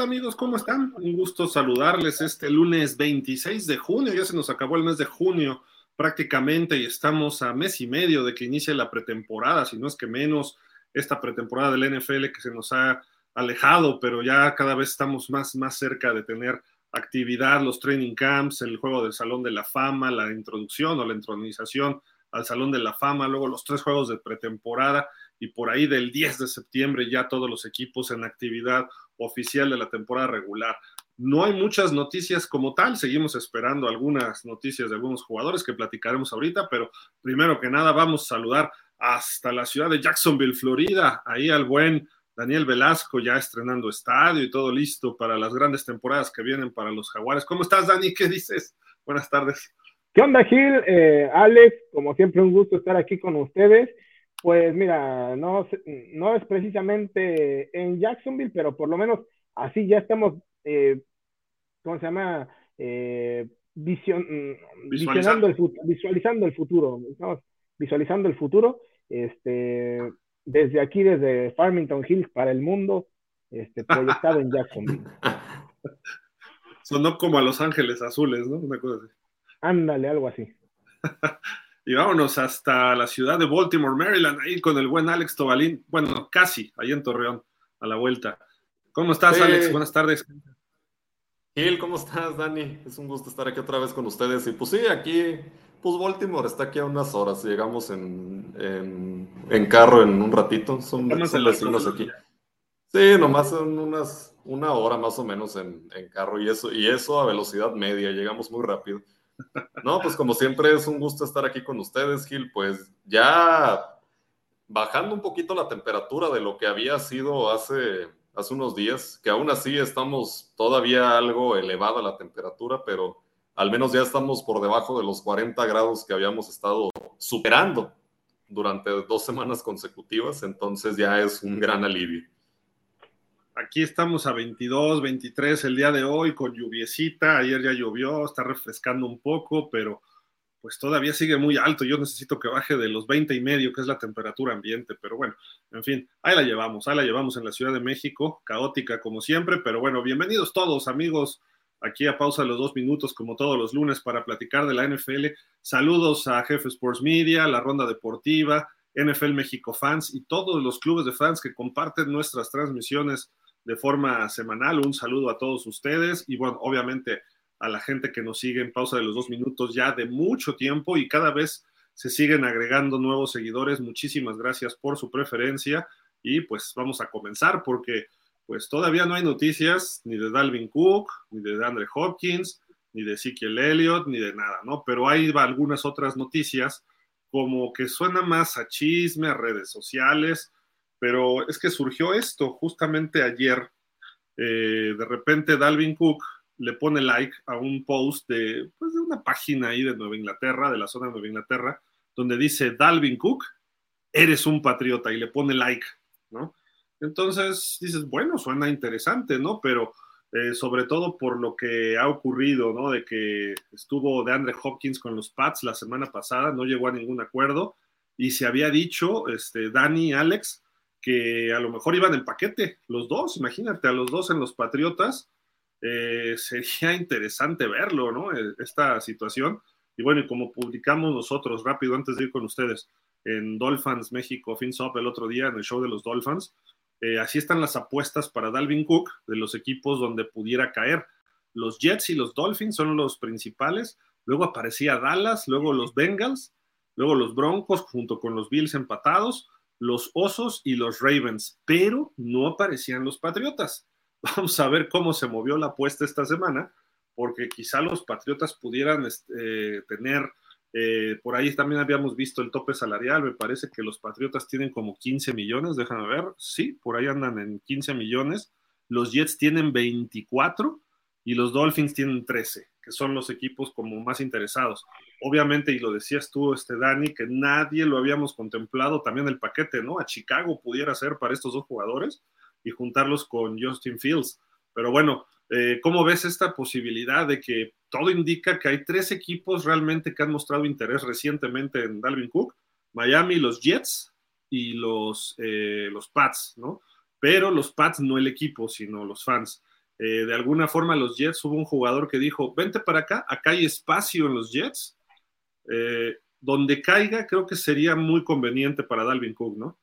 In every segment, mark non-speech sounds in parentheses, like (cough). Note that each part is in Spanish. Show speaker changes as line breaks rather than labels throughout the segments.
Hola, ¿qué tal amigos? ¿Cómo están? Un gusto saludarles este lunes 26 de junio. Ya se nos acabó el mes de junio prácticamente y estamos a mes y medio de que inicie la pretemporada, si no es que menos esta pretemporada del NFL que se nos ha alejado, pero ya cada vez estamos más, más cerca de tener actividad, los training camps, el juego del Salón de la Fama, la introducción o la intronización al Salón de la Fama, luego los tres juegos de pretemporada y por ahí del 10 de septiembre ya todos los equipos en actividad oficial de la temporada regular. No hay muchas noticias como tal, seguimos esperando algunas noticias de algunos jugadores que platicaremos ahorita, pero primero que nada vamos a saludar hasta la ciudad de Jacksonville, Florida, ahí al buen Daniel Velasco ya estrenando estadio y todo listo para las grandes temporadas que vienen para los jaguares. ¿Cómo estás, Dani? ¿Qué dices? Buenas tardes.
¿Qué onda, Gil? Eh, Alex, como siempre, un gusto estar aquí con ustedes. Pues mira, no, no es precisamente en Jacksonville, pero por lo menos así ya estamos, eh, ¿cómo se llama? Eh, mm, visionando el, visualizando el futuro. Estamos visualizando el futuro. Este, desde aquí, desde Farmington Hills para el mundo, este, proyectado en Jacksonville. (laughs)
Sonó como a Los Ángeles Azules, ¿no? Una cosa así.
Ándale, algo así. (laughs)
Y vámonos hasta la ciudad de Baltimore, Maryland, ahí con el buen Alex Tobalín. Bueno, casi, ahí en Torreón, a la vuelta. ¿Cómo estás, Alex? Buenas tardes.
Gil, ¿cómo estás, Dani? Es un gusto estar aquí otra vez con ustedes. Y pues sí, aquí, pues Baltimore está aquí a unas horas. Llegamos en, en, carro en un ratito. Son, son vecinos aquí. Sí, nomás son unas, una hora más o menos en, en carro y eso, y eso a velocidad media. Llegamos muy rápido. No, pues como siempre es un gusto estar aquí con ustedes, Gil. Pues ya bajando un poquito la temperatura de lo que había sido hace, hace unos días, que aún así estamos todavía algo elevada la temperatura, pero al menos ya estamos por debajo de los 40 grados que habíamos estado superando durante dos semanas consecutivas, entonces ya es un gran alivio.
Aquí estamos a 22, 23 el día de hoy con lluviecita. Ayer ya llovió, está refrescando un poco, pero pues todavía sigue muy alto. Yo necesito que baje de los 20 y medio, que es la temperatura ambiente. Pero bueno, en fin, ahí la llevamos, ahí la llevamos en la Ciudad de México, caótica como siempre. Pero bueno, bienvenidos todos, amigos, aquí a pausa de los dos minutos, como todos los lunes, para platicar de la NFL. Saludos a Jefe Sports Media, la Ronda Deportiva, NFL México Fans y todos los clubes de fans que comparten nuestras transmisiones de forma semanal. Un saludo a todos ustedes y bueno, obviamente a la gente que nos sigue en pausa de los dos minutos ya de mucho tiempo y cada vez se siguen agregando nuevos seguidores. Muchísimas gracias por su preferencia y pues vamos a comenzar porque pues todavía no hay noticias ni de Dalvin Cook, ni de Andre Hopkins, ni de Ezekiel Elliott, ni de nada, ¿no? Pero hay algunas otras noticias como que suena más a chisme, a redes sociales, pero es que surgió esto justamente ayer. Eh, de repente Dalvin Cook le pone like a un post de, pues, de una página ahí de Nueva Inglaterra, de la zona de Nueva Inglaterra, donde dice Dalvin Cook, eres un patriota y le pone like, ¿no? Entonces dices, bueno, suena interesante, ¿no? Pero eh, sobre todo por lo que ha ocurrido, ¿no? De que estuvo de Andre Hopkins con los Pats la semana pasada, no llegó a ningún acuerdo y se había dicho, este, Dani, Alex, que a lo mejor iban en paquete, los dos, imagínate, a los dos en los Patriotas, eh, sería interesante verlo, ¿no? E, esta situación. Y bueno, y como publicamos nosotros rápido antes de ir con ustedes en Dolphins México FinSop el otro día en el show de los Dolphins, eh, así están las apuestas para Dalvin Cook de los equipos donde pudiera caer. Los Jets y los Dolphins son los principales. Luego aparecía Dallas, luego los Bengals, luego los Broncos junto con los Bills empatados los Osos y los Ravens, pero no aparecían los Patriotas. (laughs) Vamos a ver cómo se movió la apuesta esta semana, porque quizá los Patriotas pudieran este, tener, eh, por ahí también habíamos visto el tope salarial, me parece que los Patriotas tienen como 15 millones, déjame ver, sí, por ahí andan en 15 millones, los Jets tienen 24 y los Dolphins tienen 13 que son los equipos como más interesados. Obviamente, y lo decías tú, este Dani, que nadie lo habíamos contemplado también el paquete, ¿no? A Chicago pudiera ser para estos dos jugadores y juntarlos con Justin Fields. Pero bueno, eh, ¿cómo ves esta posibilidad de que todo indica que hay tres equipos realmente que han mostrado interés recientemente en Dalvin Cook? Miami, los Jets y los, eh, los Pats, ¿no? pero los Pats no el equipo, sino los fans. Eh, de alguna forma los Jets hubo un jugador que dijo, vente para acá, acá hay espacio en los Jets. Eh, donde caiga creo que sería muy conveniente para Dalvin Cook, ¿no?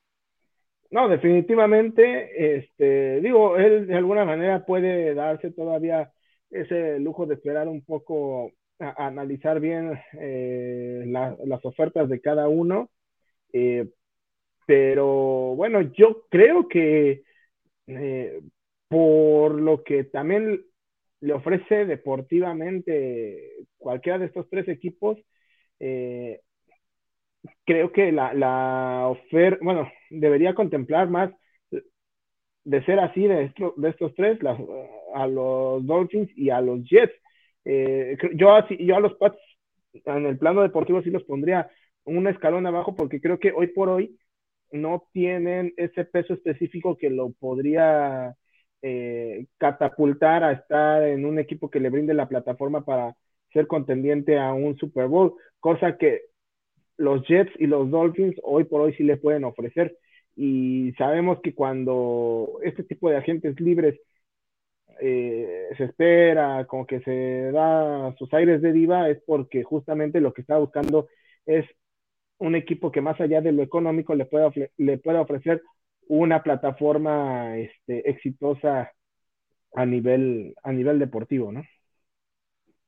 No, definitivamente, este, digo, él de alguna manera puede darse todavía ese lujo de esperar un poco, a, analizar bien eh, las ofertas de cada uno. pero bueno, yo creo que por lo que también le ofrece deportivamente cualquiera de estos tres equipos, eh, creo que la, la oferta, bueno, debería contemplar más de ser así de, de estos tres, a los Dolphins y a los Jets. Eh, yo, así, yo a los Pats en el plano deportivo sí los pondría un escalón abajo porque creo que hoy por hoy no tienen ese peso específico que lo podría eh, catapultar a estar en un equipo que le brinde la plataforma para ser contendiente a un Super Bowl, cosa que los Jets y los Dolphins hoy por hoy sí le pueden ofrecer. Y sabemos que cuando este tipo de agentes libres eh, se espera, como que se da sus aires de diva, es porque justamente lo que está buscando es un equipo que más allá de lo económico le pueda, le pueda ofrecer una plataforma este, exitosa a nivel, a nivel deportivo, ¿no?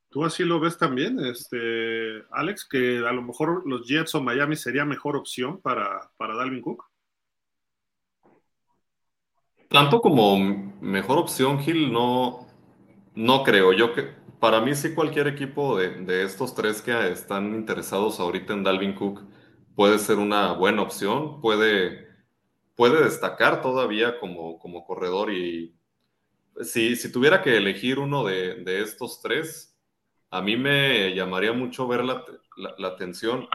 ¿Tú así lo ves también, este, Alex, que a lo mejor los Jets o Miami sería mejor opción para, para Dalvin Cook?
Tanto como mejor opción, Gil, no, no creo. Yo que para mí sí cualquier equipo de, de, estos tres que están interesados ahorita en Dalvin Cook puede ser una buena opción, puede puede destacar todavía como, como corredor y si, si, tuviera que elegir uno de, de, estos tres, a mí me llamaría mucho ver la, la, atención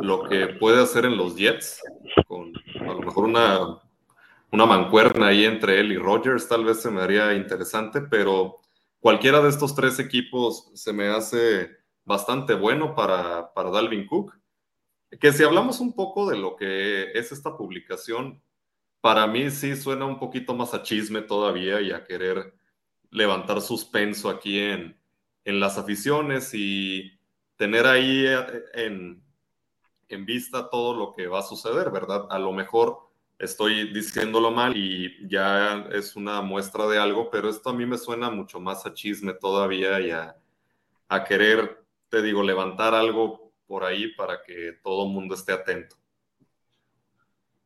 lo que puede hacer en los Jets, con a lo mejor una, una mancuerna ahí entre él y Rogers, tal vez se me haría interesante, pero cualquiera de estos tres equipos se me hace bastante bueno para, para Dalvin Cook. Que si hablamos un poco de lo que es esta publicación, para mí sí suena un poquito más a chisme todavía y a querer levantar suspenso aquí en, en las aficiones y tener ahí eh, en, en vista todo lo que va a suceder, ¿verdad? A lo mejor estoy diciéndolo mal y ya es una muestra de algo, pero esto a mí me suena mucho más a chisme todavía y a, a querer, te digo, levantar algo por ahí para que todo el mundo esté atento.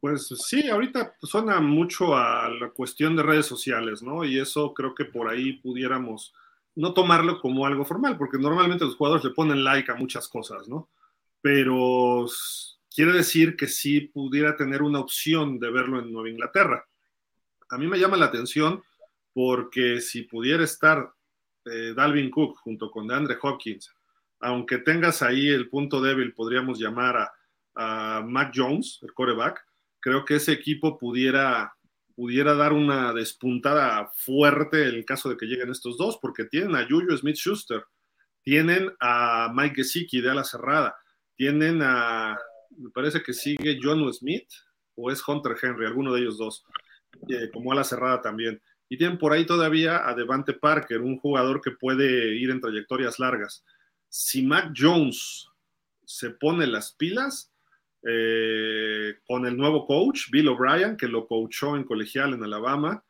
Pues sí, ahorita suena mucho a la cuestión de redes sociales, ¿no? Y eso creo que por ahí pudiéramos no tomarlo como algo formal, porque normalmente los jugadores le ponen like a muchas cosas, ¿no? Pero quiere decir que sí pudiera tener una opción de verlo en Nueva Inglaterra. A mí me llama la atención porque si pudiera estar eh, Dalvin Cook junto con DeAndre Hopkins, aunque tengas ahí el punto débil, podríamos llamar a, a Mac Jones, el coreback, creo que ese equipo pudiera, pudiera dar una despuntada fuerte en el caso de que lleguen estos dos, porque tienen a Juju Smith Schuster, tienen a Mike Gesicki de ala cerrada, tienen a, me parece que sigue John Smith o es Hunter Henry, alguno de ellos dos, eh, como ala cerrada también. Y tienen por ahí todavía a Devante Parker, un jugador que puede ir en trayectorias largas. Si Mac Jones se pone las pilas, eh, con el nuevo coach, Bill O'Brien, que lo coachó en colegial en Alabama.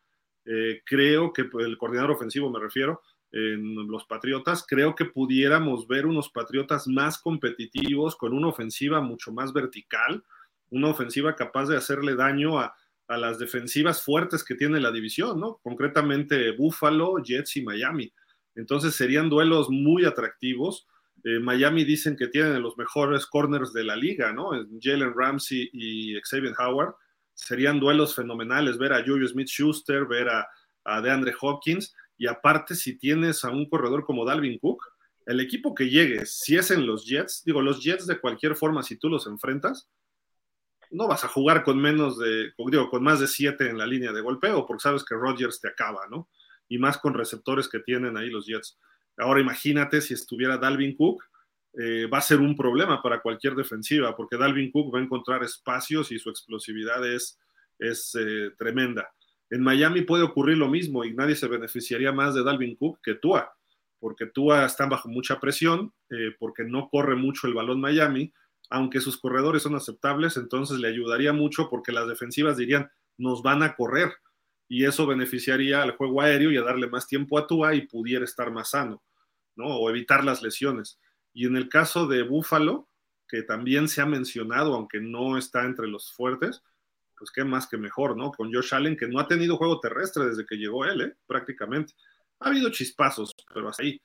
Eh, creo que el coordinador ofensivo, me refiero, en los Patriotas, creo que pudiéramos ver unos Patriotas más competitivos, con una ofensiva mucho más vertical, una ofensiva capaz de hacerle daño a, a las defensivas fuertes que tiene la división, ¿no? Concretamente Buffalo, Jets y Miami. Entonces serían duelos muy atractivos eh, Miami dicen que tienen los mejores corners de la liga, ¿no? Jalen Ramsey y Xavier Howard. Serían duelos fenomenales ver a Julius Smith Schuster, ver a, a DeAndre Hopkins. Y aparte, si tienes a un corredor como Dalvin Cook, el equipo que llegue, si es en los Jets, digo, los Jets de cualquier forma, si tú los enfrentas, no vas a jugar con menos de, digo, con más de siete en la línea de golpeo, porque sabes que Rodgers te acaba, ¿no? Y más con receptores que tienen ahí los Jets. Ahora imagínate si estuviera Dalvin Cook, eh, va a ser un problema para cualquier defensiva, porque Dalvin Cook va a encontrar espacios y su explosividad es, es eh, tremenda. En Miami puede ocurrir lo mismo y nadie se beneficiaría más de Dalvin Cook que Tua, porque Tua está bajo mucha presión, eh, porque no corre mucho el balón Miami, aunque sus corredores son aceptables, entonces le ayudaría mucho porque las defensivas dirían, nos van a correr, y eso beneficiaría al juego aéreo y a darle más tiempo a Tua y pudiera estar más sano, ¿no? O evitar las lesiones. Y en el caso de Buffalo, que también se ha mencionado, aunque no está entre los fuertes, pues qué más que mejor, ¿no? Con Josh Allen, que no ha tenido juego terrestre desde que llegó él, ¿eh? prácticamente. Ha habido chispazos, pero hasta ahí.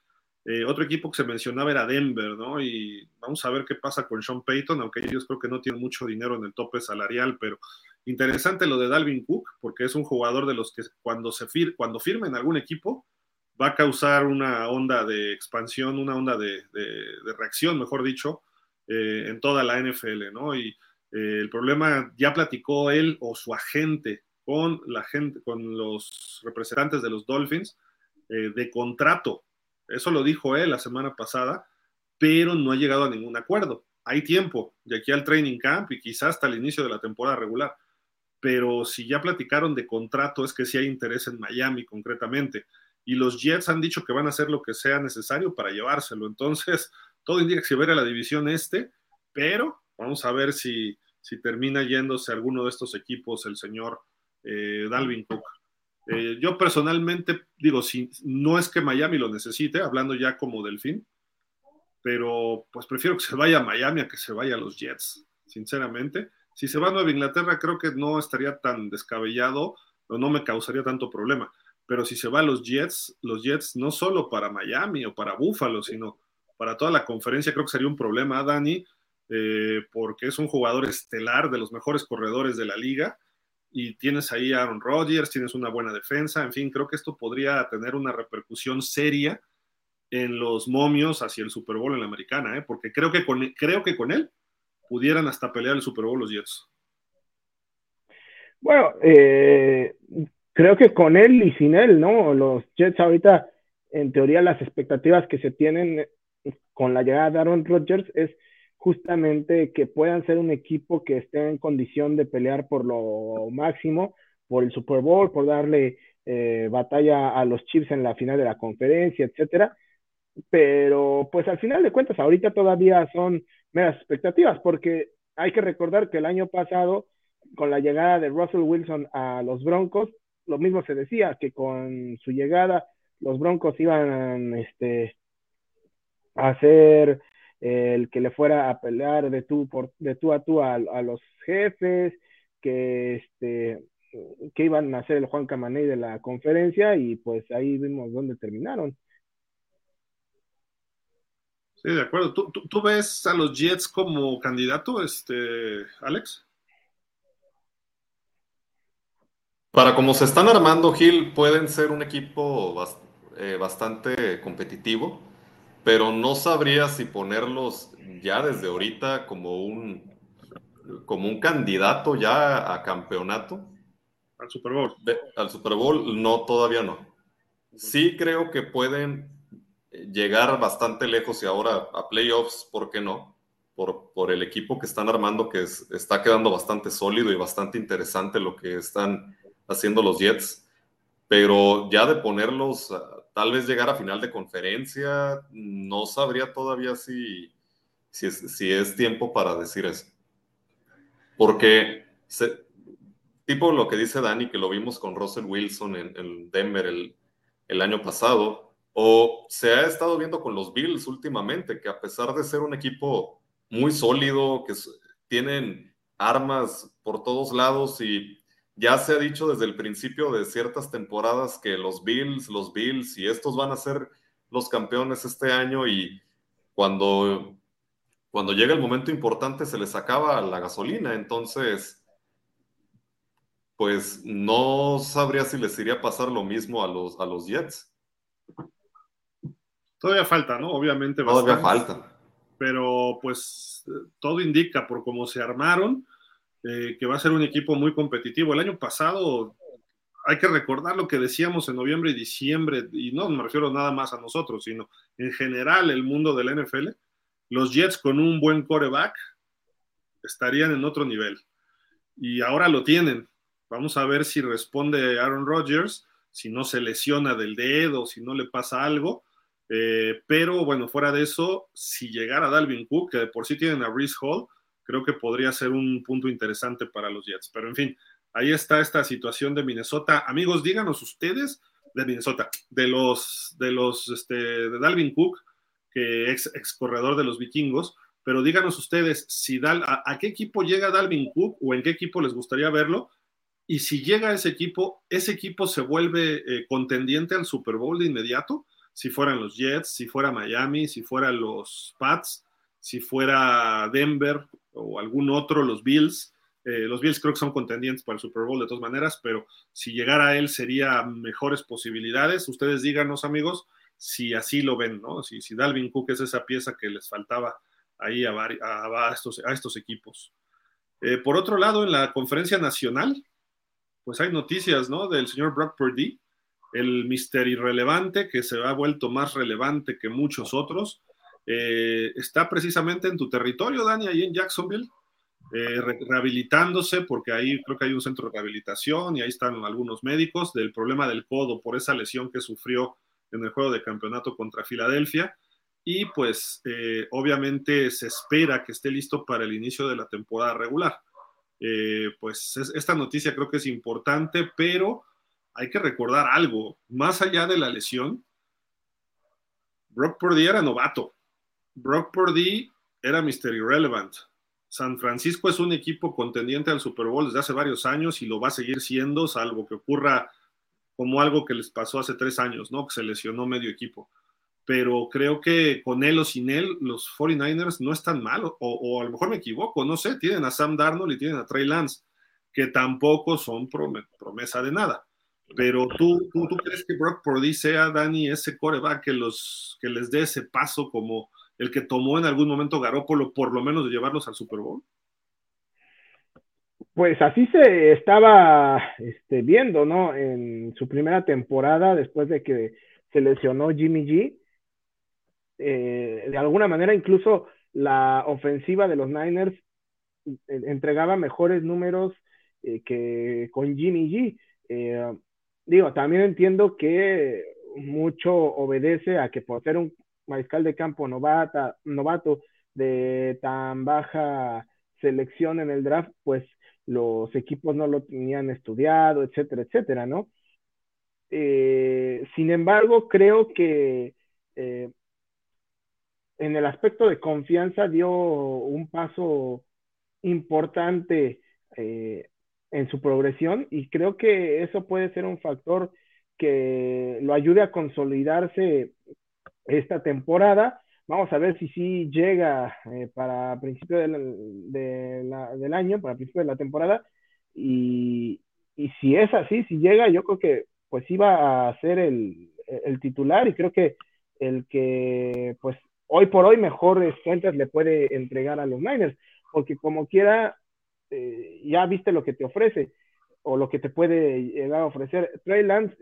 Eh, otro equipo que se mencionaba era Denver, ¿no? Y vamos a ver qué pasa con Sean Payton, aunque ellos creo que no tienen mucho dinero en el tope salarial, pero interesante lo de Dalvin Cook, porque es un jugador de los que cuando, se fir cuando firma en algún equipo va a causar una onda de expansión, una onda de, reacción, mejor dicho, eh, en toda la NFL, ¿no? Y eh, el problema ya platicó él o su agente con la gente, con los representantes de los Dolphins eh, de contrato. Eso lo dijo él la semana pasada, pero no ha llegado a ningún acuerdo. Hay tiempo de aquí al training camp y quizás hasta el inicio de la temporada regular. Pero si ya platicaron de contrato, es que sí hay interés en Miami concretamente. Y los Jets han dicho que van a hacer lo que sea necesario para llevárselo. Entonces, (laughs) todo indica que se a la división este, pero vamos a ver si, si termina yéndose alguno de estos equipos el señor eh, Dalvin Cook. Eh, yo personalmente digo, si, no es que Miami lo necesite, hablando ya como delfín, pero pues prefiero que se vaya a Miami a que se vaya a los Jets, sinceramente. Si se va a Nueva Inglaterra, creo que no estaría tan descabellado o no me causaría tanto problema. Pero si se va a los Jets, los Jets no solo para Miami o para Buffalo, sino para toda la conferencia, creo que sería un problema, Dani, eh, porque es un jugador estelar de los mejores corredores de la liga y tienes ahí a Aaron Rodgers, tienes una buena defensa, en fin, creo que esto podría tener una repercusión seria en los momios hacia el Super Bowl en la americana, ¿eh? porque creo que, con, creo que con él pudieran hasta pelear el Super Bowl los Jets.
Bueno, eh, creo que con él y sin él, ¿no? Los Jets ahorita, en teoría, las expectativas que se tienen con la llegada de Aaron Rodgers es justamente que puedan ser un equipo que esté en condición de pelear por lo máximo, por el Super Bowl, por darle eh, batalla a los Chiefs en la final de la conferencia, etcétera. Pero pues al final de cuentas, ahorita todavía son meras expectativas, porque hay que recordar que el año pasado, con la llegada de Russell Wilson a los Broncos, lo mismo se decía, que con su llegada los Broncos iban este, a hacer el que le fuera a pelear de tú, por, de tú a tú a, los jefes, que, este, que iban a ser el Juan Camaney de la conferencia y pues ahí vimos dónde terminaron.
Sí, de acuerdo. ¿Tú, tú, ves a los Jets como candidato, este, Alex?
Para como se están armando, Gil, pueden ser un equipo eh, bastante competitivo pero no sabría si ponerlos ya desde ahorita como un, como un candidato ya a campeonato.
Al Super Bowl.
al Super Bowl, no, todavía no. Sí creo que pueden llegar bastante lejos y ahora a playoffs, ¿por qué no? Por, por el equipo que están armando, que está quedando bastante sólido y bastante interesante lo que están haciendo los Jets. Pero ya de ponerlos tal vez llegar a final de conferencia, no sabría todavía si, si, es, tiempo para decir eso. Porque, tipo lo que dice Dani, que lo vimos con Russell Wilson en, Denver el, el, año pasado, o se ha estado viendo con los Bills últimamente, que a pesar de ser un equipo muy sólido, que tienen armas por todos lados y ya se ha dicho desde el principio de ciertas temporadas que los Bills, los Bills y estos van a ser los campeones este año y cuando, cuando llega el momento importante se les acaba la gasolina, entonces pues no sabría si les iría a pasar lo mismo a los, a los Jets.
Todavía falta, ¿no? Obviamente.
Todavía falta.
Pero pues todo indica por cómo se armaron eh, que va a ser un equipo muy competitivo. El año pasado, hay que recordar lo que decíamos en noviembre y diciembre, y no me refiero nada más a nosotros, sino en general el mundo del NFL, los Jets con un buen coreback estarían en otro nivel. Y ahora lo tienen. Vamos a ver si responde Aaron Rodgers, si no se lesiona del dedo, si no le pasa algo. Eh, pero bueno, fuera de eso, si llegara Dalvin Cook, que de por sí tienen a Reese Hall, creo que podría ser un punto interesante para los Jets. Pero en fin, ahí está esta situación de Minnesota. Amigos, díganos ustedes de Minnesota, de los de los este, de Dalvin Cook, que ex, ex corredor de los vikingos, pero díganos ustedes si a, qué equipo llega Dalvin Cook o en qué equipo les gustaría verlo. Y si llega ese equipo, ese equipo se vuelve eh, contendiente al Super Bowl de inmediato. Si fueran los Jets, si fuera Miami, si fueran los Pats, si fuera Denver o algún otro, los Bills. Eh, los Bills creo que son contendientes para el Super Bowl de todas maneras, pero si llegara a él sería mejores posibilidades. Ustedes díganos, amigos, si así lo ven, ¿no? Si, si Dalvin Cook es esa pieza que les faltaba ahí a, estos, a estos, equipos. Eh, por otro lado, en la conferencia nacional, pues hay noticias, ¿no? Del señor Brock Purdy, el mister irrelevante que se ha vuelto más relevante que muchos otros. Eh, está precisamente en tu territorio, Dani, ahí en Jacksonville, eh, rehabilitándose, porque ahí creo que hay un centro de rehabilitación y ahí están algunos médicos del problema del codo por esa lesión que sufrió en el juego de campeonato contra Filadelfia. Y pues eh, obviamente se espera que esté listo para el inicio de la temporada regular. Pues esta noticia creo que es importante, pero hay que recordar algo, más allá de la lesión, Brock Purdy era novato, Brock Purdy era Mr. Irrelevant. San Francisco es un equipo contendiente al Super Bowl desde hace varios años y lo va a seguir siendo, salvo que ocurra como algo que les pasó hace tres años, ¿no? Que se lesionó medio equipo pero creo que con él o sin él, los 49ers no están mal, o, a lo mejor me equivoco, no sé, tienen a Sam Darnold y tienen a Trey Lance, que tampoco son promesa de nada. Pero tú, tú, tú, crees que Brock Purdy sea, Dani, ese coreback que, los, que les dé ese paso como el que tomó en algún momento Garópolo, por lo menos de llevarlos al Super Bowl?
Pues así se estaba este, viendo, ¿no? En su primera temporada, después de que se lesionó Jimmy G, eh, de alguna manera incluso la ofensiva de los Niners eh, entregaba mejores números eh, que con Jimmy G. digo, también entiendo que mucho obedece a que por ser un mariscal de campo novata, novato de tan baja selección en el draft, pues los equipos no lo tenían estudiado, etcétera, etcétera, ¿no? sin embargo, creo que en el aspecto de confianza dio un paso importante eh, en su progresión y creo que eso puede ser un factor que lo ayude a consolidarse esta temporada. Vamos a ver si sí llega eh, para principio del año, para principio de la temporada. Y, y, si es así, si llega, yo creo que pues iba a ser el, el titular y creo que el que pues hoy por hoy mejores cuentas le puede entregar a los Niners, porque como quiera, eh, ya viste lo que te ofrece o lo que te puede llegar a ofrecer. Trey Lance,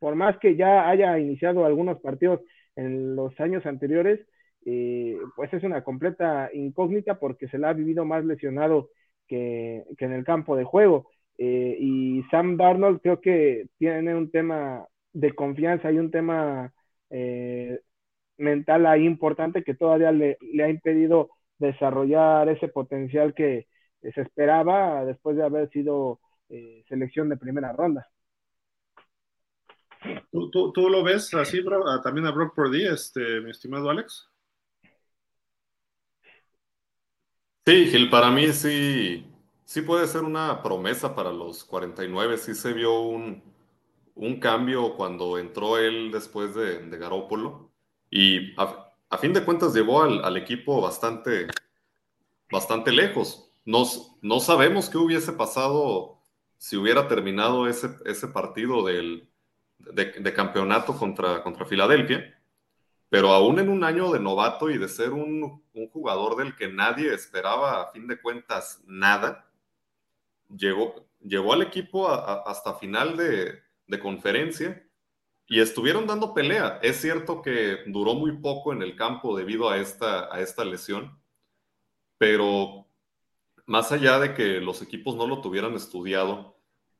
por más que ya haya iniciado algunos partidos en los años anteriores, eh, pues es una completa incógnita porque se la ha vivido más lesionado que, en el campo de juego. Eh, y Sam Darnold creo que tiene un tema de confianza y un tema mental ahí importante que todavía le, ha impedido desarrollar ese potencial que se esperaba después de haber sido eh, selección de primera ronda.
¿Tú, tú, lo ves así, bro? también a Brock Purdy, este, mi estimado Alex?
Sí, Gil, para mí sí, sí puede ser una promesa para los 49. Sí se vio un, un cambio cuando entró él después de, de Garópolo. Y a, fin de cuentas llevó al, equipo bastante, bastante lejos. Nos, no sabemos qué hubiese pasado si hubiera terminado ese, ese partido del, de, campeonato contra, contra Filadelfia, pero aún en un año de novato y de ser un, jugador del que nadie esperaba a fin de cuentas nada, llegó, llegó al equipo hasta final de, de conferencia y estuvieron dando pelea. Es cierto que duró muy poco en el campo debido a esta, a esta lesión, pero más allá de que los equipos no lo tuvieran estudiado,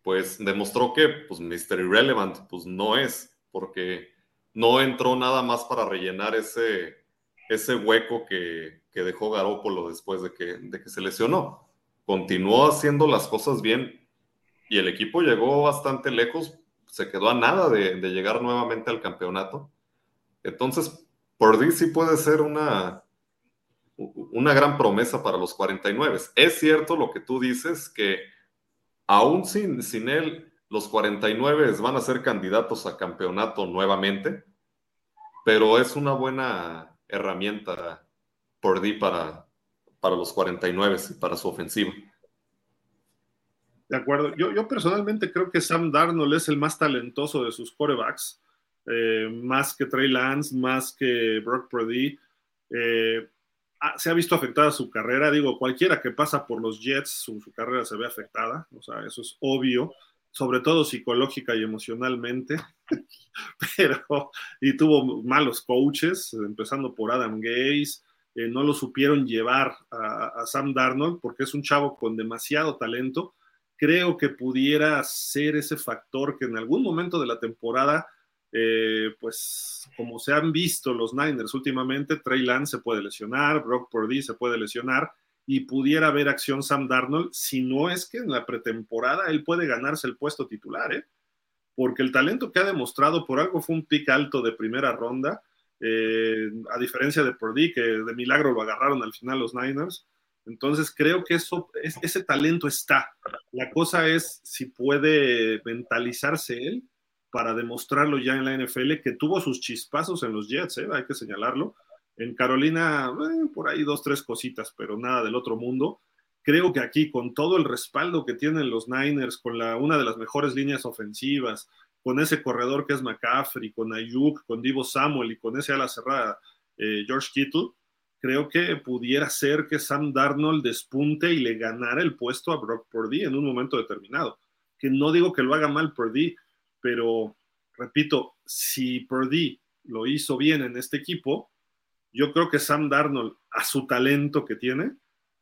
pues demostró que pues Mr. Irrelevant pues no es, porque no entró nada más para rellenar ese, ese hueco que, dejó Garópolo después de que, de que se lesionó. Continuó haciendo las cosas bien y el equipo llegó bastante lejos, se quedó a nada de, de llegar nuevamente al campeonato. Entonces, por sí puede ser una, una gran promesa para los 49. Es cierto lo que tú dices, que aún sin, sin él, los 49 van a ser candidatos a campeonato nuevamente, pero es una buena herramienta por D para, para los 49 y para su ofensiva.
De acuerdo. Yo, yo personalmente creo que Sam Darnold es el más talentoso de sus corebacks, eh, más que Trey Lance, más que Brock Purdy. Eh, se ha visto afectada su carrera. Digo, cualquiera que pasa por los Jets, su, carrera se ve afectada. O sea, eso es obvio, sobre todo psicológica y emocionalmente. (laughs) Pero, y tuvo malos coaches, empezando por Adam Gaze. Eh, no lo supieron llevar a, Sam Darnold porque es un chavo con demasiado talento. Creo que pudiera ser ese factor que en algún momento de la temporada eh, pues como se han visto los Niners últimamente, Trey Lance se puede lesionar, Brock Purdy se puede lesionar y pudiera haber acción Sam Darnold, si no es que en la pretemporada él puede ganarse el puesto titular, ¿eh? porque el talento que ha demostrado por algo fue un pick alto de primera ronda, eh, a diferencia de Purdy, que de milagro lo agarraron al final los Niners. Entonces creo que eso, ese talento está. La cosa es si puede mentalizarse él para demostrarlo ya en la NFL, que tuvo sus chispazos en los Jets, ¿eh? hay que señalarlo. En Carolina, eh, por ahí dos, tres cositas, pero nada del otro mundo. Creo que aquí, con todo el respaldo que tienen los Niners, con la, una de las mejores líneas ofensivas, con ese corredor que es McCaffrey, con Ayuk, con Divo Samuel y con ese ala cerrada eh, George Kittle, creo que pudiera ser que Sam Darnold despunte y le ganara el puesto a Brock Purdy en un momento determinado. Que no digo que lo haga mal Purdy, pero repito, si Purdy lo hizo bien en este equipo, yo creo que Sam Darnold, a su talento que tiene,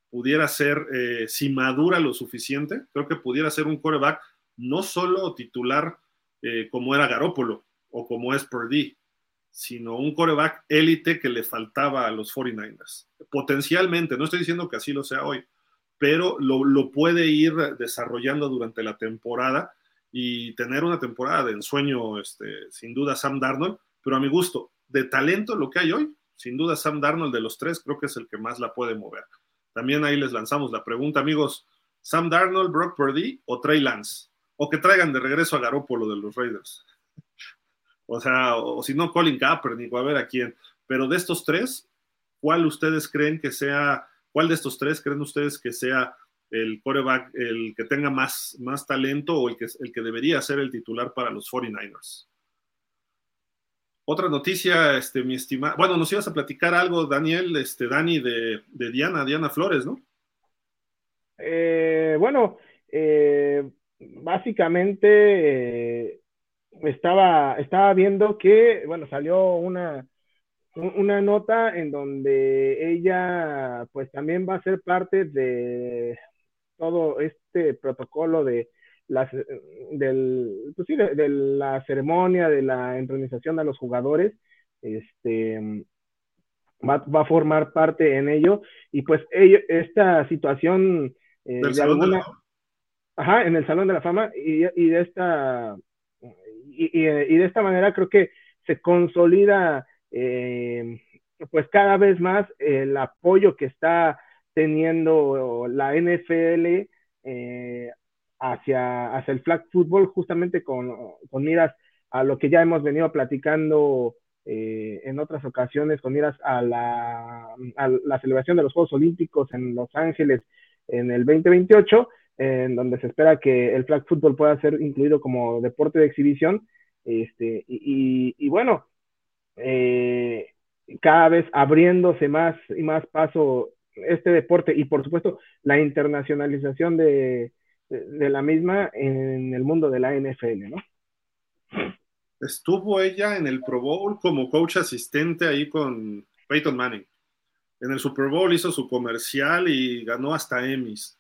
pudiera ser, eh, si madura lo suficiente, creo que pudiera ser un coreback no solo titular eh, como era Garópolo o como es Purdy, sino un coreback élite que le faltaba a los 49ers. Potencialmente, no estoy diciendo que así lo sea hoy, pero lo, lo puede ir desarrollando durante la temporada y tener una temporada de ensueño, este, sin duda Sam Darnold, pero a mi gusto, de talento lo que hay hoy, sin duda Sam Darnold de los tres creo que es el que más la puede mover. También ahí les lanzamos la pregunta, amigos, Sam Darnold, Brock Purdy o Trey Lance, o que traigan de regreso a Garópolo de los Raiders. (laughs) o sea, o, si no, Colin Kaepernick, o a ver a quién. Pero de estos tres, ¿cuál ustedes creen que sea, cuál de estos tres creen ustedes que sea el coreback, el que tenga más, más talento o el que, el que debería ser el titular para los 49ers. Otra noticia, este, mi estimado, bueno, nos ibas a platicar algo, Daniel, este, Dani, de, Diana, Diana Flores, ¿no?
Eh, bueno, eh, básicamente eh, estaba, estaba viendo que, bueno, salió una, una nota en donde ella pues también va a ser parte de todo este protocolo de, las, del, pues de, la ceremonia, de la entronización a los jugadores, este, va, a formar parte en ello. Y pues esta situación
eh, de alguna...
Ajá, en el Salón de la Fama y, y de esta... Y, y, de esta manera creo que se consolida eh, pues cada vez más el apoyo que está teniendo la NFL eh, hacia, hacia el flag football, justamente con, con, miras a lo que ya hemos venido platicando eh, en otras ocasiones, con miras a la, a la celebración de los Juegos Olímpicos en Los Ángeles en el 2028, en donde se espera que el flag football pueda ser incluido como deporte de exhibición. Este, y, y, bueno, eh, cada vez abriéndose más y más paso este deporte y por supuesto la internacionalización de, de, la misma en el mundo de la NFL, ¿no?
Estuvo ella en el Pro Bowl como coach asistente ahí con Peyton Manning. En el Super Bowl hizo su comercial y ganó hasta Emmys.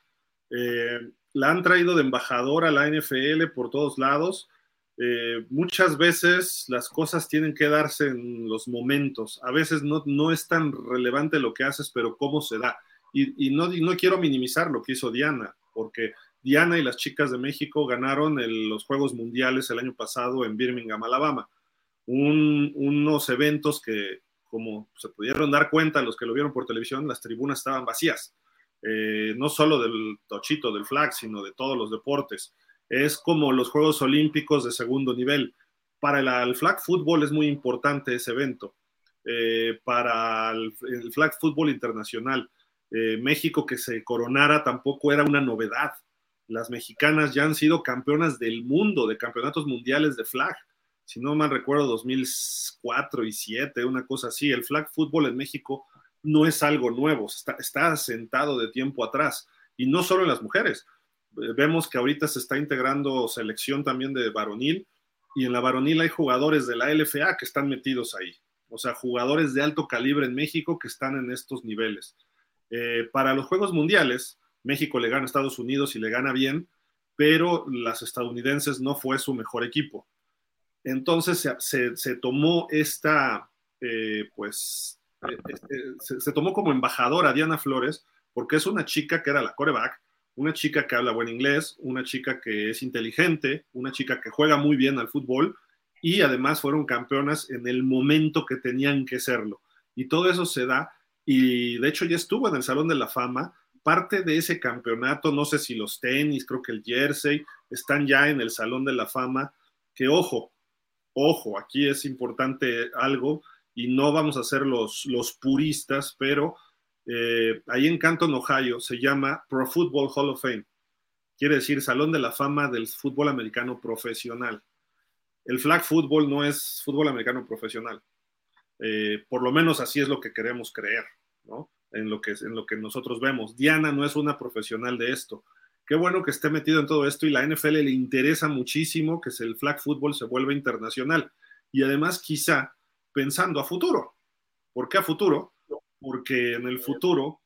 Eh, la han traído de embajador a la NFL por todos lados. Eh, muchas veces las cosas tienen que darse en los momentos. A veces no, no es tan relevante lo que haces, pero cómo se da. Y, no, no quiero minimizar lo que hizo Diana, porque Diana y las chicas de México ganaron los Juegos Mundiales el año pasado en Birmingham, Alabama. unos eventos que, como se pudieron dar cuenta los que lo vieron por televisión, las tribunas estaban vacías. Eh, no solo del tochito, del flag, sino de todos los deportes. Es como los Juegos Olímpicos de segundo nivel. Para el, flag fútbol es muy importante ese evento. Eh, para el, flag fútbol internacional, eh, México que se coronara tampoco era una novedad. Las mexicanas ya han sido campeonas del mundo, de campeonatos mundiales de flag. Si no mal recuerdo, 2004 y 2007, una cosa así. El flag fútbol en México no es algo nuevo, está, está asentado de tiempo atrás. Y no solo en las mujeres. Vemos que ahorita se está integrando selección también de varonil y en la varonil hay jugadores de la LFA que están metidos ahí. O sea, jugadores de alto calibre en México que están en estos niveles. Eh, para los Juegos Mundiales, México le gana a Estados Unidos y le gana bien, pero las estadounidenses no fue su mejor equipo. Entonces se, tomó esta, eh, pues, eh, este, se, tomó como embajadora Diana Flores, porque es una chica que era la coreback, una chica que habla buen inglés, una chica que es inteligente, una chica que juega muy bien al fútbol y además fueron campeonas en el momento que tenían que serlo. Y todo eso se da y de hecho ya estuvo en el Salón de la Fama. Parte de ese campeonato, no sé si los tenis, creo que el jersey, están ya en el Salón de la Fama, que ojo, ojo, aquí es importante algo, y no vamos a ser los, los puristas, pero eh, ahí en Canton, Ohio, se llama Pro Football Hall of Fame. Quiere decir Salón de la Fama del Fútbol Americano Profesional. El flag football no es fútbol americano profesional. Eh, por lo menos así es lo que queremos creer, ¿no? En lo, que, en lo que nosotros vemos. Diana no es una profesional de esto. Qué bueno que esté metido en todo esto y la NFL le interesa muchísimo que el flag football se vuelva internacional. Y además quizá pensando a futuro. ¿Por qué a futuro? Porque en el futuro,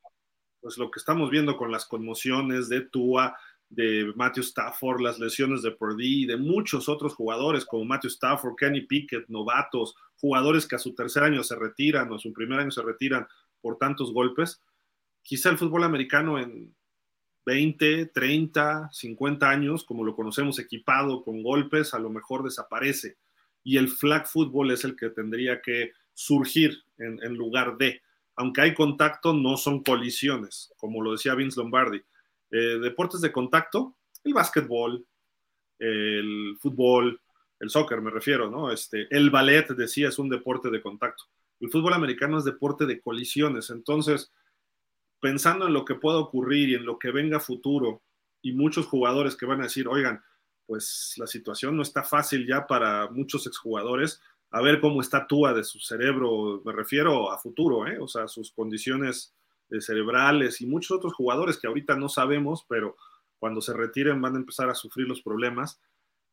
pues lo que estamos viendo con las conmociones de Tua, de Matthew Stafford, las lesiones de Purdy, de muchos otros jugadores como Matthew Stafford, Kenny Pickett, novatos, jugadores que a su tercer año se retiran o a su primer año se retiran por tantos golpes, quizá el fútbol americano en 20, 30, 50 años, como lo conocemos equipado con golpes, a lo mejor desaparece y el flag football es el que tendría que surgir en, lugar de. Aunque hay contacto, no son colisiones, como lo decía Vince Lombardi. Eh, deportes de contacto, el básquetbol, el fútbol, el soccer me refiero, ¿no? Este, el ballet, decía, es un deporte de contacto. El fútbol americano es deporte de colisiones. Entonces, pensando en lo que pueda ocurrir y en lo que venga futuro, y muchos jugadores que van a decir, oigan, pues la situación no está fácil ya para muchos exjugadores. A ver cómo está Tua de su cerebro, me refiero a futuro, ¿eh? o sea, sus condiciones eh, cerebrales y muchos otros jugadores que ahorita no sabemos, pero cuando se retiren van a empezar a sufrir los problemas.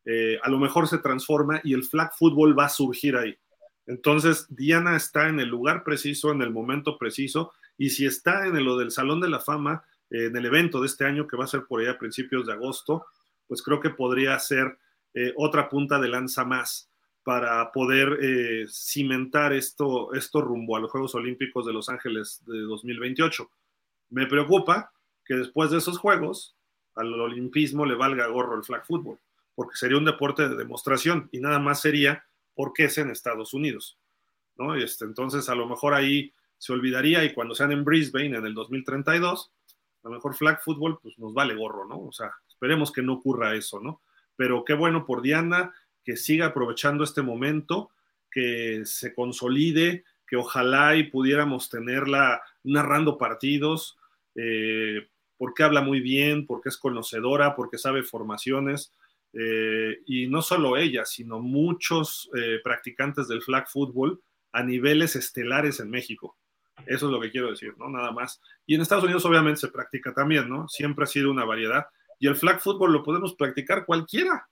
Eh, a lo mejor se transforma y el flag football va a surgir ahí. Entonces, Diana está en el lugar preciso, en el momento preciso, y si está en lo del Salón de la Fama, en el evento de este año que va a ser por allá a principios de agosto, pues creo que podría ser eh, otra punta de lanza más para poder eh, cimentar esto, esto rumbo a los Juegos Olímpicos de Los Ángeles de 2028. Me preocupa que después de esos Juegos al olimpismo le valga gorro el flag football, porque sería un deporte de demostración y nada más sería porque es en Estados Unidos. ¿no? Este, entonces a lo mejor ahí se olvidaría y cuando sean en Brisbane en el 2032, a lo mejor flag football pues nos vale gorro, ¿no? O sea, Esperemos que no ocurra eso, ¿no? Pero qué bueno por Diana, que siga aprovechando este momento, que se consolide, que ojalá y pudiéramos tenerla narrando partidos, eh, porque habla muy bien, porque es conocedora, porque sabe formaciones. Eh, y no solo ella, sino muchos eh, practicantes del flag football a niveles estelares en México. Eso es lo que quiero decir, ¿no? Nada más. Y en Estados Unidos obviamente se practica también, ¿no? Siempre ha sido una variedad. Y el flag football lo podemos practicar cualquiera.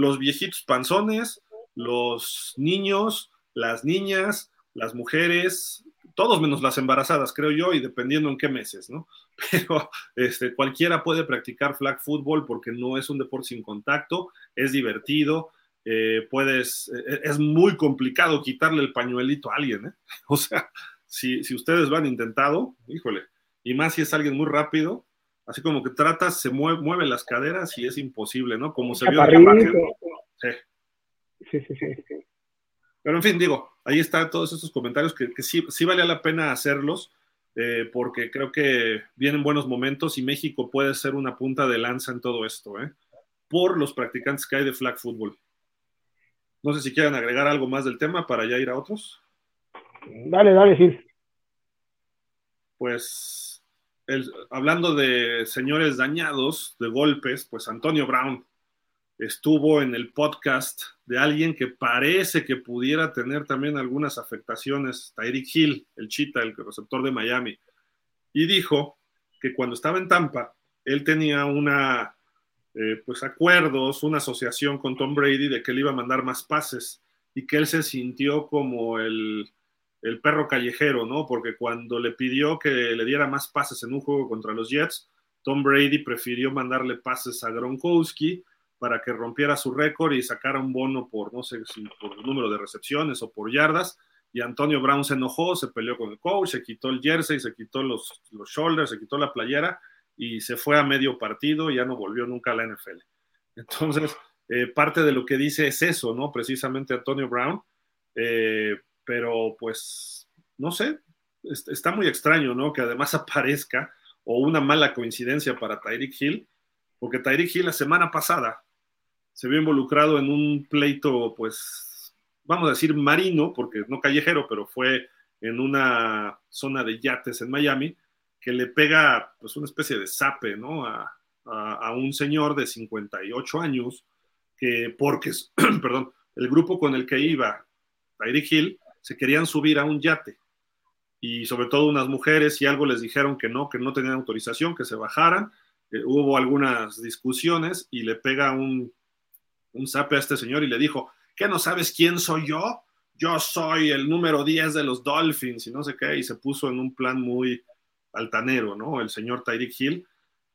Los viejitos panzones, los niños, las niñas, las mujeres, todos menos las embarazadas, creo yo, y dependiendo en qué meses, ¿no? (laughs) Pero este, cualquiera puede practicar flag football porque no es un deporte sin contacto, es divertido, eh, puedes, eh, es muy complicado quitarle el pañuelito a alguien, ¿eh? (laughs) O sea, si, si ustedes lo han intentado, híjole, y más si es alguien muy rápido, así como que tratas, se mueve, mueve las caderas y es imposible, ¿no? Como se vio en sí. Sí, sí, sí. Pero en fin, digo, ahí están todos estos comentarios que, sí, sí valía la pena hacerlos, eh, porque creo que vienen buenos momentos y México puede ser una punta de lanza en todo esto, ¿eh? por los practicantes que hay de flag football. No sé si quieren agregar algo más del tema para ya ir a otros.
Dale, dale, sí.
Pues, hablando de señores dañados, de golpes, pues Antonio Brown estuvo en el podcast de alguien que parece que pudiera tener también algunas afectaciones, Tyreek Hill, el chita, el receptor de Miami, y dijo que cuando estaba en Tampa, él tenía una, eh, pues acuerdos, una asociación con Tom Brady de que le iba a mandar más pases y que él se sintió como el, el perro callejero, ¿no? Porque cuando le pidió que le diera más pases en un juego contra los Jets, Tom Brady prefirió mandarle pases a Gronkowski para que rompiera su récord y sacara un bono por, no sé si por número de recepciones o por yardas. Y Antonio Brown se enojó, se peleó con el coach, se quitó el jersey, se quitó los, los shoulders, se quitó la playera y se fue a medio partido y ya no volvió nunca a la NFL. Entonces, eh, parte de lo que dice es eso, ¿no? Precisamente Antonio Brown. Eh, pero pues, no sé, está muy extraño, ¿no? Que además (laughs) aparezca o una mala coincidencia para Tyreek Hill, porque Tyreek Hill la semana pasada se vio involucrado en un pleito, pues, vamos a decir marino, porque no callejero, pero fue en una zona de yates en Miami, que le pega, pues, una especie de sape, ¿no? A, un señor de 58 años, que porque, (clears throat) perdón, el grupo con el que iba Tyreek Hill se querían subir a un yate y sobre todo unas mujeres y algo les dijeron que no, que no tenían autorización, que se bajaran. Eh, hubo algunas discusiones y le pega un un sape a este señor y le dijo, ¿qué no sabes quién soy yo? Yo soy el número 10 de los Dolphins y no sé qué, y se puso en un plan muy altanero, ¿no? El señor Tyreek Hill.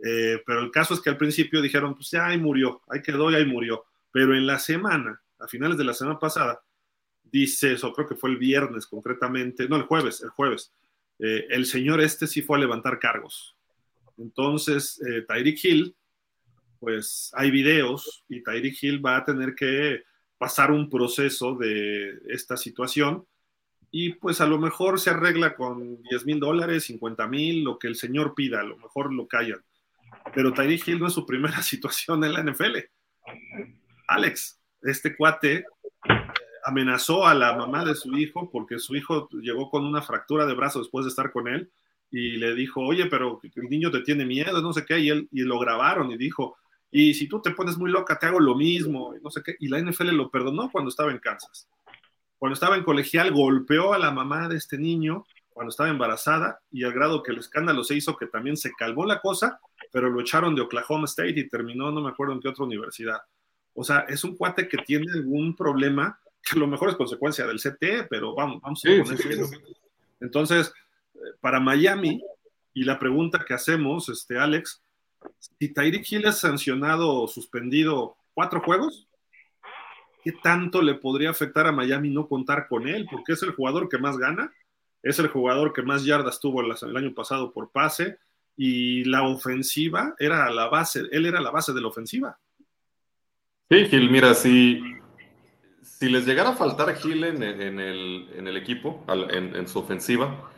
Eh, pero el caso es que al principio dijeron, pues ya ahí murió, ahí quedó y ahí murió. Pero en la semana, a finales de la semana pasada, dice eso, creo que fue el viernes concretamente, no, el jueves, el jueves, eh, el señor este sí fue a levantar cargos. Entonces, eh, Tyreek Hill pues hay videos y Tyreek Hill va a tener que pasar un proceso de esta situación y pues a lo mejor se arregla con 10 mil dólares, 50 mil, lo que el señor pida, a lo mejor lo callan. Pero Tyreek Hill no es su primera (laughs) situación en la NFL. Alex, este cuate amenazó a la mamá de su hijo porque su hijo llegó con una fractura de brazo después de estar con él y le dijo, oye, pero el niño te tiene miedo, no sé qué, y, él, y lo grabaron y dijo, y si tú te pones muy loca, te hago lo mismo, y no sé qué. Y la NFL lo perdonó cuando estaba en Kansas. Cuando estaba en colegial, golpeó a la mamá de este niño cuando estaba embarazada y al grado que el escándalo se hizo que también se calmó la cosa, pero lo echaron de Oklahoma State y terminó, no me acuerdo en qué otra universidad. O sea, es un cuate que tiene algún problema que a lo mejor es consecuencia del CT, pero vamos, vamos a poner Entonces, eh, para Miami, y la pregunta que hacemos, este, Alex, si Tyreek Hill es sancionado o suspendido cuatro juegos, ¿qué tanto le podría afectar a Miami no contar con él? Porque es el jugador que más gana, es el jugador que más yardas tuvo el año pasado por pase y la ofensiva era la base, él era la base de la ofensiva.
Sí, Gil, mira, si, si les llegara a faltar Gil en, el, equipo, en su ofensiva,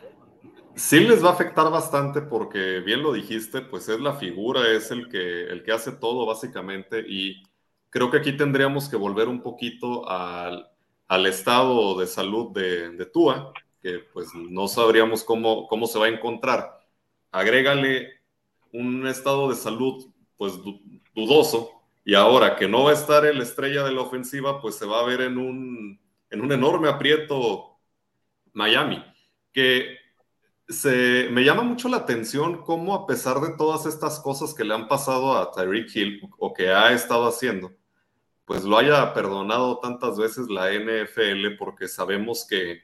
Sí les va a afectar bastante porque, bien lo dijiste, pues es la figura, es el que, el que hace todo básicamente y creo que aquí tendríamos que volver un poquito al, estado de salud de, de, Tua, que pues no sabríamos cómo, cómo se va a encontrar. Agrégale un estado de salud pues dudoso y ahora que no va a estar el estrella de la ofensiva, pues se va a ver en un, en un enorme aprieto Miami, que se, me llama mucho la atención cómo a pesar de todas estas cosas que le han pasado a Tyreek Hill o que ha estado haciendo, pues lo haya perdonado tantas veces la NFL porque sabemos que,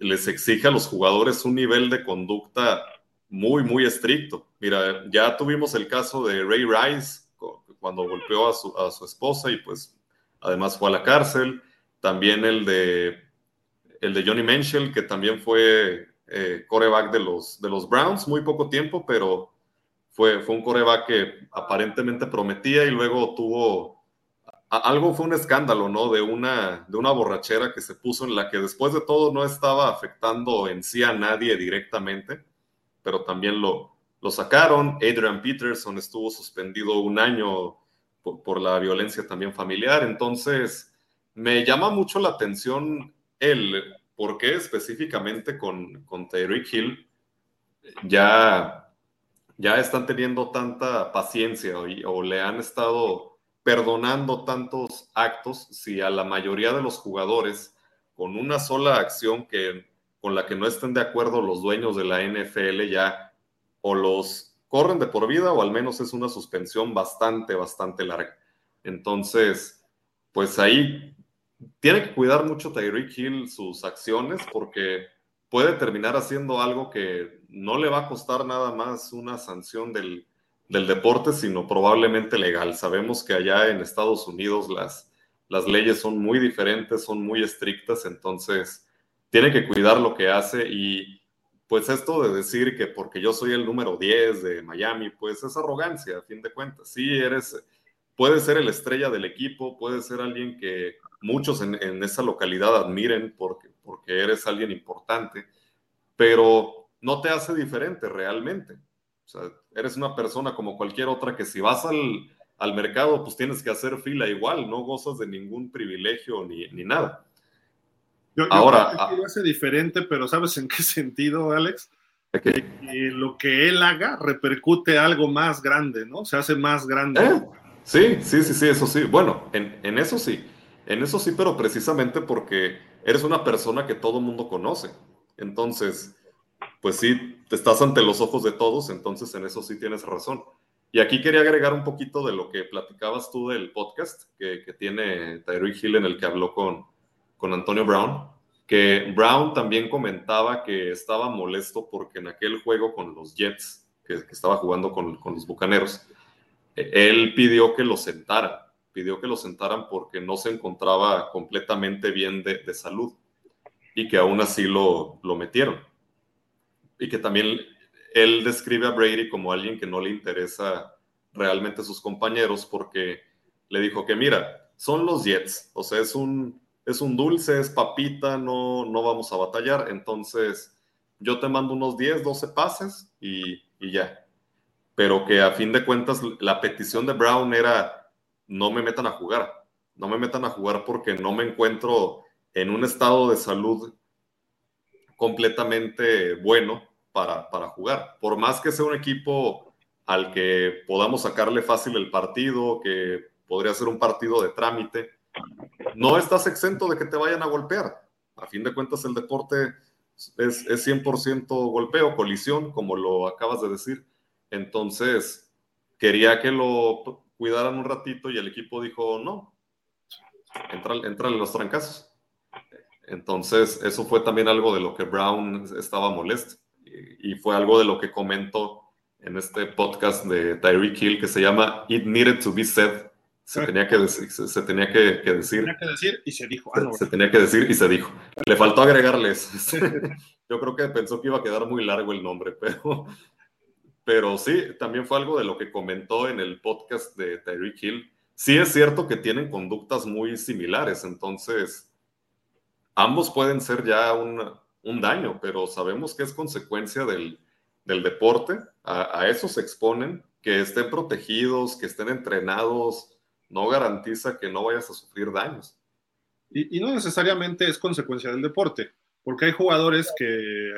les exige a los jugadores un nivel de conducta muy, muy estricto. Mira, ya tuvimos el caso de Ray Rice cuando golpeó a su, a su esposa y pues además fue a la cárcel. También el de, el de Johnny Menschel, que también fue eh, coreback de los, de los Browns, muy poco tiempo, pero fue, fue un coreback que aparentemente prometía y luego tuvo algo fue un escándalo, ¿no? De una, de una borrachera que se puso en la que después de todo no estaba afectando en sí a nadie directamente, pero también lo, lo sacaron. Adrian Peterson estuvo suspendido un año por, la violencia también familiar. Entonces, me llama mucho la atención el por qué específicamente con, con Hill ya, ya están teniendo tanta paciencia o le han estado perdonando tantos actos si a la mayoría de los jugadores con una sola acción que con la que no estén de acuerdo los dueños de la NFL ya o los corren de por vida o al menos es una suspensión bastante, bastante larga. Entonces, pues ahí tiene que cuidar mucho Tyreek Hill sus acciones porque puede terminar haciendo algo que no le va a costar nada más una sanción del, del deporte, sino probablemente legal. Sabemos que allá en Estados Unidos las, las leyes son muy diferentes, son muy estrictas, entonces tiene que cuidar lo que hace y pues esto de decir que porque yo soy el número 10 de Miami, pues es arrogancia, a fin de cuentas. Sí, eres, puede ser el estrella del equipo, puede ser alguien que muchos en, esa localidad admiren porque, porque eres alguien importante, pero no te hace diferente realmente. O sea, eres una persona como cualquier otra que si vas al, al mercado, pues tienes que hacer fila igual, no gozas de ningún privilegio ni, ni nada.
Yo, Ahora, creo que lo hace diferente, pero ¿sabes en qué (laughs) sentido, Alex? Que lo que él haga repercute algo más grande, ¿no? Se hace más grande.
¿Eh? Sí, sí, sí, sí, eso sí. Bueno, en, en, eso sí. En eso sí, pero precisamente porque eres una persona que todo el mundo conoce. Entonces, pues sí, te estás ante los ojos de todos, entonces en eso sí tienes razón. Y aquí quería agregar un poquito de lo que platicabas tú del podcast que, que tiene Tyree Hill en el que habló con, con Antonio Brown, que Brown también comentaba que estaba molesto porque en aquel juego con los Jets, que, estaba jugando con, con, los Bucaneros, e, él pidió que lo sentaran, pidió que lo sentaran porque no se encontraba completamente bien de, de salud y que aún así lo, lo metieron. Y que también él describe a Brady como alguien que no le interesa realmente sus compañeros porque le dijo que mira, son los Jets, o sea, es un es un dulce, es papita, no, no vamos a batallar. Entonces, yo te mando unos 10, 12 pases y, ya. Pero que a fin de cuentas la petición de Brown era, no me metan a jugar, no me metan a jugar porque no me encuentro en un estado de salud completamente bueno para, para jugar. Por más que sea un equipo al que podamos sacarle fácil el partido, que podría ser un partido de trámite, no estás exento de que te vayan a golpear. A fin de cuentas, el deporte es, es 100% golpeo, colisión, como lo acabas de decir. Entonces, quería que lo cuidaran un ratito y el equipo dijo, no, entra, en los trancazos. Entonces, eso fue también algo de lo que Brown estaba molesto y, fue algo de lo que comentó en este podcast de Tyreek Hill que se llama It Needed to Be Said, se tenía que decir, se, tenía que, decir. Se
tenía que decir y se dijo. Ah,
se, tenía que decir y se dijo. Le faltó agregarles. (laughs) Yo creo que pensó que iba a quedar muy largo el nombre, (laughs) pero, pero sí, también fue algo de lo que comentó en el podcast de Tyreek Hill. Sí es cierto que tienen conductas muy similares, entonces ambos pueden ser ya un, un daño, pero sabemos que es consecuencia del, del deporte. A, a eso se exponen, que estén protegidos, que estén entrenados no garantiza que no vayas a sufrir daños.
Y, no necesariamente es consecuencia del deporte, porque hay jugadores que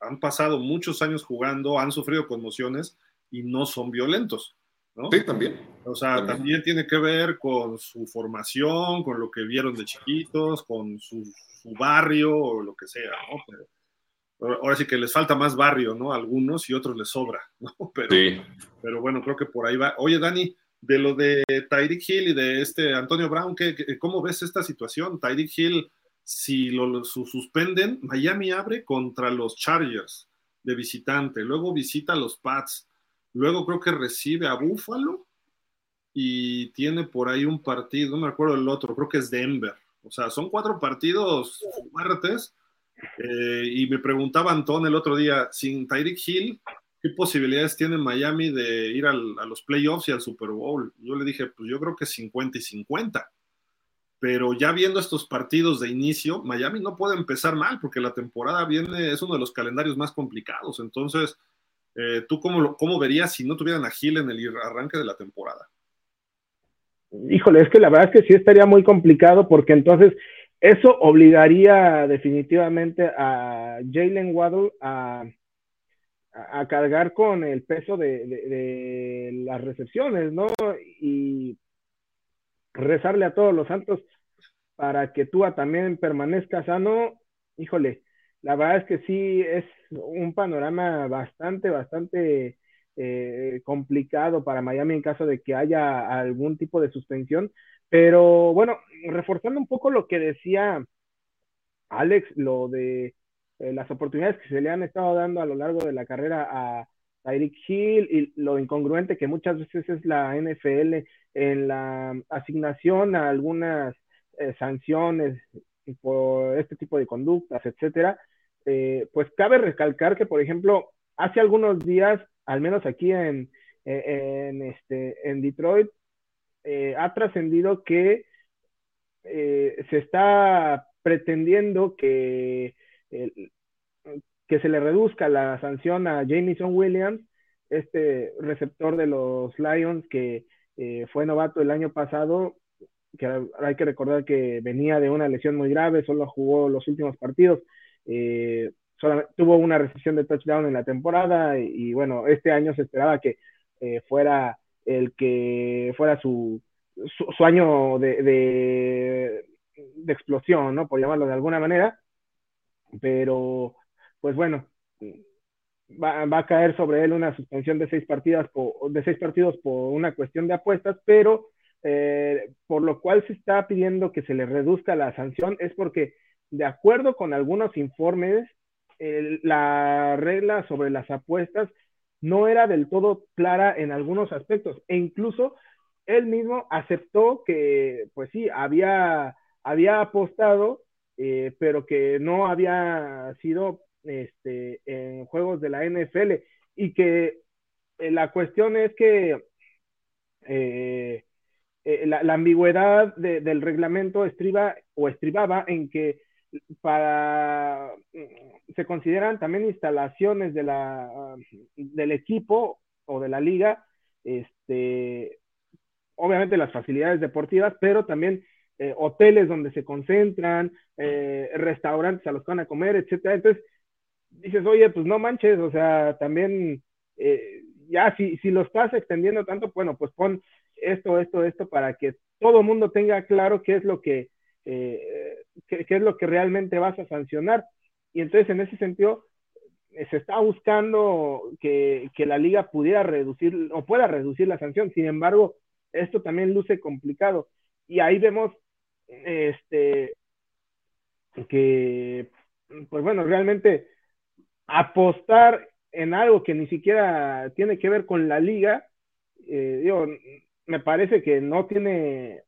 han pasado muchos años jugando, han sufrido conmociones y no son violentos. ¿no?
Sí, también.
O sea, también. tiene que ver con su formación, con lo que vieron de chiquitos, con su, barrio o lo que sea, ¿no? Pero, ahora sí que les falta más barrio, ¿no? algunos y otros les sobra, (laughs) ¿no? Pero, sí. pero bueno, creo que por ahí va. Oye, Dani, de lo de Tyreek Hill y de este Antonio Brown, ¿qué, cómo ves esta situación? Tyreek Hill si lo, suspenden, Miami abre contra los Chargers de visitante, luego visita a los Pats, luego creo que recibe a Buffalo y tiene por ahí un partido, no me acuerdo el otro, creo que es Denver. O sea, son cuatro partidos fuertes. Eh, y me preguntaba Antón el otro día, sin Tyreek Hill, ¿qué posibilidades tiene Miami de ir a los playoffs y al Super Bowl? Yo le dije, pues yo creo que 50 y 50 pero ya viendo estos partidos de inicio, Miami no puede empezar mal porque la temporada viene, es uno de los calendarios más complicados. Entonces, eh, ¿tú cómo, cómo verías si no tuvieran a Gil en el arranque de la temporada?
Híjole, es que la verdad es que sí estaría muy complicado porque entonces eso obligaría definitivamente a Jalen Waddle a, a, cargar con el peso de, de las recepciones, ¿no? Y rezarle a todos los santos para que Tua también permanezca sano, híjole, la verdad es que sí es un panorama bastante, bastante eh, complicado para Miami en caso de que haya algún tipo de suspensión. Pero bueno, reforzando un poco lo que decía Alex, lo de eh, las oportunidades que se le han estado dando a lo largo de la carrera a Tyreek Hill y lo incongruente que muchas veces es la NFL en la asignación a algunas eh, sanciones por este tipo de conductas, etcétera, eh, pues cabe recalcar que, por ejemplo, hace algunos días, al menos aquí en, en, este, en Detroit, eh, ha trascendido que se está pretendiendo que, que se le reduzca la sanción a Jamison Williams, este receptor de los Lions que fue novato el año pasado que hay que recordar que venía de una lesión muy grave, solo jugó los últimos partidos, eh, tuvo una recesión de touchdown en la temporada y, bueno, este año se esperaba que eh, fuera el que fuera su, su, año de, de, explosión, ¿no? Por llamarlo de alguna manera, pero pues bueno, Va, va, a caer sobre él una suspensión de seis partidas por, de seis partidos por una cuestión de apuestas, pero eh, por lo cual se está pidiendo que se le reduzca la sanción, es porque, de acuerdo con algunos informes, la regla sobre las apuestas no era del todo clara en algunos aspectos, e incluso él mismo aceptó que, pues sí, había, había apostado, eh, pero que no había sido este, en juegos de la NFL y que eh, la cuestión es que eh, la, ambigüedad del reglamento estriba o estribaba en que para se consideran también instalaciones de la, del equipo o de la liga, este, obviamente las facilidades deportivas, pero también eh, hoteles donde se concentran, eh, restaurantes a los que van a comer, etcétera. Entonces, dices, oye, pues no manches, o sea, también, ya si, si lo estás extendiendo tanto, bueno, pues pon esto, esto, esto, para que todo el mundo tenga claro qué es lo que, eh, qué, es lo que realmente vas a sancionar. Y entonces, en ese sentido, eh, se está buscando que, que, la liga pudiera reducir o pueda reducir la sanción. Sin embargo, esto también luce complicado. Y ahí vemos este, que, pues bueno, realmente apostar en algo que ni siquiera tiene que ver con la liga, eh, digo, me parece que no tiene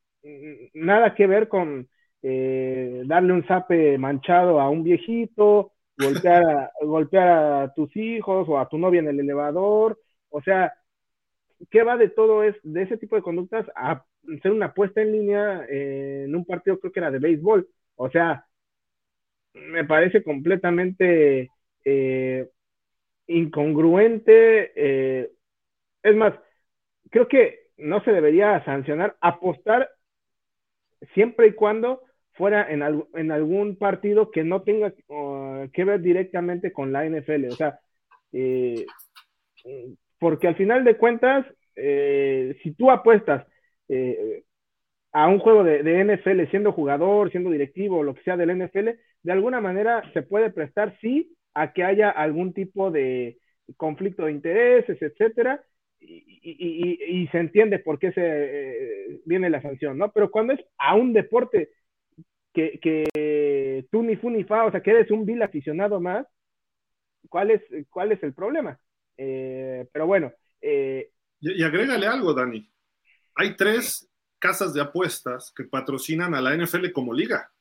nada que ver con eh, darle un zape manchado a un viejito, golpear a, (laughs) golpear a tus hijos o a tu novia en el elevador. O sea, ¿qué va de todo es de ese tipo de conductas a ser una apuesta en línea eh, en un partido creo que era de béisbol? O sea, me parece completamente eh, incongruente. es más, creo que no se debería sancionar apostar siempre y cuando fuera en, en algún partido que no tenga que ver directamente con la NFL. O sea, eh, porque al final de cuentas, eh, si tú apuestas eh, a un juego de, NFL siendo jugador, siendo directivo, lo que sea del NFL, de alguna manera se puede prestar sí a que haya algún tipo de conflicto de intereses, etcétera, y, se entiende por qué se eh, viene la sanción, ¿no? Pero cuando es a un deporte que, que tú ni fu ni fa, o sea, que eres un vil aficionado más, ¿cuál es, cuál es el problema? Eh, pero bueno.
Eh, y, y, agrégale algo, Dani. Hay tres casas de apuestas que patrocinan a la NFL como liga.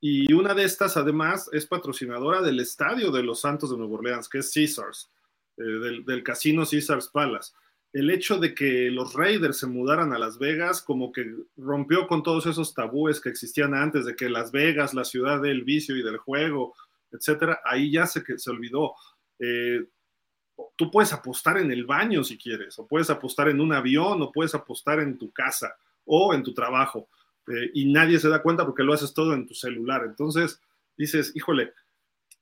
Y una de estas, además, es patrocinadora del estadio de los Santos de Nueva Orleans, que es Caesars, eh, del, casino Caesars Palace. El hecho de que los Raiders se mudaran a Las Vegas, como que rompió con todos esos tabúes que existían antes de que Las Vegas, la ciudad del vicio y del juego, etcétera, ahí ya se, se olvidó. Eh, tú puedes apostar en el baño si quieres, o puedes apostar en un avión, o puedes apostar en tu casa o en tu trabajo. Eh, y nadie se da cuenta porque lo haces todo en tu celular. Entonces dices, híjole,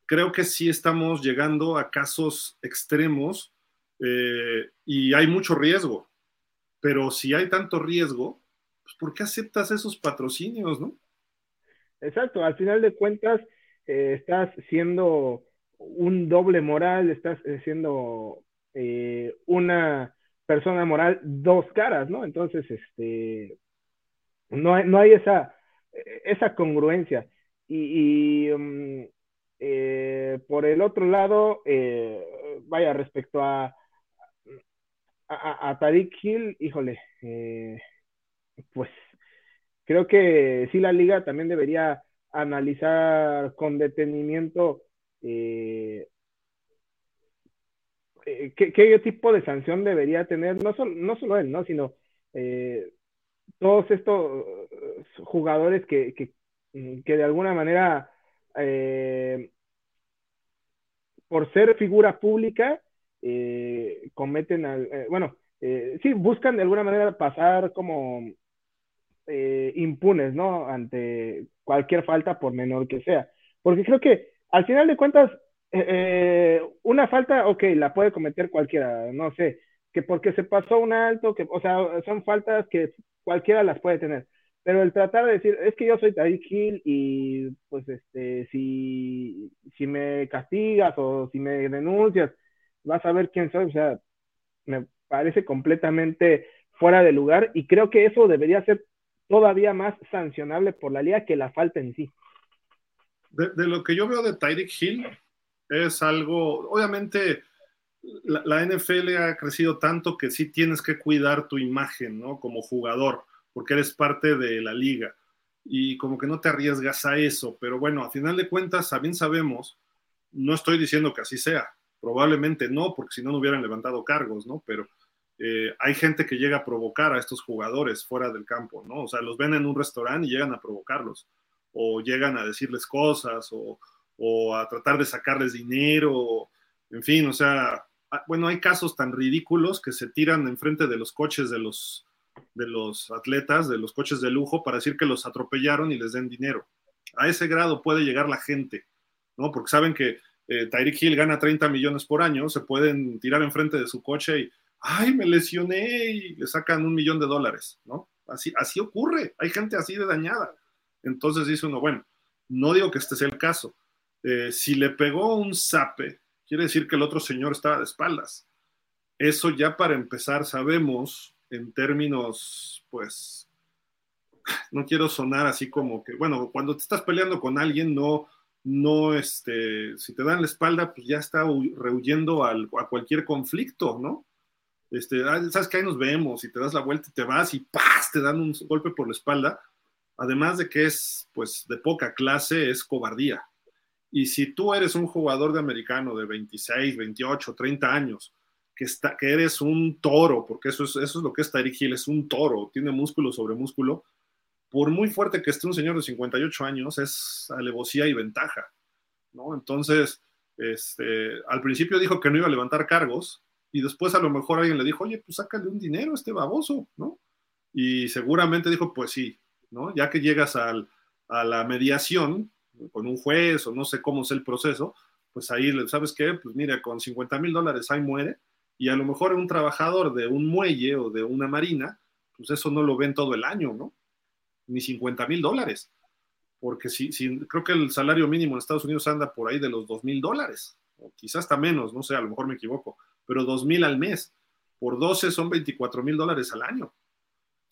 creo que sí estamos llegando a casos extremos eh, y hay mucho riesgo. Pero si hay tanto riesgo, pues ¿por qué aceptas esos patrocinios, no?
Exacto, al final de cuentas eh, estás siendo un doble moral, estás siendo una persona moral dos caras, ¿no? Entonces, este, no hay, no hay esa, esa congruencia. Y, mm, eh, por el otro lado, eh, vaya, respecto a, a, a Tariq Hill, híjole, eh, pues creo que sí la liga también debería analizar con detenimiento qué, qué, tipo de sanción debería tener, no, solo, no solo él, ¿no? sino todos estos jugadores que, que, que de alguna manera, eh, por ser figura pública, eh, cometen, al, eh, bueno, sí, buscan de alguna manera pasar como impunes, ¿no? Ante cualquier falta, por menor que sea. Porque creo que al final de cuentas, una falta, ok, la puede cometer cualquiera, no sé, que porque se pasó un alto, que, o sea, son faltas que cualquiera las puede tener. Pero el tratar de decir, es que yo soy Tariq Hill y pues este, si, si me castigas o si me denuncias, vas a ver quién soy, o sea, me parece completamente fuera de lugar y creo que eso debería ser todavía más sancionable por la liga que la falta en sí.
De, lo que yo veo de Tyreek Hill es algo, obviamente la, la, NFL ha crecido tanto que sí tienes que cuidar tu imagen, ¿no? Como jugador, porque eres parte de la liga y como que no te arriesgas a eso, pero bueno, a final de cuentas, también sabemos, no estoy diciendo que así sea, probablemente no, porque si no, no hubieran levantado cargos, ¿no? Pero eh, hay gente que llega a provocar a estos jugadores fuera del campo, ¿no? O sea, los ven en un restaurante y llegan a provocarlos, o llegan a decirles cosas, o, o a tratar de sacarles dinero, en fin, o sea, Ah, bueno, hay casos tan ridículos que se tiran enfrente de los coches de los, de los atletas, de los coches de lujo, para decir que los atropellaron y les den dinero. A ese grado puede llegar la gente, ¿no? Porque saben que eh, Tyreek Hill gana 30 millones por año, se pueden tirar enfrente de su coche y, ay, me lesioné y le sacan un millón de dólares, ¿no? Así, así ocurre, hay gente así de dañada. Entonces dice uno, bueno, no digo que este sea el caso. Eh, si le pegó un zape quiere decir que el otro señor estaba de espaldas. Eso ya para empezar sabemos en términos, pues, no quiero sonar así como que, bueno, cuando te estás peleando con alguien, no, no, este, si te dan la espalda, pues ya está rehuyendo al, a cualquier conflicto, ¿no? Este, ah, sabes que ahí nos vemos y te das la vuelta y te vas y ¡paz! te dan un golpe por la espalda. Además de que es, pues, de poca clase, es cobardía. Y si tú eres un jugador de americano de 26, 28, 30 años, que, está, que eres un toro, porque eso es, eso es lo que es Tyreek Hill, es un toro, tiene músculo sobre músculo, por muy fuerte que esté un señor de 58 años, es alevosía y ventaja, ¿no? Entonces, este, al principio dijo que no iba a levantar cargos, y después a lo mejor alguien le dijo, oye, pues sácale un dinero a este baboso, ¿no? Y seguramente dijo, pues sí, ¿no? Ya que llegas al, a la mediación, con un juez o no sé cómo es el proceso, pues ahí, ¿sabes qué? Pues mira, con 50 mil dólares ahí muere y a lo mejor un trabajador de un muelle o de una marina, pues eso no lo ven todo el año, ¿no? Ni 50 mil dólares. Porque si, si, creo que el salario mínimo en Estados Unidos anda por ahí de los 2 mil dólares, o quizás hasta menos, no sé, a lo mejor me equivoco, pero 2 mil al mes. Por 12 son 24 mil dólares al año.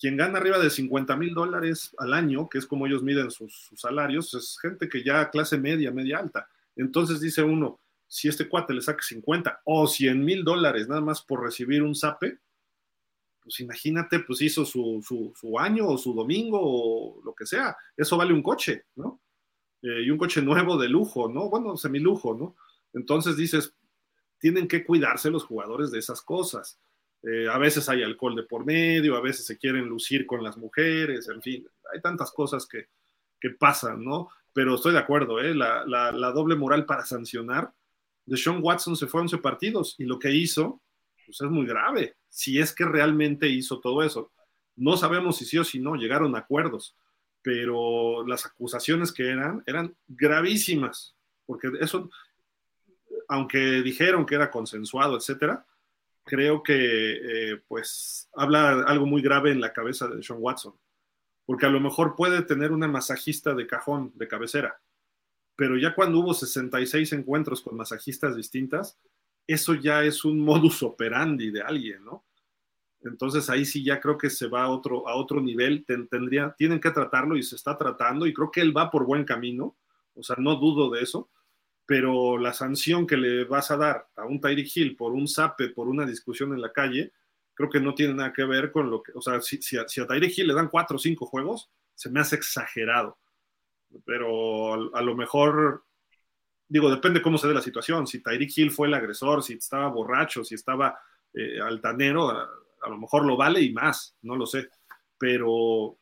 Quien gana arriba de 50 mil dólares al año, que es como ellos miden sus, salarios, es gente que ya clase media, media alta. Entonces dice uno, si este cuate le saca 50 o 100 mil dólares nada más por recibir un zape, pues imagínate, pues hizo su, su, año o su domingo o lo que sea. Eso vale un coche, ¿no? Eh, y un coche nuevo de lujo, ¿no? Bueno, semilujo, ¿no? Entonces dices, tienen que cuidarse los jugadores de esas cosas. Eh, a veces hay alcohol de por medio, a veces se quieren lucir con las mujeres, en fin, hay tantas cosas que, pasan, ¿no? Pero estoy de acuerdo, ¿eh? La, la, doble moral para sancionar. De Sean Watson se fue a 11 partidos y lo que hizo, pues es muy grave si es que realmente hizo todo eso. No sabemos si sí o si no, llegaron a acuerdos, pero las acusaciones que eran eran gravísimas, porque eso, aunque dijeron que era consensuado, etcétera, creo que eh, pues habla algo muy grave en la cabeza de Sean Watson, porque a lo mejor puede tener una masajista de cajón, de cabecera, pero ya cuando hubo 66 encuentros con masajistas distintas, eso ya es un modus operandi de alguien, ¿no? Entonces ahí sí ya creo que se va a otro, a otro nivel, tendría, tienen que tratarlo y se está tratando y creo que él va por buen camino, o sea, no dudo de eso, pero la sanción que le vas a dar a un Tyreek Hill por un zape, por una discusión en la calle, creo que no tiene nada que ver con lo que, o sea, si, si, a, si Tyreek Hill le dan cuatro o cinco juegos, se me hace exagerado, pero a lo mejor digo, depende cómo se dé la situación. Si Tyreek Hill fue el agresor, si estaba borracho, si estaba eh, altanero, a, lo mejor lo vale y más, no lo sé. Pero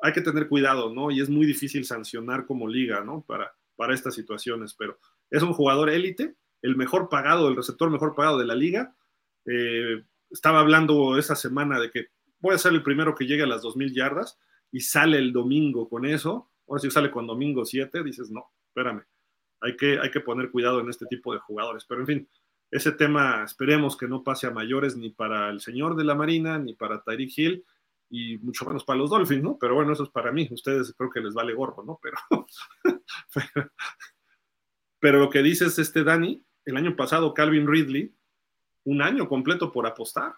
hay que tener cuidado, ¿no? Y es muy difícil sancionar como liga, ¿no? Para, para estas situaciones. Pero es un jugador élite, el mejor pagado, el receptor mejor pagado de la liga. Eh, estaba hablando esa semana de que voy a ser el primero que llegue a las 2.000 yardas y sale el domingo con eso. Ahora si sale con domingo 7, dices, no, espérame hay que, hay que poner cuidado en este tipo de jugadores. Pero en fin, ese tema esperemos que no pase a mayores ni para el señor de la Marina, ni para Tyreek Hill, y mucho menos para los Dolphins, ¿no? Pero bueno, eso es para mí. Ustedes creo que les vale gorro, ¿no? Pero, (laughs) pero, lo que dices, este Dani, el año pasado Calvin Ridley, un año completo por apostar.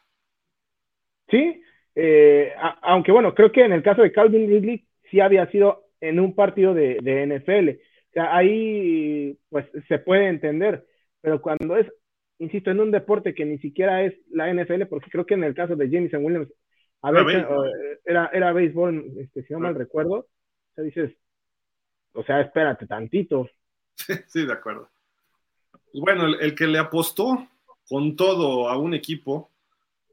Sí, eh, aunque bueno, creo que en el caso de Calvin Ridley sí había sido en un partido de, de NFL sea, ahí pues se puede entender, pero cuando es, insisto, en un deporte que ni siquiera es la NFL, porque creo que en el caso de Jameson Williams, a ver, era, era béisbol, este, si no mal recuerdo, o sea, dices, o sea, espérate tantito. (laughs)
Sí, de acuerdo. Bueno, el que le apostó con todo a un equipo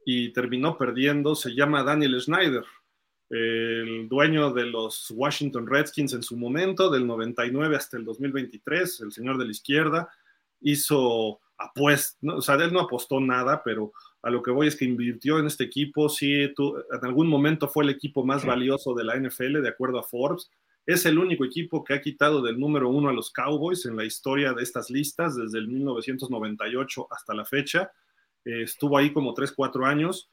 y terminó perdiendo se llama Daniel Schneider el dueño de los Washington Redskins en su momento, del 99 hasta el 2023, el señor de la izquierda, hizo apuestas, o sea, él no apostó nada, pero a lo que voy es que invirtió en este equipo, sí, en algún momento fue el equipo más valioso de la NFL, de acuerdo a Forbes. Es el único equipo que ha quitado del número uno a los Cowboys en la historia de estas listas desde el 1998 hasta la fecha. Eh, estuvo ahí como 3, 4 años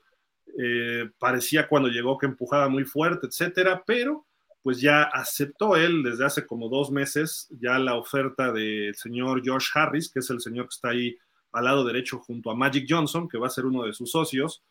eh, parecía cuando llegó que empujaba muy fuerte, etcétera, pero pues ya aceptó él desde hace como dos meses ya la oferta del señor Josh Harris, que es el señor que está ahí al lado derecho junto a Magic Johnson, que va a ser uno de sus socios,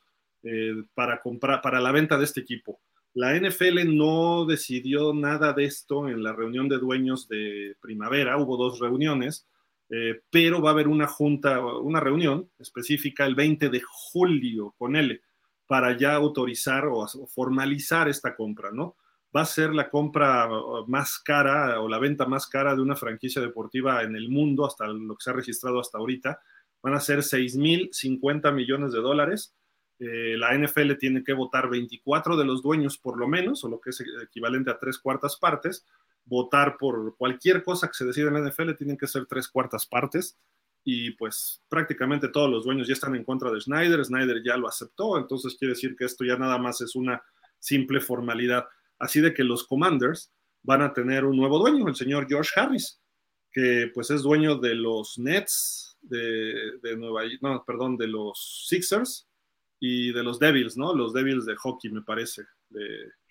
eh, para comprar, para la venta de este equipo. La NFL no decidió nada de esto en la reunión de dueños de primavera, hubo dos reuniones, eh, pero va a haber una junta, una reunión específica el 20 de julio con él para ya autorizar o formalizar esta compra, ¿no? Va a ser la compra uh, más cara o la venta más cara de una franquicia deportiva en el mundo, hasta lo que se ha registrado hasta ahorita. Van a ser 6.050 millones de dólares. Eh, la NFL tiene que votar 24 de los dueños por lo menos, o lo que es equivalente a tres cuartas partes. Votar por cualquier cosa que se decida en la NFL tienen que ser tres cuartas partes y pues prácticamente todos los dueños ya están en contra de Schneider, Schneider ya lo aceptó, entonces quiere decir que esto ya nada más es una simple formalidad. Así de que los Commanders van a tener un nuevo dueño, el señor George Harris, que pues es dueño de los Nets, de, de Nueva no, perdón, de los Sixers y de los Devils, ¿no? Los Devils de hockey, me parece.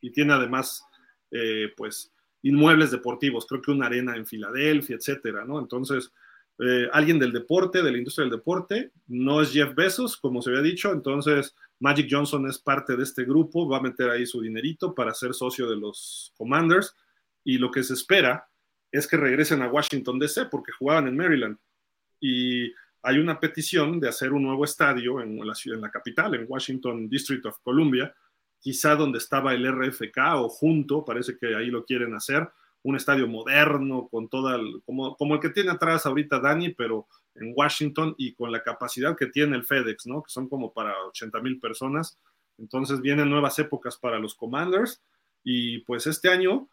y tiene además, eh, pues, inmuebles deportivos, creo que una arena en Filadelfia, etcétera, ¿no? Entonces, eh, alguien del deporte, de la industria del deporte, no es Jeff Bezos, como se había dicho, entonces Magic Johnson es parte de este grupo, va a meter ahí su dinerito para ser socio de los Commanders y lo que se espera es que regresen a Washington DC porque jugaban en Maryland y hay una petición de hacer un nuevo estadio en la, capital, en Washington District of Columbia, quizá donde estaba el RFK o junto, parece que ahí lo quieren hacer, un estadio moderno, con toda, el, como, como el que tiene atrás ahorita Dani, pero en Washington y con la capacidad que tiene el FedEx, ¿no? Que son como para 80 mil personas. Entonces vienen nuevas épocas para los Commanders y pues este año,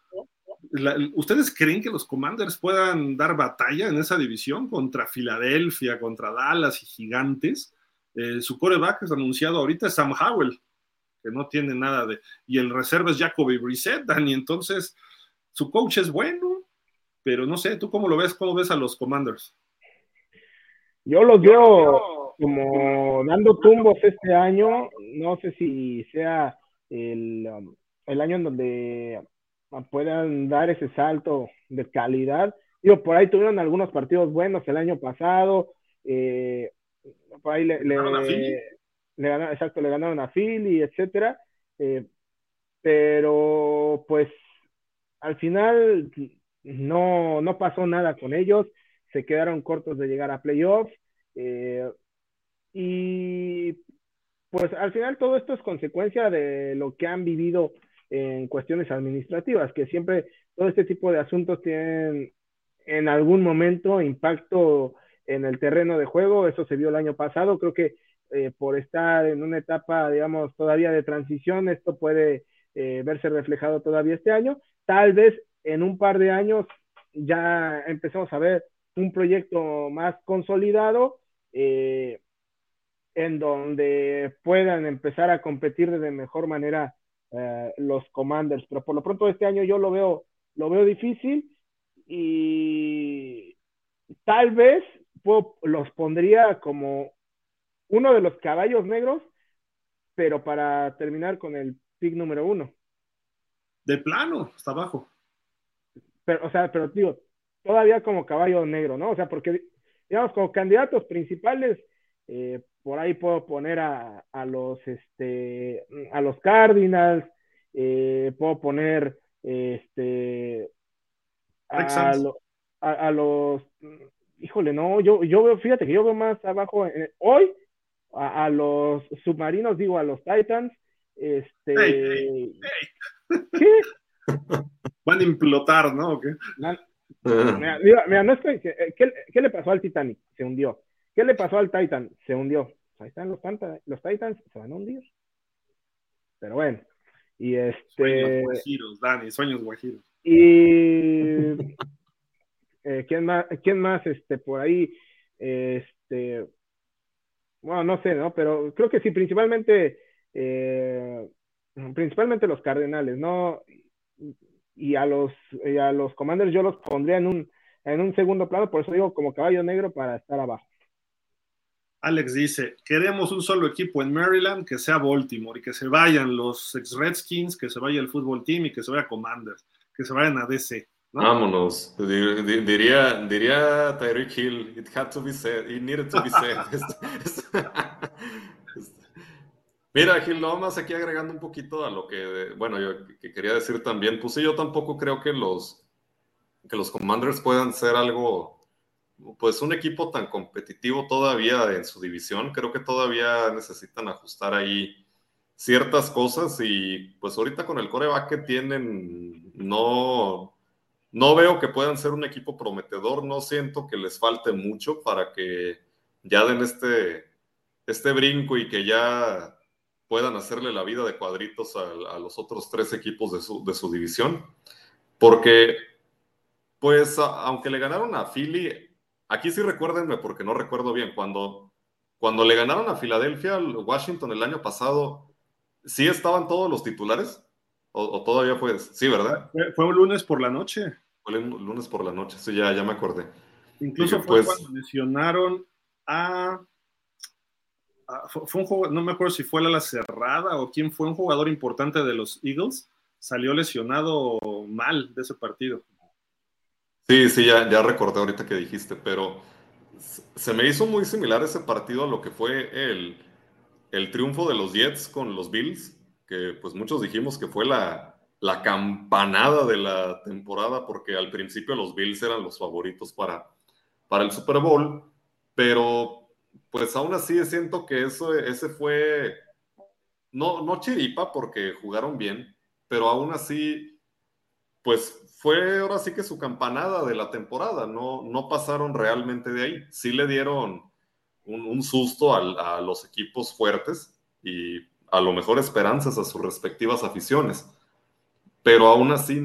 ¿ustedes creen que los Commanders puedan dar batalla en esa división contra Filadelfia, contra Dallas y Gigantes? Eh, su coreback es anunciado ahorita es Sam Howell, que no tiene nada de... Y el reserva es Jacoby Brissett, Dani. Entonces, su coach es bueno, pero no sé, ¿tú cómo lo ves? ¿Cómo ves a los Commanders?
Yo los veo como dando tumbos este año. No sé si sea el, um, el año en donde puedan dar ese salto de calidad. Digo, por ahí tuvieron algunos partidos buenos el año pasado. Eh, por ahí le, le, le, ganaron, exacto, le ganaron a Philly, etcétera. Eh, pero pues al final no, no pasó nada con ellos, se quedaron cortos de llegar a playoffs. Eh, y pues al final todo esto es consecuencia de lo que han vivido en cuestiones administrativas, que siempre todo este tipo de asuntos tienen en algún momento impacto en el terreno de juego, eso se vio el año pasado, creo que eh, por estar en una etapa, digamos, todavía de transición, esto puede eh, verse reflejado todavía este año, tal vez en un par de años ya empecemos a ver un proyecto más consolidado eh, en donde puedan empezar a competir de mejor manera eh, los commanders, pero por lo pronto este año yo lo veo, lo veo difícil y tal vez los pondría como uno de los caballos negros, pero para terminar con el pick número uno.
De plano, hasta abajo.
Pero, o sea, pero digo, todavía como caballo negro, ¿no? O sea, porque, digamos, como candidatos principales, eh, por ahí puedo poner a, a, los, este, a los Cardinals, eh, puedo poner, este, a, a, los, híjole, no, yo, yo veo, fíjate que yo veo más abajo, eh, hoy, a, los submarinos, digo, a los Titans, este,
¿Qué? (laughs) Van a implotar, ¿no? ¿Qué?
mira, no estoy, eh, ¿qué, ¿qué, le pasó al Titanic? Se hundió. ¿Qué le pasó al Titan? Se hundió. Ahí están los, los Titans, se van a hundir. Pero bueno. Y este.
Sueños guajiros, Dani, sueños guajiros.
Y. (laughs) eh, ¿quién, más, ¿Quién más? Este, por ahí. Este. Bueno, no sé, ¿no? Pero creo que sí, principalmente. Eh, principalmente los Cardenales, ¿no? Y a los, a los Commanders yo los pondría en un, en un segundo plano, por eso digo como caballo negro para estar abajo.
Alex dice, queremos un solo equipo en Maryland que sea Baltimore y que se vayan los ex Redskins, que se vaya el fútbol team y que se vaya Commanders, que se vayan a DC.
Vámonos, diría, diría Tyreek Hill, it had to be said, it needed to be said. (laughs) Mira, Gil, nada más aquí agregando un poquito a lo que, bueno, yo que quería decir también, pues sí, yo tampoco creo que los, que los Commanders puedan ser algo, pues un equipo tan competitivo todavía en su división. Creo que todavía necesitan ajustar ahí ciertas cosas y pues ahorita con el coreback tienen, no, no veo que puedan ser un equipo prometedor, no siento que les falte mucho para que ya den este, este brinco y que ya puedan hacerle la vida de cuadritos a, los otros tres equipos de su, de su división. Porque, pues, aunque le ganaron a Philly, aquí sí recuérdenme porque no recuerdo bien, cuando, cuando le ganaron a Filadelfia, Washington el año pasado, ¿sí estaban todos los titulares? ¿O, todavía fue? Sí, ¿verdad?
Fue, un lunes por la noche.
Fue un lunes por la noche, sí, ya, ya me acordé.
Incluso fue pues cuando mencionaron a fue un juego, no me acuerdo si fue la cerrada o quién fue un jugador importante de los Eagles, salió lesionado mal de ese partido.
Sí, sí, ya, ya recordé ahorita que dijiste, pero se me hizo muy similar ese partido a lo que fue el, el triunfo de los Jets con los Bills, que pues muchos dijimos que fue la, la campanada de la temporada, porque al principio los Bills eran los favoritos para, para el Super Bowl, pero pues aún así siento que eso, ese fue, no, no chiripa porque jugaron bien, pero aún así, pues fue ahora sí que su campanada de la temporada, no, no pasaron realmente de ahí, sí le dieron un, susto a los equipos fuertes y a lo mejor esperanzas a sus respectivas aficiones, pero aún así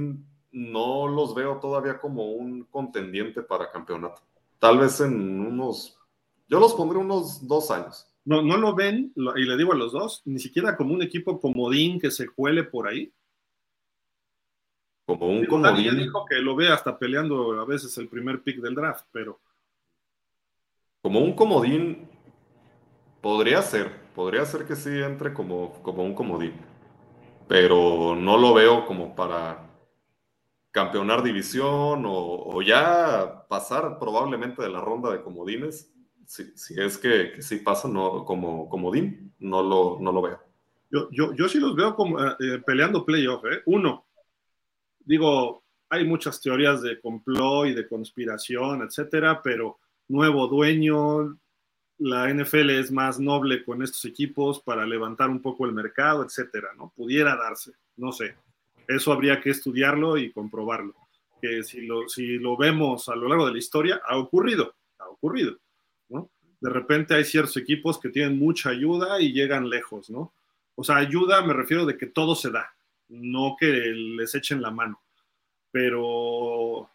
no los veo todavía como un contendiente para campeonato. Tal vez en unos, yo los pondré unos dos años.
No, no lo ven, y le digo a los dos, ni siquiera como un equipo comodín que se cuele por ahí.
Como un comodín.
dijo que lo ve hasta peleando a veces el primer pick del draft, pero
como un comodín, podría ser, podría ser que sí entre como, como un comodín, pero no lo veo como para campeonar división o, ya pasar probablemente de la ronda de comodines, si, es que, que, sí pasa no, como comodín, no lo, no lo veo.
Yo, yo, yo sí los veo como, eh, eh, peleando playoff. ¿eh? Uno, digo, hay muchas teorías de complot y de conspiración, etcétera, pero nuevo dueño, la NFL es más noble con estos equipos para levantar un poco el mercado, etcétera, ¿no? Pudiera darse, no sé. Eso habría que estudiarlo y comprobarlo. Que si lo, si lo vemos a lo largo de la historia, ha ocurrido, ha ocurrido, ¿no? De repente hay ciertos equipos que tienen mucha ayuda y llegan lejos, ¿no? O sea, ayuda me refiero de que todo se da, no que les echen la mano. Pero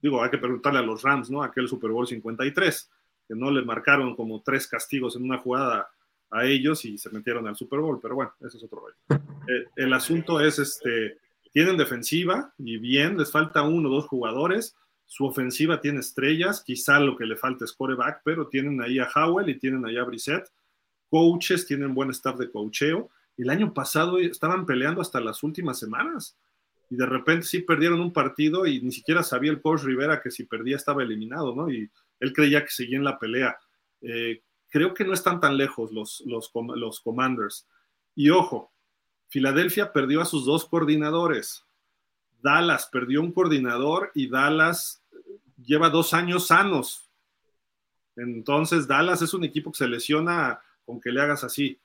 digo, hay que preguntarle a los Rams, ¿no? Aquel Super Bowl 53, que no le marcaron como tres castigos en una jugada a ellos y se metieron al Super Bowl, pero bueno, ese es otro rollo. (laughs) Eh, el asunto es, este, tienen defensiva y bien, les falta uno o dos jugadores, su ofensiva tiene estrellas, quizá lo que le falta es coreback, pero tienen ahí a Howell y tienen ahí a Brissett, coaches, tienen buen staff de coacheo, el año pasado estaban peleando hasta las últimas semanas, y de repente sí perdieron un partido y ni siquiera sabía el coach Rivera que si perdía estaba eliminado, ¿no? Y él creía que seguía en la pelea. Eh, creo que no están tan lejos los, los, los Commanders. Y ojo, Filadelfia perdió a sus dos coordinadores. Dallas perdió un coordinador y Dallas lleva dos años sanos. Entonces, Dallas es un equipo que se lesiona con que le hagas así.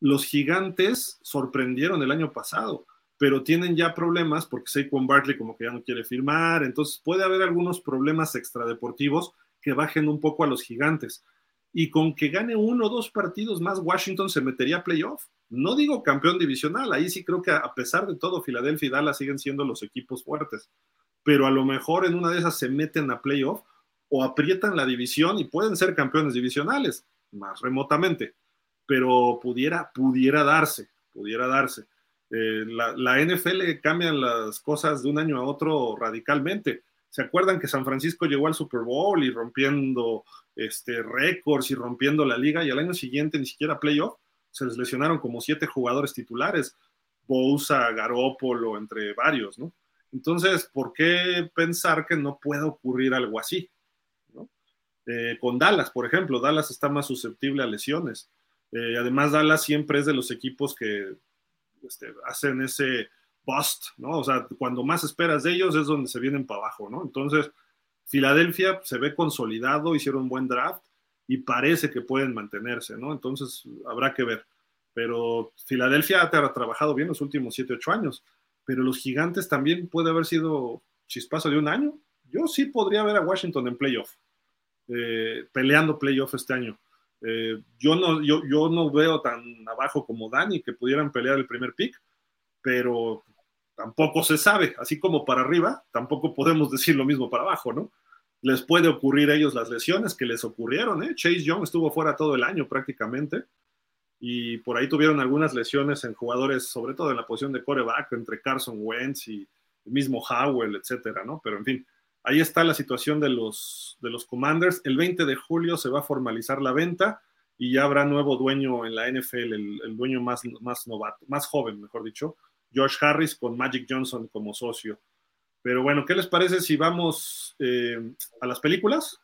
Los gigantes sorprendieron el año pasado pero tienen ya problemas porque Saquon Barkley como que ya no quiere firmar, entonces puede haber algunos problemas extradeportivos que bajen un poco a los gigantes. Y con que gane uno o dos partidos más, Washington se metería a playoff. No digo campeón divisional, ahí sí creo que a pesar de todo, Filadelfia y Dallas siguen siendo los equipos fuertes, pero a lo mejor en una de esas se meten a playoff o aprietan la división y pueden ser campeones divisionales, más remotamente, pero pudiera, pudiera darse, pudiera darse. Eh, la, NFL cambian las cosas de un año a otro radicalmente. ¿Se acuerdan que San Francisco llegó al Super Bowl y rompiendo este, récords y rompiendo la liga y al año siguiente ni siquiera playoff? Se les lesionaron como siete jugadores titulares, Bosa, Garópolo, entre varios, ¿no? Entonces, ¿por qué pensar que no pueda ocurrir algo así? Eh, con Dallas, por ejemplo, Dallas está más susceptible a lesiones. Eh, además, Dallas siempre es de los equipos que este, hacen ese bust, ¿no? O sea, cuando más esperas de ellos es donde se vienen para abajo, ¿no? Entonces, Filadelfia se ve consolidado, hicieron un buen draft y parece que pueden mantenerse, ¿no? Entonces, habrá que ver. Pero Filadelfia ha trabajado bien los últimos 7, 8 años, pero los gigantes también puede haber sido chispazo de un año. Yo sí podría ver a Washington en playoff, eh, peleando playoff este año. Eh, yo, no, yo, yo no veo tan abajo como Dani que pudieran pelear el primer pick, pero tampoco se sabe, así como para arriba, tampoco podemos (laughs) decir lo mismo para abajo, ¿no? Les puede ocurrir a ellos las lesiones que les ocurrieron, ¿eh? Chase Young estuvo fuera todo el año prácticamente, y por ahí tuvieron algunas lesiones en jugadores, sobre todo en la posición de coreback, entre Carson Wentz y el mismo Howell, etcétera, ¿no? Pero en fin, Ahí está la situación de los, de los Commanders. El 20 de julio se va a formalizar la venta y ya habrá nuevo dueño en la NFL, el, dueño más, más novato, más joven, mejor dicho, Josh Harris con Magic Johnson como socio. Pero bueno, ¿qué les parece si vamos eh, a las películas?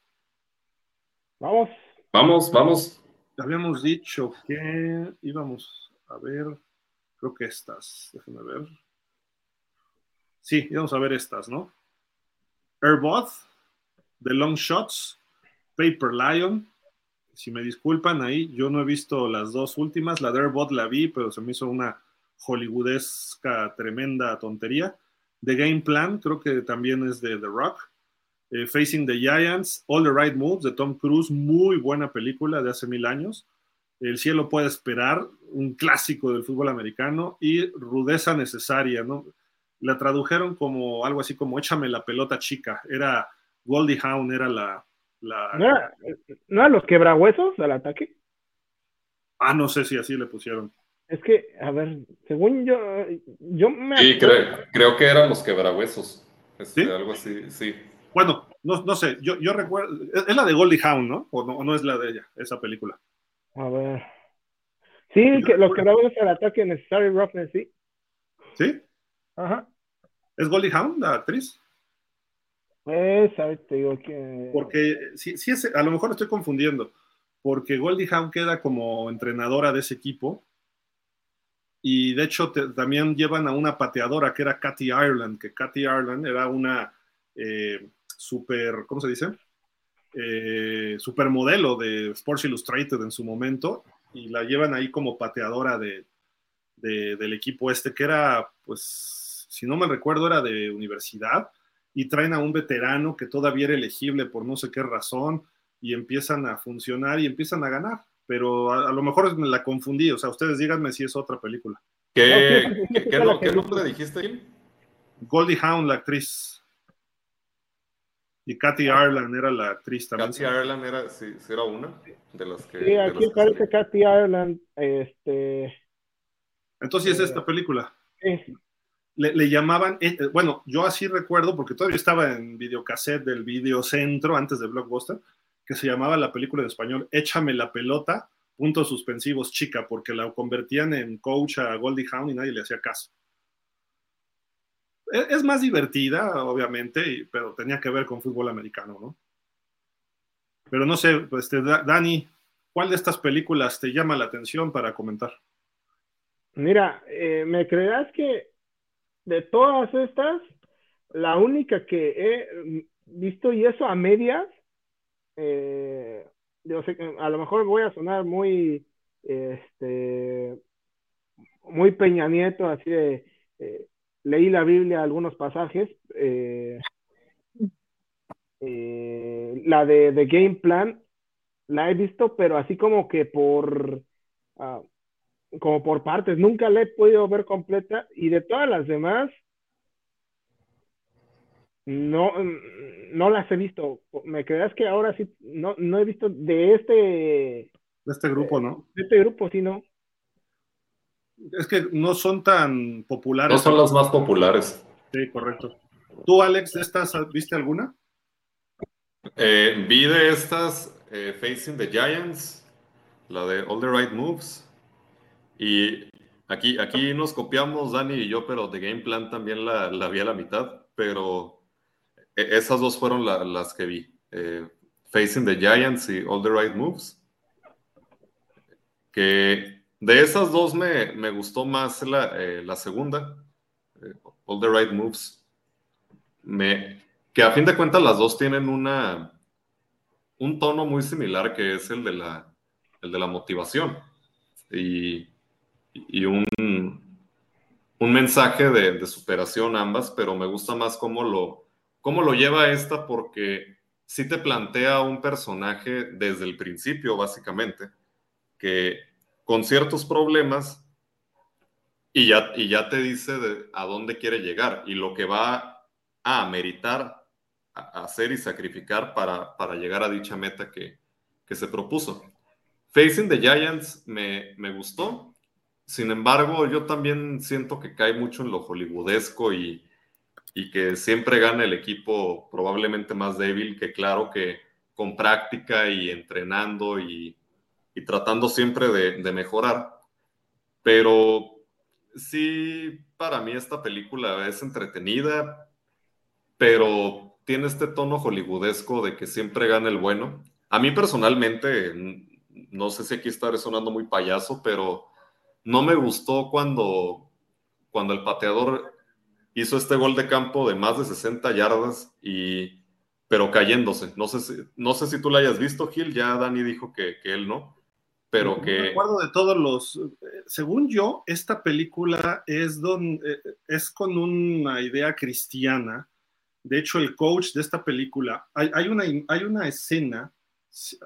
Vamos.
Vamos, vamos.
habíamos dicho que íbamos a ver, creo que estas, déjenme ver. Sí, íbamos a ver estas, ¿no? Airbot, The Long Shots, Paper Lion. Si me disculpan ahí, yo no he visto las dos últimas. La de Airbot la vi, pero se me hizo una hollywoodesca tremenda tontería. The Game Plan, creo que también es de The Rock. Eh, Facing the Giants, All the Right Moves de Tom Cruise, muy buena película de hace mil años. El cielo puede esperar, un clásico del fútbol americano y Rudeza necesaria, ¿no? La tradujeron como algo así como Échame la pelota chica. Era Goldie Hawn, era la. la...
¿No, era, ¿No los quebrahuesos al ataque?
Ah, no sé si así le pusieron.
Es que, a ver, según yo, yo me.
Sí, creo, creo que eran los quebrahuesos. Este,
¿Sí?
Algo así, sí.
Bueno, no, no sé, yo, yo recuerdo. Es la de Goldie Hawn, ¿no? ¿O, ¿no? o no es la de ella, esa película?
A ver. Sí, que los quebrahuesos al ataque Necessary Roughness, sí.
¿Sí?
Ajá.
¿Es Goldie Hawn, la actriz?
Pues, a ver, te digo que.
Porque sí, sí es, a lo mejor estoy confundiendo, porque Goldie Hawn queda como entrenadora de ese equipo y de hecho te, también llevan a una pateadora que era Cathy Ireland, que Cathy Ireland era una eh, super, ¿cómo se dice? Eh, supermodelo de Sports Illustrated en su momento y la llevan ahí como pateadora de, de, del equipo este, que era, pues, si no me recuerdo, era de universidad y traen a un veterano que todavía era elegible por no sé qué razón y empiezan a funcionar y empiezan a ganar. Pero a, a lo mejor me la confundí, o sea, ustedes díganme si es otra película.
¿Qué, no, ¿qué, qué, no, ¿qué nombre dijiste, Gil?
Goldie Hawn, la actriz. Y Kathy Ireland era la actriz también.
Kathy Ireland era, sí, sí era una de las que.
Sí, aquí parece Kathy Ireland. Este...
Entonces es esta película.
Sí.
Le, llamaban, eh, bueno, yo así recuerdo, porque todavía estaba en videocassette del videocentro antes de Blockbuster, que se llamaba la película en español Échame la pelota, puntos suspensivos chica, porque la convertían en coach a Goldie Hawn y nadie le hacía caso. Es, es más divertida, obviamente, pero tenía que ver con fútbol americano, ¿no? Pero no sé, pues, este, Dani, ¿cuál de estas películas te llama la atención para comentar?
Mira, eh, me creerás que de todas estas, la única que he visto, y eso a medias, eh, yo sé que a lo mejor voy a sonar muy, este, muy Peña Nieto, así de, eh, leí la Biblia algunos pasajes, eh, la de, de, Game Plan, la he visto, pero así como que por, uh, como por partes, nunca la he podido ver completa y de todas las demás, no, no las he visto. Me creas que ahora sí, no, no he visto de este...
De este grupo, ¿no?
De este grupo, sí, no.
Es que no son tan populares.
No son las más populares.
Sí, correcto. ¿Tú, Alex, de estas viste alguna?
Eh, vi de estas eh, Facing the Giants, la de All the Right Moves. Y aquí, aquí nos copiamos, Dani y yo, pero de Game Plan también la, la vi a la mitad. Pero esas dos fueron la, las que vi. Eh, Facing the Giants y All the Right Moves. Que de esas dos me, me gustó más la, eh, la segunda, eh, All the Right Moves. Me, que a fin de cuentas las dos tienen una, un tono muy similar que es el de la, el de la motivación. Y, y un, un mensaje de, superación ambas, pero me gusta más cómo lo, cómo lo lleva esta porque sí te plantea un personaje desde el principio, básicamente, que con ciertos problemas y ya, y ya te dice a dónde quiere llegar y lo que va a meritar, hacer y sacrificar para, para llegar a dicha meta que, que, se propuso. Facing the Giants me, me gustó, sin embargo, yo también siento que cae mucho en lo hollywoodesco y, y que siempre gana el equipo probablemente más débil, que claro que con práctica y entrenando y, y tratando siempre de, de, mejorar. Pero sí, para mí esta película es entretenida, pero tiene este tono hollywoodesco de que siempre gana el bueno. A mí personalmente no sé si aquí estaré sonando muy payaso, pero no me gustó cuando, cuando el pateador hizo este gol de campo de más de 60 yardas y pero cayéndose. No sé si, no sé si tú lo hayas visto, Gil, ya Dani dijo que, que él no, pero que...
Me acuerdo de todos los... Según yo, esta película es, don, eh, es con una idea cristiana. De hecho, el coach de esta película, hay, hay, una, hay una escena,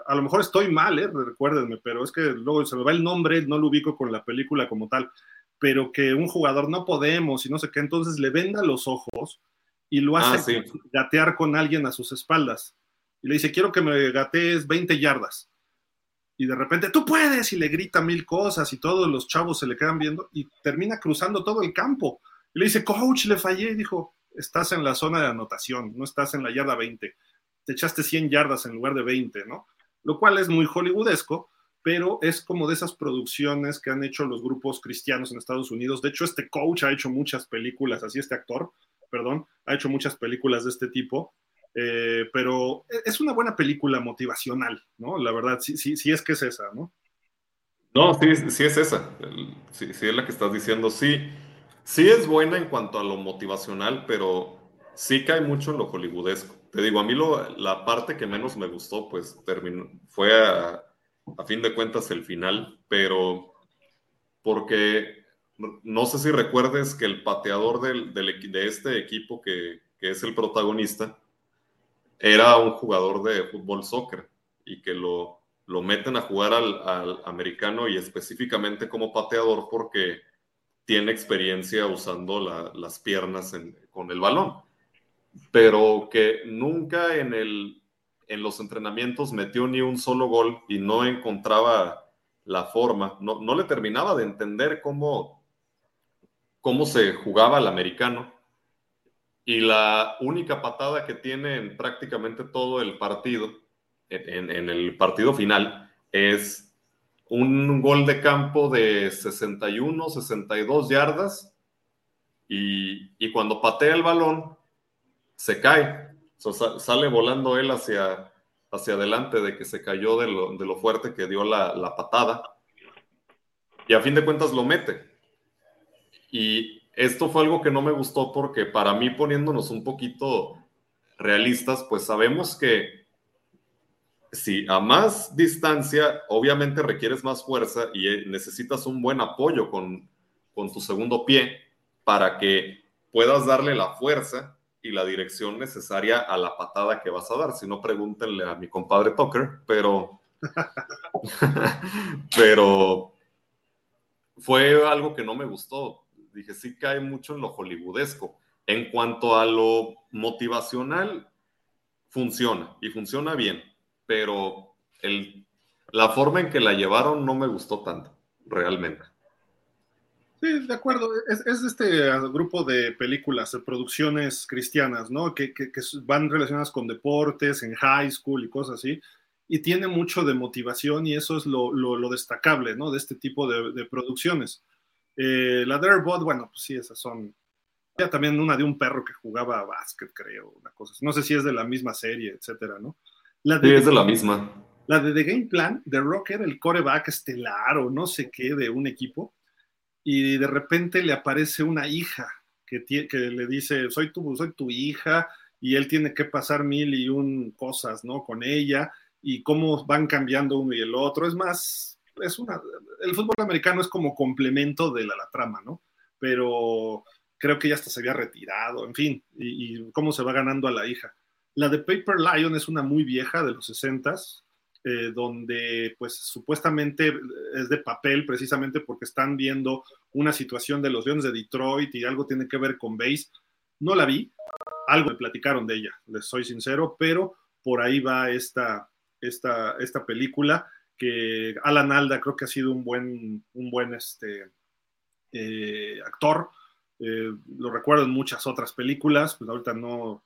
a lo mejor estoy mal, eh, recuérdenme, pero es que luego se me va el nombre, no lo ubico con la película como tal, pero que un jugador no podemos y no sé qué, entonces le venda los ojos y lo hace ah, gatear con alguien a sus espaldas. Y le dice, quiero que me gatees 20 yardas. Y de repente, tú puedes, y le grita mil cosas y todos los chavos se le quedan viendo y termina cruzando todo el campo. Y le dice, coach, le fallé. Y dijo, estás en la zona de anotación, no estás en la yarda 20. Te echaste 100 yardas en lugar de 20, ¿no? Lo cual es muy hollywoodesco, pero es como de esas producciones que han hecho los grupos cristianos en Estados Unidos. De hecho, este coach ha hecho muchas películas, así este actor, perdón, ha hecho muchas películas de este tipo, eh, pero es una buena película motivacional, ¿no? La verdad, sí, sí, sí es que es esa, ¿no?
No, sí, sí es esa, sí, sí es la que estás diciendo, sí, sí es buena en cuanto a lo motivacional, pero sí cae mucho en lo hollywoodesco. Te digo, a mí lo, la parte que menos me gustó, pues terminó, fue a, a fin de cuentas el final, pero porque no sé si recuerdes que el pateador del, de este equipo que, es el protagonista era un jugador de fútbol soccer y que lo, lo meten a jugar al, americano y específicamente como pateador porque tiene experiencia usando las piernas con el balón, pero que nunca en, el, en los entrenamientos metió ni un solo gol y no encontraba la forma, no, no le terminaba de entender cómo cómo se jugaba el americano. Y la única patada que tiene en prácticamente todo el partido, en, el partido final, es un gol de campo de 61, 62 yardas. Y, cuando patea el balón, se cae. sale volando él hacia, hacia adelante de que se cayó de lo, fuerte que dio la, la patada. Y a fin de cuentas lo mete y esto fue algo que no me gustó porque para mí poniéndonos un poquito realistas, pues sabemos que si a más distancia, obviamente requieres más fuerza y eh, necesitas un buen apoyo con, con tu segundo pie para que puedas darle la fuerza y la dirección necesaria a la patada que vas a dar. Si no, pregúntenle a mi compadre Tucker, pero... (laughs) pero fue algo que no me gustó dije, sí cae mucho en lo hollywoodesco. En cuanto a lo motivacional, funciona y funciona bien, pero el, la forma en que la llevaron no me gustó tanto, realmente.
Sí, de acuerdo. Es, es este grupo de películas, de producciones cristianas, ¿no? Que, que, van relacionadas con deportes, en high school y cosas así. Y tiene mucho de motivación y eso es lo, lo, lo destacable, ¿no? De este tipo de, de producciones. Eh, la Darebot, bueno, pues sí, esas son. Ya también una de un perro que jugaba básquet, creo, una cosa. No sé si es de la misma serie, etcétera, ¿no?
La de, sí, es de la misma.
La de The Game Plan, The Rock era el coreback estelar o no sé qué de un equipo, y de repente le aparece una hija que, que le dice: soy tu, soy tu hija, y él tiene que pasar mil y un cosas, ¿no? Con ella, y cómo van cambiando uno y el otro. Es más, es una, el fútbol americano es como complemento de la, trama, ¿no? Pero creo que ya hasta se había retirado, en fin, y, cómo se va ganando a la hija. La de Paper Lion es una muy vieja de los 60 eh, donde pues supuestamente es de papel precisamente porque están viendo una situación de los Leones de Detroit y algo tiene que ver con base. No la vi, algo me platicaron de ella, les soy sincero, pero por ahí va esta, esta, esta película que Alan Alda creo que ha sido un buen, un buen este, eh, actor. Eh, lo recuerdo en muchas otras películas, pues ahorita no.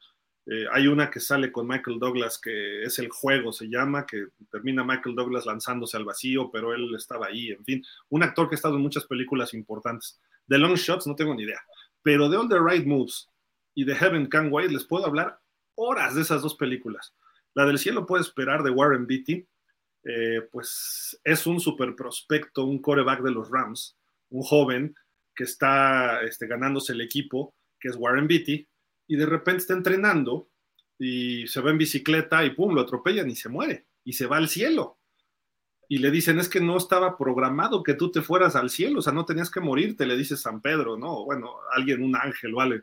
Eh, hay una que sale con Michael Douglas que es El Juego, se llama, que termina Michael Douglas lanzándose al vacío, pero él estaba ahí, en fin. Un actor que ha estado en muchas películas importantes. De Long Shots no tengo ni idea, pero de All the Right Moves y de Heaven Can Wait les puedo hablar horas de esas dos películas. La del cielo puede esperar de Warren Beatty eh, pues es un super prospecto, un coreback de los Rams, un joven que está este, ganándose el equipo, que es Warren Beatty, y de repente está entrenando y se va en bicicleta y pum, lo atropellan y se muere y se va al cielo. Y le dicen, es que no estaba programado que tú te fueras al cielo, o sea, no tenías que morirte, le dice San Pedro, ¿no? Bueno, alguien, un ángel, ¿vale?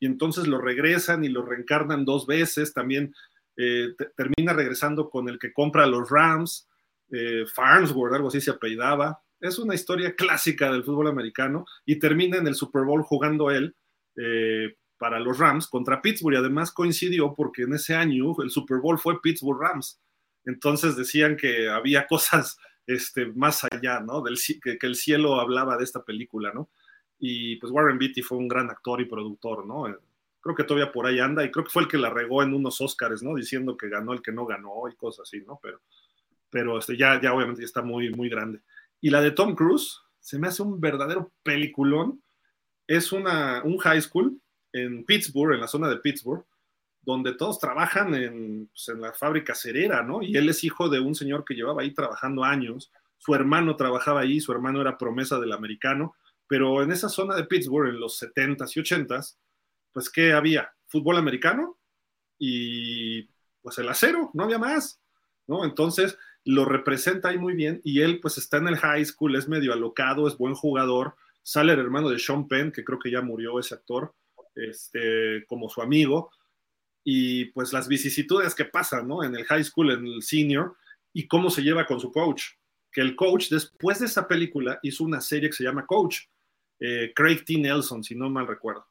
Y entonces lo regresan y lo reencarnan dos veces, también eh, termina regresando con el que compra los Rams, eh, Farnsworth, algo así se apellidaba. Es una historia clásica del fútbol americano y termina en el Super Bowl jugando él eh, para los Rams contra Pittsburgh. Y además coincidió porque en ese año el Super Bowl fue Pittsburgh Rams. Entonces decían que había (laughs) cosas este, más allá, ¿no? Del, que, que, el cielo hablaba de esta película, ¿no? Y pues Warren Beatty fue un gran actor y productor, ¿no? Eh, creo que todavía por ahí anda y creo que fue el que la regó en unos Oscars, ¿no? Diciendo que ganó el que no ganó y cosas así, ¿no? Pero, pero este, ya, ya obviamente está muy, muy grande. Y la de Tom Cruise se me hace un verdadero peliculón. Es una, un high school en Pittsburgh, en la zona de Pittsburgh, donde todos trabajan en, pues, en, la fábrica cerera, ¿no? Y él es hijo de un señor que llevaba ahí trabajando años, su hermano trabajaba ahí, su hermano era promesa del americano, pero en esa zona de Pittsburgh, en los 70s y 80s, pues ¿qué había? Fútbol americano y pues el acero, no había más, ¿no? Entonces lo representa ahí muy bien y él pues está en el high school, es medio alocado, es buen jugador, sale el hermano de Sean Penn, que creo que ya murió ese actor, este, como su amigo, y pues las vicisitudes que pasan, ¿no? En el high school, en el senior, y cómo se lleva con su coach. Que el coach, después de esa película, hizo una serie que se llama Coach, eh, Craig T. Nelson, si no mal recuerdo.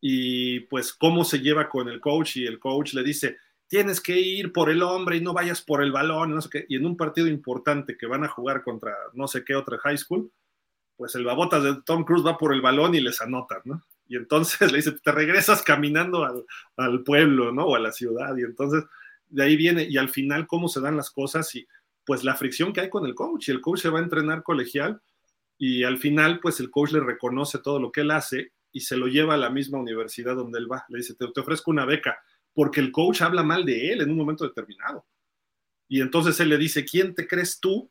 Y pues cómo se lleva con el coach, y el coach le dice, tienes que ir por el hombre y no vayas por el balón. Y en un partido importante que van a jugar contra no sé qué otra high school, pues el babotas de Tom Cruise va por el balón y les anota, ¿no? Y entonces (laughs) le dice, te regresas caminando al, al, pueblo, ¿no? O a la ciudad, y entonces de ahí viene, y al final cómo se dan las cosas y pues la fricción que hay con el coach, y el coach se va a entrenar colegial, y al final pues el coach le reconoce todo lo que él hace y se lo lleva a la misma universidad donde él va, le dice, te, te ofrezco una beca, porque el coach habla mal de él en un momento determinado. Y entonces él le dice, ¿quién te crees tú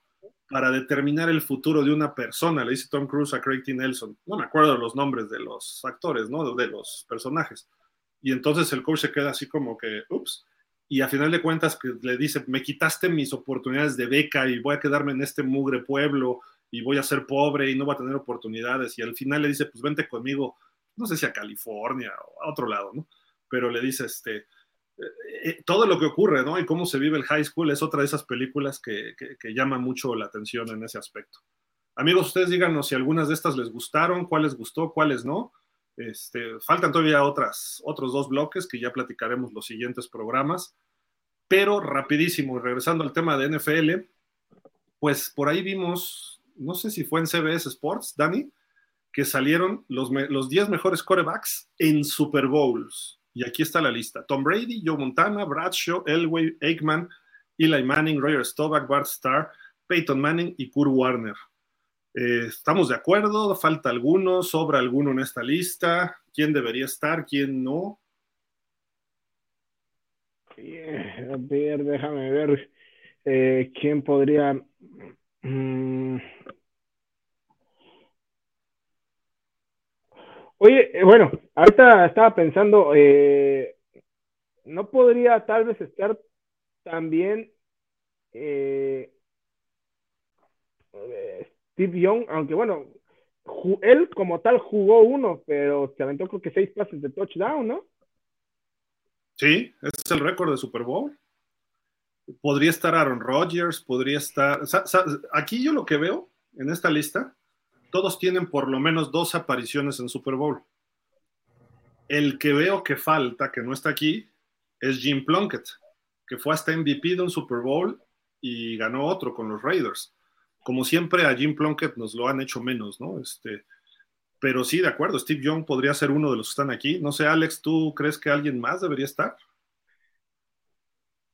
para determinar el futuro de una persona, le dice Tom Cruise a Craig T. Nelson. No me acuerdo los nombres de los actores, ¿no? De los personajes. Y entonces el coach se queda así como que, ups. Y a final de cuentas le dice, me quitaste mis oportunidades de beca y voy a quedarme en este mugre pueblo y voy a ser pobre y no voy a tener oportunidades. Y al final le dice, pues vente conmigo, no sé si a California o a otro lado, ¿no? Pero le dice, este, todo lo que ocurre, ¿no? Y cómo se vive el high school es otra de esas películas que, que, llama mucho la atención en ese aspecto. Amigos, ustedes díganos si algunas de estas les gustaron, cuáles gustó, cuáles no. Este, faltan todavía otras, otros dos bloques que ya platicaremos los siguientes programas. Pero rapidísimo, regresando al tema de NFL, pues por ahí vimos, no sé si fue en CBS Sports, Dani, que salieron los, los 10 mejores corebacks en Super Bowls. Y aquí está la lista. Tom Brady, Joe Montana, Bradshaw, Elway, Aikman, Eli Manning, Roger Staubach, Bart Starr, Peyton Manning y Kurt Warner. Eh, ¿Estamos de acuerdo? ¿Falta alguno? ¿Sobra alguno en esta lista? ¿Quién debería estar? ¿Quién no?
a ver, déjame ver. Eh, ¿Quién podría... Mm, Oye, eh, bueno, ahorita estaba pensando, eh, ¿no podría tal vez estar también eh, Steve Young? Aunque bueno, él como tal jugó uno, pero se aventó creo que seis pases de touchdown, ¿no?
Sí, ese es el récord de Super Bowl. Podría estar Aaron Rodgers, podría estar... Aquí yo lo que veo en esta lista todos tienen por lo menos dos apariciones en Super Bowl. El que veo que falta, que no está aquí, es Jim Plunkett, que fue hasta MVP de un Super Bowl y ganó otro con los Raiders. Como siempre, a Jim Plunkett nos lo han hecho menos, ¿no? Este, pero sí, de acuerdo, Steve Young podría ser uno de los que están aquí. No sé, Alex, ¿tú crees que alguien más debería estar?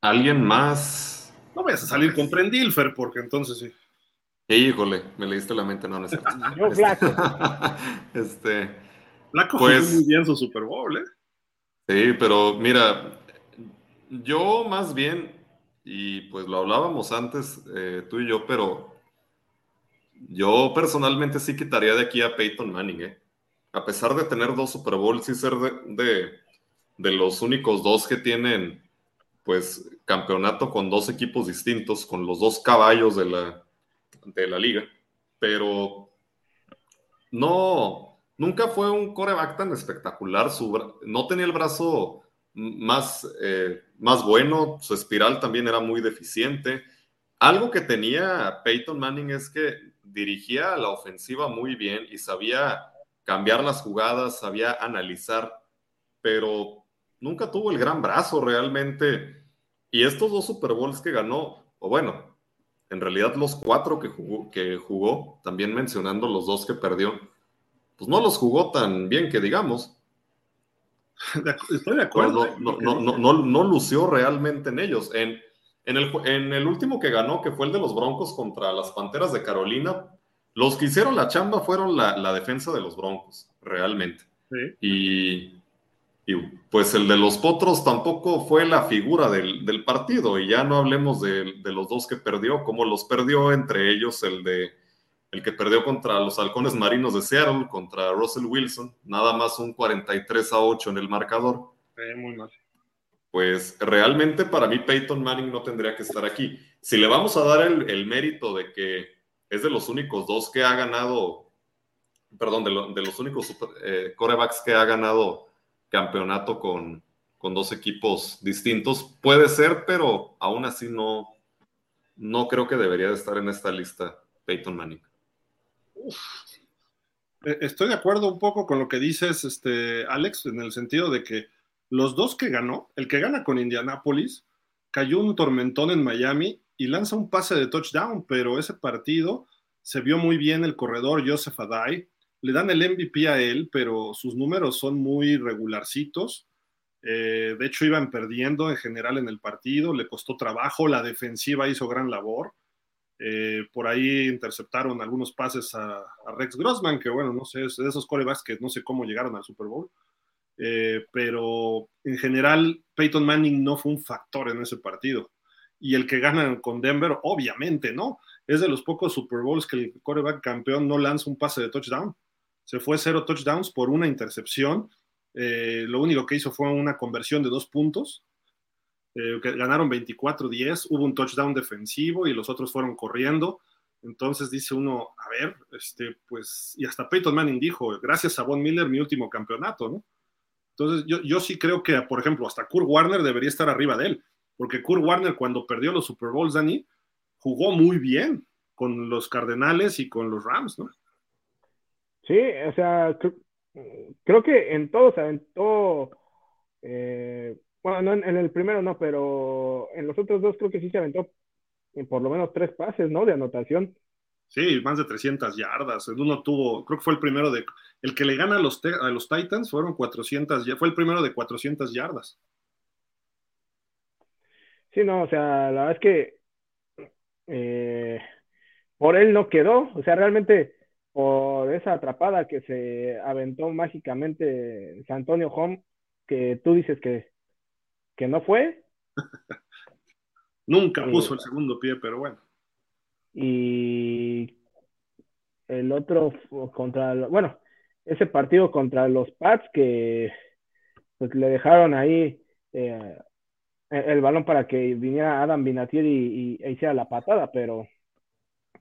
¿Alguien más?
No vayas a salir con Prendilfer, porque entonces sí.
Híjole, me leíste la mente, no, necesito. (laughs) Yo,
Flaco. (laughs)
este.
Flaco pues, muy bien su Super Bowl, ¿eh?
Sí, pero mira, yo más bien, y pues lo hablábamos antes eh, tú y yo, pero yo personalmente sí quitaría de aquí a Peyton Manning, ¿eh? A pesar de tener dos Super Bowls y ser de, de, los únicos dos que tienen, pues, campeonato con dos equipos distintos, con los dos caballos de la, de la liga. Pero no, nunca fue un coreback tan espectacular. Su, no tenía el brazo más, eh, más bueno, su espiral también era muy deficiente. Algo que tenía Peyton Manning es que dirigía la ofensiva muy bien y sabía cambiar las jugadas, sabía analizar, pero nunca tuvo el gran brazo realmente. Y estos dos Super Bowls que ganó, o bueno, en realidad los cuatro que jugó, que jugó, también mencionando los dos que perdió, pues no los jugó tan bien que digamos. (laughs)
Estoy de acuerdo.
No, no, no, no, lució realmente en ellos. En, en el, en el último que ganó, que fue el de los Broncos contra las Panteras de Carolina, los que hicieron la chamba fueron la, defensa de los Broncos, realmente. Y, pues el de los Potros tampoco fue la figura del, partido, y ya no hablemos de, los dos que perdió, como los perdió entre ellos el de el que perdió contra los halcones marinos de Seattle, contra Russell Wilson, nada más un 43 a 8 en el marcador.
muy mal
pues realmente para mí Peyton Manning no tendría que estar aquí. Si le vamos a dar el, mérito de que es de los únicos dos que ha ganado, perdón, de, los únicos eh, corebacks que ha ganado campeonato con, con, dos equipos distintos, puede ser, pero aún así no, no creo que debería de estar en esta lista Peyton Manning.
E, estoy de acuerdo un poco con lo que dices, este, Alex, en el sentido de que los dos que ganó, el que gana con Indianapolis, cayó un tormentón en Miami y lanza un pase de touchdown, pero ese partido se vio muy bien el corredor Joseph Adai. Le dan el MVP a él, pero sus números son muy regularcitos. Eh, de hecho, iban perdiendo en general en el partido, le costó trabajo, la defensiva hizo gran labor. Eh, por ahí interceptaron algunos pases a, Rex Grossman, que bueno, no sé, es de esos corebacks que no sé cómo llegaron al Super Bowl. Eh, pero en general Peyton Manning no fue un factor en ese partido. Y el que gana con Denver, obviamente, ¿no? Es de los pocos Super Bowls que el quarterback campeón no lanza un pase de touchdown. Se fue cero touchdowns por una intercepción. Eh, lo único que hizo fue una conversión de dos puntos. Eh, ganaron 24-10. Hubo un touchdown defensivo y los otros fueron corriendo. Entonces dice uno, a ver, este, pues, y hasta Peyton Manning dijo, gracias a Von Miller, mi último campeonato, ¿no? Entonces, yo, sí creo que, por ejemplo, hasta Kurt Warner debería estar arriba de él, porque Kurt Warner cuando perdió los Super Bowls, Dani, jugó muy bien con los Cardenales y con los Rams, ¿no?
Sí, o sea, creo que en todo se aventó, eh, bueno, no en, el primero no, pero en los otros dos creo que sí se aventó por lo menos tres pases, ¿no? De anotación.
Sí, más de 300 yardas. Uno tuvo, creo que fue el primero de, el que le gana a los, a los Titans fueron 400, fue el primero de 400 yardas.
Sí, no, o sea, la verdad es que eh, por él no quedó, o sea, realmente por esa atrapada que se aventó mágicamente San Antonio Home, que tú dices que, que no fue. (laughs)
Nunca puso el segundo pie, pero bueno
y el otro contra, bueno, ese partido contra los Pats que pues le dejaron ahí eh, el balón para que viniera Adam Vinatieri y, e hiciera la patada, pero,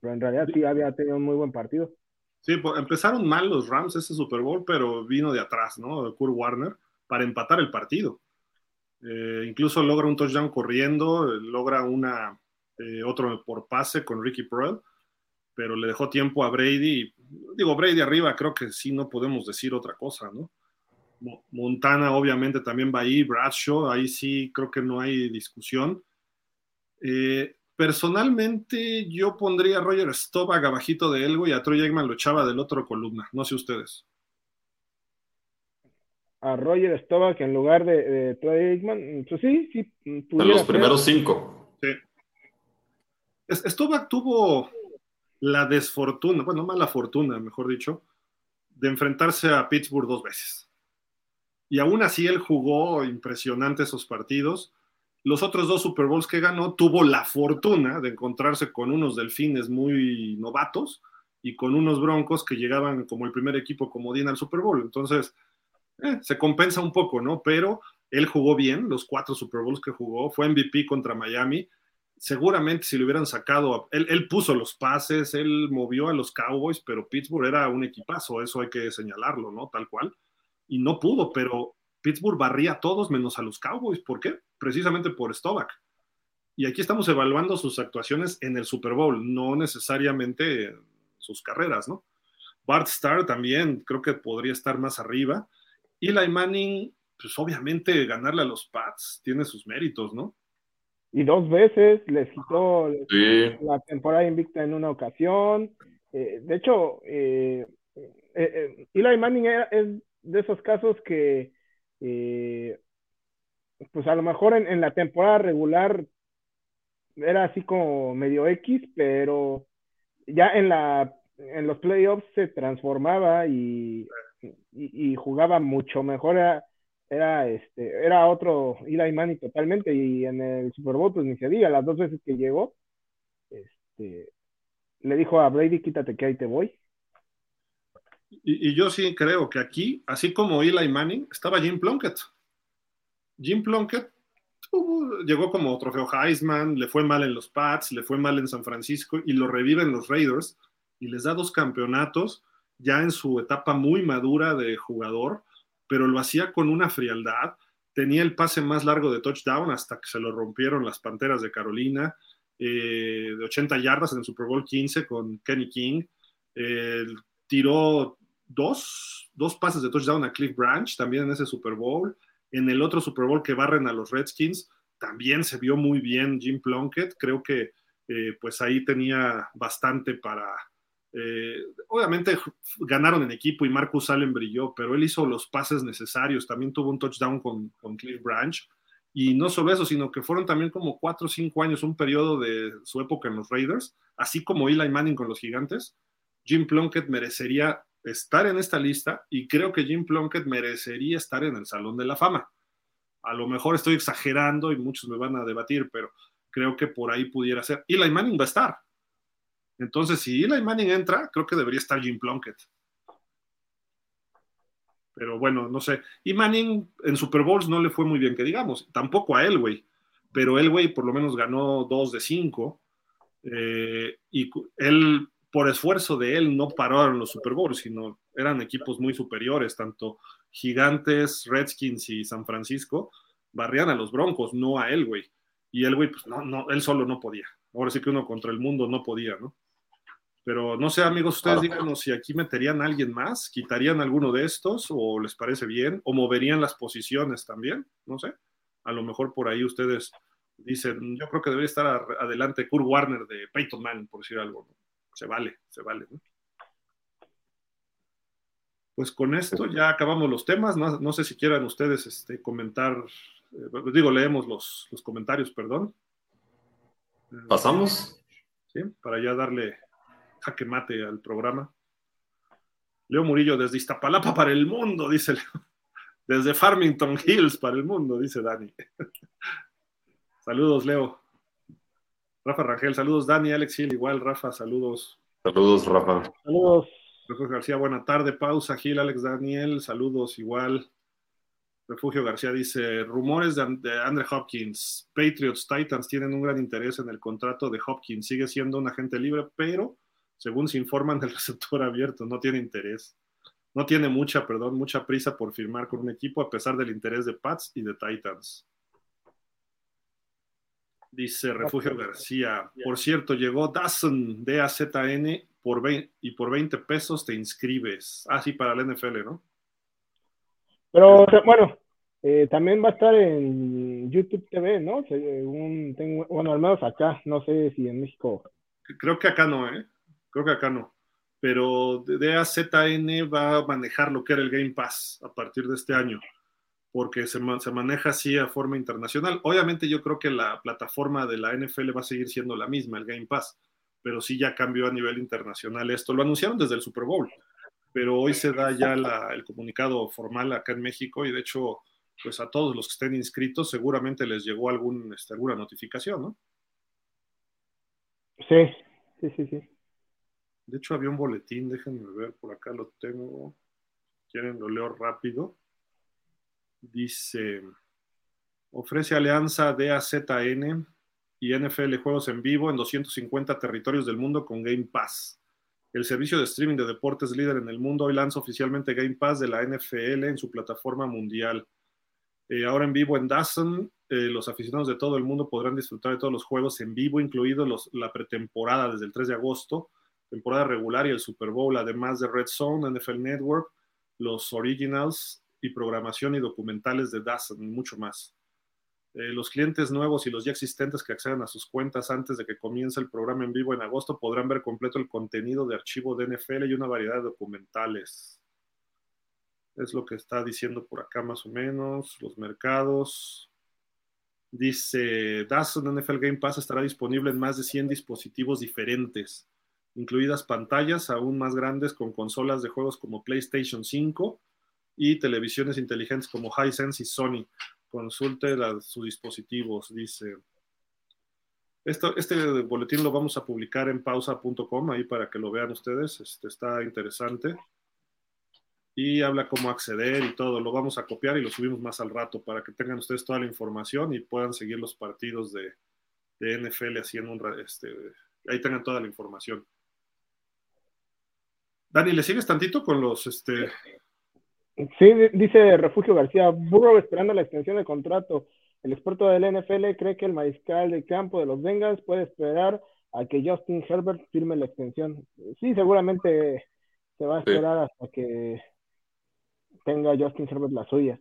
pero en realidad sí había tenido un muy buen partido.
Sí, pues empezaron mal los Rams ese Super Bowl, pero vino de atrás, ¿no? Kurt Warner para empatar el partido. Eh, incluso logra un touchdown corriendo, logra una eh, otro por pase con Ricky Pearl, pero le dejó tiempo a Brady. Digo, Brady arriba, creo que sí, no podemos decir otra cosa, ¿no? Montana obviamente también va ahí, Bradshaw, ahí sí creo que no hay discusión. Eh, personalmente yo pondría a Roger Staubach abajito de Elgo y a Troy Eggman lo echaba del otro columna, no sé ustedes.
A Roger Staubach en lugar de, Troy Eggman, pues sí, sí.
De los primeros cinco.
Sí. Stovak tuvo la desfortuna, bueno, mala fortuna, mejor dicho, de enfrentarse a Pittsburgh dos veces. Y aún así él jugó impresionante esos partidos. Los otros dos Super Bowls que ganó, tuvo la fortuna de encontrarse con unos delfines muy novatos y con unos broncos que llegaban como el primer equipo comodín al Super Bowl. Entonces, eh, se compensa un poco, ¿no? Pero él jugó bien, los cuatro Super Bowls que jugó, fue MVP contra Miami. Seguramente si le hubieran sacado, él, él, puso los pases, él movió a los Cowboys, pero Pittsburgh era un equipazo, eso hay que señalarlo, ¿no? Tal cual. Y no pudo, pero Pittsburgh barría a todos menos a los Cowboys. ¿Por qué? Precisamente por Stovak. Y aquí estamos evaluando sus actuaciones en el Super Bowl, no necesariamente sus carreras, ¿no? Bart Starr también creo que podría estar más arriba. Eli Manning, pues obviamente ganarle a los Pats tiene sus méritos, ¿no?
Y dos veces les quitó la temporada invicta en una ocasión. Eh, de hecho, eh, eh, Eli Manning es de esos casos que, pues a lo mejor en, la temporada regular era así como medio X, pero ya en la en los playoffs se transformaba y, y, jugaba mucho mejor. Era, este, era otro Eli totalmente. Y en el Super Bowl, pues ni se diga, las dos veces que llegó, este, le dijo a Brady, quítate que ahí te voy.
Y, yo sí creo que aquí, así como Eli Manning, estaba Jim Plunkett. Jim Plunkett llegó como trofeo Heisman, le fue mal en los Pats, le fue mal en San Francisco y lo reviven los Raiders y les da dos campeonatos ya en su etapa muy madura de jugador, pero lo hacía con una frialdad. Tenía el pase más largo de touchdown hasta que se lo rompieron las Panteras de Carolina, eh, de 80 yardas en el Super Bowl 15 con Kenny King. Tiró dos, dos pases de touchdown a Cliff Branch también en ese Super Bowl. En el otro Super Bowl que barren a los Redskins, también se vio muy bien Jim Plunkett. Creo que eh, pues ahí tenía bastante para, eh, obviamente ganaron en equipo y Marcus Allen brilló, pero él hizo los pases necesarios. También tuvo un touchdown con, con Cliff Branch. Y no solo eso, sino que fueron también como cuatro o cinco años, un periodo de su época en los Raiders, así como Eli Manning con los Gigantes. Jim Plunkett merecería estar en esta lista y creo que Jim Plunkett merecería estar en el Salón de la Fama. A lo mejor estoy exagerando y muchos me van a debatir, pero creo que por ahí pudiera ser. Eli Manning va a estar, entonces, si Eli Manning entra, creo que debería estar Jim Plunkett. Pero bueno, no sé. Y Manning en Super Bowls no le fue muy bien, que digamos. Tampoco a Elway. Pero Elway por lo menos ganó dos de cinco. Eh, y él, por esfuerzo de él, no pararon los Super Bowls, sino eran equipos muy superiores, tanto Gigantes, Redskins y San Francisco barrían a los Broncos, no a Elway. Y Elway, pues no, no, él solo no podía. Ahora sí que uno contra el mundo no podía, ¿no? Pero no sé, amigos, ustedes díganos si aquí meterían a alguien más, quitarían alguno de estos o les parece bien, o moverían las posiciones también, no sé. A lo mejor por ahí ustedes dicen, yo creo que debería estar adelante Kurt Warner de Peyton Manning, por decir algo. Se vale, se vale. Pues con esto ya acabamos los temas. No, sé si quieran ustedes este, comentar, eh, digo, leemos los, los comentarios, perdón.
¿Pasamos?
Sí, para ya darle jaque mate al programa. Leo Murillo desde Iztapalapa para el mundo, dice Desde Farmington Hills para el mundo, dice Dani. (laughs) saludos, Leo. Rafa Rangel, saludos, Dani, Alex Hill, igual, Rafa, saludos.
Saludos, Rafa.
Saludos.
Refugio García, buena tarde, pausa, Gil, Alex, Daniel, saludos, igual. Refugio García dice, rumores de, de Andre Hopkins, Patriots, Titans tienen un gran interés en el contrato de Hopkins, sigue siendo un agente libre, pero según se informan del (laughs) receptor abierto, no tiene interés. No tiene mucha, perdón, mucha prisa por firmar con un equipo a pesar del interés de Pats y de Titans. Dice Refugio García. Por cierto, llegó Dazn, D-A-Z-N, por y por 20 pesos te inscribes. Ah, sí, para la NFL, ¿no?
Pero, bueno, eh, también va a estar en YouTube TV, ¿no? tengo, bueno, al menos acá, no sé si en México.
Creo que acá no, ¿eh? Creo que acá no. Pero DAZN va a manejar lo que era el Game Pass a partir de este año, porque se, se maneja así a forma internacional. Obviamente yo creo que la plataforma de la NFL va a seguir siendo la misma, el Game Pass, pero sí ya cambió a nivel internacional esto. Lo anunciaron desde el Super Bowl, pero hoy se da ya el comunicado formal acá en México y de hecho pues a todos los que estén inscritos seguramente les llegó algún, este, alguna notificación, ¿no?
Sí, sí, sí, sí.
De hecho, había un boletín, déjenme ver, por acá lo tengo. Quieren, lo leo rápido. Dice, ofrece alianza DAZN y NFL Juegos en Vivo en 250 territorios del mundo con Game Pass. El servicio de streaming de deportes líder en el mundo hoy lanza oficialmente Game Pass de la NFL en su plataforma mundial. Eh, ahora en vivo en Dazn, eh, los aficionados de todo el mundo podrán disfrutar de todos los juegos en vivo, incluido los, la pretemporada desde el 3 de agosto, temporada regular y el Super Bowl, además de Red Zone, NFL Network, los originals y programación y documentales de y mucho más. Eh, los clientes nuevos y los ya existentes que accedan a sus cuentas antes de que comience el programa en vivo en agosto podrán ver completo el contenido de archivo de NFL y una variedad de documentales. Es lo que está diciendo por acá más o menos. Los mercados. Dice, DAZN NFL Game Pass estará disponible en más de 100 dispositivos diferentes, incluidas pantallas aún más grandes con consolas de juegos como PlayStation 5 y televisiones inteligentes como Hisense y Sony consulte sus dispositivos, dice. Esto, este boletín lo vamos a publicar en pausa.com, ahí para que lo vean ustedes, este, está interesante. Y habla cómo acceder y todo, lo vamos a copiar y lo subimos más al rato para que tengan ustedes toda la información y puedan seguir los partidos de, de NFL haciendo un... Este, ahí tengan toda la información. Dani, ¿le sigues tantito con los, este,
Sí, dice Refugio García, Burrow esperando la extensión de contrato. El experto del NFL cree que el mariscal de campo de los Bengals puede esperar a que Justin Herbert firme la extensión. Sí, seguramente se va a esperar hasta que tenga Justin Herbert la suya.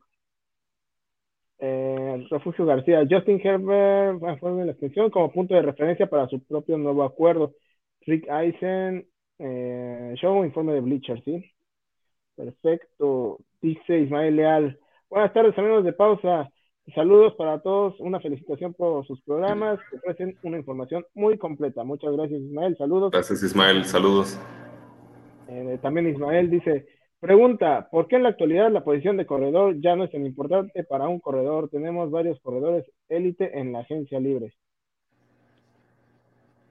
Eh, Refugio García, Justin Herbert va a firmar la extensión como punto de referencia para su propio nuevo acuerdo. Rick Eisen, eh, show informe de Bleacher, ¿sí? Perfecto, dice Ismael Leal. Buenas tardes, amigos de pausa. Saludos para todos, una felicitación por sus programas que ofrecen una información muy completa. Muchas gracias, Ismael. Saludos.
Gracias, Ismael. Saludos.
Eh, también Ismael dice, pregunta, ¿por qué en la actualidad la posición de corredor ya no es tan importante para un corredor? Tenemos varios corredores élite en la agencia libre.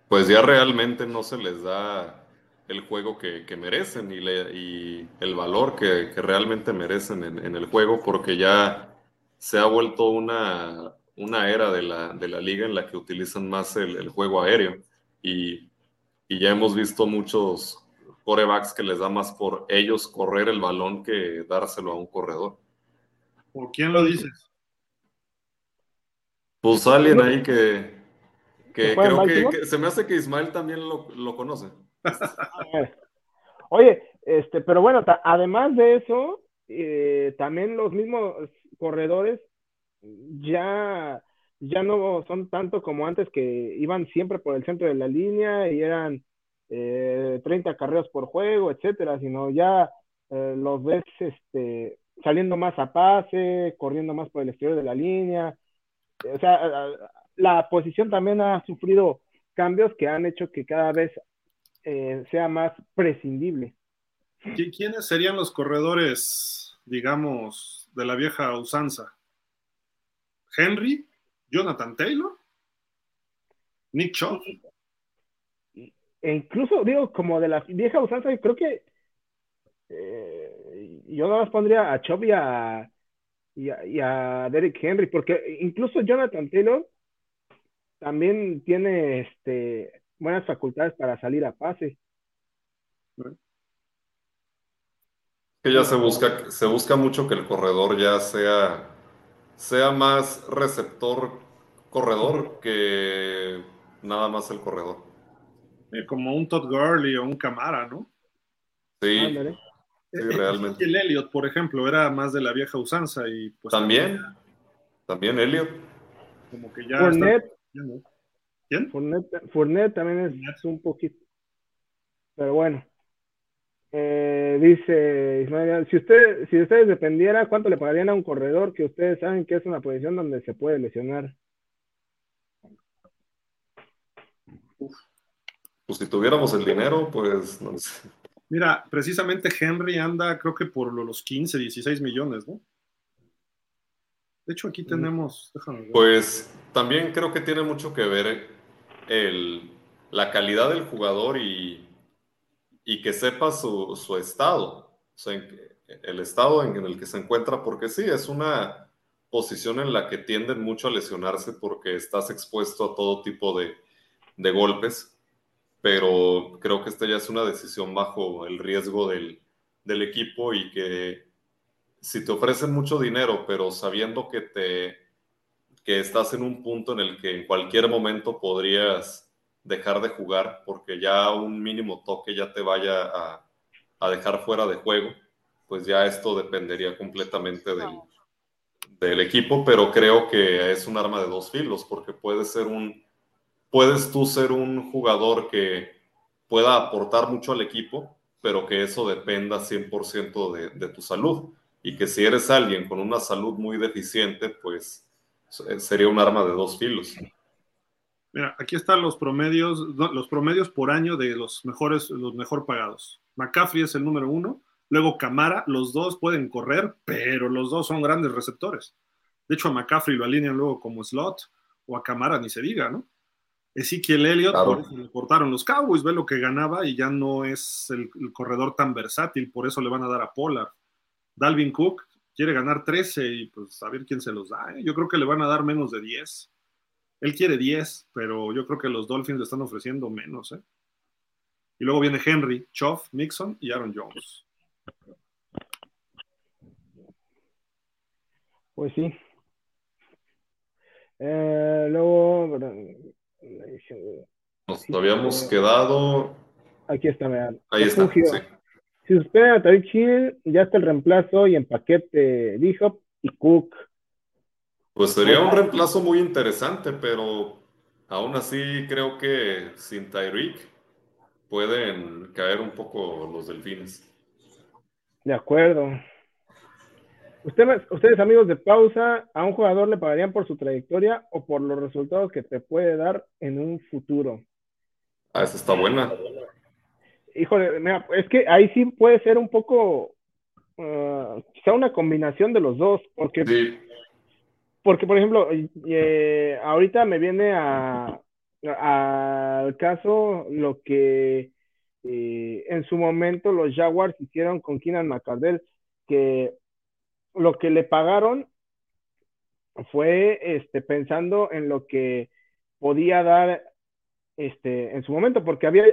Pues ya realmente no se les da el juego que, merecen y, y, el valor que, realmente merecen en, el juego, porque ya se ha vuelto una, una era de la, de la, liga en la que utilizan más el, juego aéreo. Y, y, ya hemos visto muchos corebacks que les da más por ellos correr el balón que dárselo a un corredor.
¿Por quién lo dices?
Pues alguien ahí que, que creo que, se me hace que Ismael también lo, lo conoce. (laughs)
Oye, este, pero bueno, además de eso, eh, también los mismos corredores ya, ya no son tanto como antes que iban siempre por el centro de la línea y eran eh, 30 carreras por juego, etcétera, sino ya eh, los ves este, saliendo más a pase, corriendo más por el exterior de la línea. O sea, la posición también ha sufrido cambios que han hecho que cada vez eh, sea más prescindible.
¿Quiénes serían los corredores, digamos, de la vieja usanza? ¿Henry? ¿Jonathan Taylor? ¿Nick Chubb?
E incluso, digo, como de la vieja usanza, creo que eh, yo no más pondría a Chubb y a, y a, Derek Henry, porque incluso Jonathan Taylor también tiene este buenas facultades para salir a pase.
Que ya se busca, se busca mucho que el corredor ya sea, sea más receptor corredor que nada más el corredor.
como un Todd Gurley o un Camara, ¿no?
Sí, sí eh, eh, realmente.
El Elliot, por ejemplo, era más de la vieja usanza y pues
también, también Elliot.
Como que ya
¿Quién? Fournette, también es un poquito. Pero bueno. Eh, dice Ismael, si usted, si ustedes dependiera, ¿cuánto le pagarían a un corredor que ustedes saben que es una posición donde se puede lesionar?
Pues si tuviéramos el dinero, pues no sé.
Mira, precisamente Henry anda, creo que por los 15, 16 millones, ¿no? De hecho, aquí tenemos.
Pues también creo que tiene mucho que ver el, la calidad del jugador y, y que sepa su, su estado. O sea, el estado en, el que se encuentra, porque sí, es una posición en la que tienden mucho a lesionarse porque estás expuesto a todo tipo de, de golpes, pero creo que esta ya es una decisión bajo el riesgo del, del equipo y que si te ofrecen mucho dinero, pero sabiendo que te que estás en un punto en el que en cualquier momento podrías dejar de jugar porque ya un mínimo toque ya te vaya a, a dejar fuera de juego, pues ya esto dependería completamente del, del, equipo, pero creo que es un arma de dos filos porque puede ser un, puedes tú ser un jugador que pueda aportar mucho al equipo, pero que eso dependa 100% de, de tu salud. Y que si eres alguien con una salud muy deficiente, pues sería un arma de dos filos.
Mira, aquí están los promedios, los promedios por año de los mejores, los mejor pagados. McCaffrey es el número uno, luego Camara, los dos pueden correr, pero los dos son grandes receptores. De hecho, a McCaffrey lo alinean luego como slot, o a Camara ni se diga, ¿no? Ezequiel Elliott, por eso le cortaron los Cowboys, ve lo que ganaba y ya no es el, corredor tan versátil, por eso le van a dar a Pollard. Dalvin Cook quiere ganar 13 y pues a ver quién se los da. ¿eh? Yo creo que le van a dar menos de 10. Él quiere 10, pero yo creo que los Dolphins le están ofreciendo menos. ¿eh? Y luego viene Henry, Choff, Nixon y Aaron Jones.
Pues sí. Eh, luego
nos habíamos quedado.
Aquí está,
Ahí está.
Si suspenden a Tariq Hill, ya está el reemplazo y en paquete Bishop y Cook.
Pues sería un reemplazo muy interesante, pero aún así creo que sin Tyreek pueden caer un poco los delfines.
De acuerdo. Ustedes, ustedes, amigos de pausa, ¿a un jugador le pagarían por su trayectoria o por los resultados que te puede dar en un futuro?
Ah, esa está buena.
Híjole, mira, es que ahí sí puede ser un poco, uh, quizá una combinación de los dos, porque, porque por ejemplo, eh, ahorita me viene a al caso lo que eh, en su momento los Jaguars hicieron con Keenan McCardell, que lo que le pagaron fue este, pensando en lo que podía dar este, en su momento, porque había,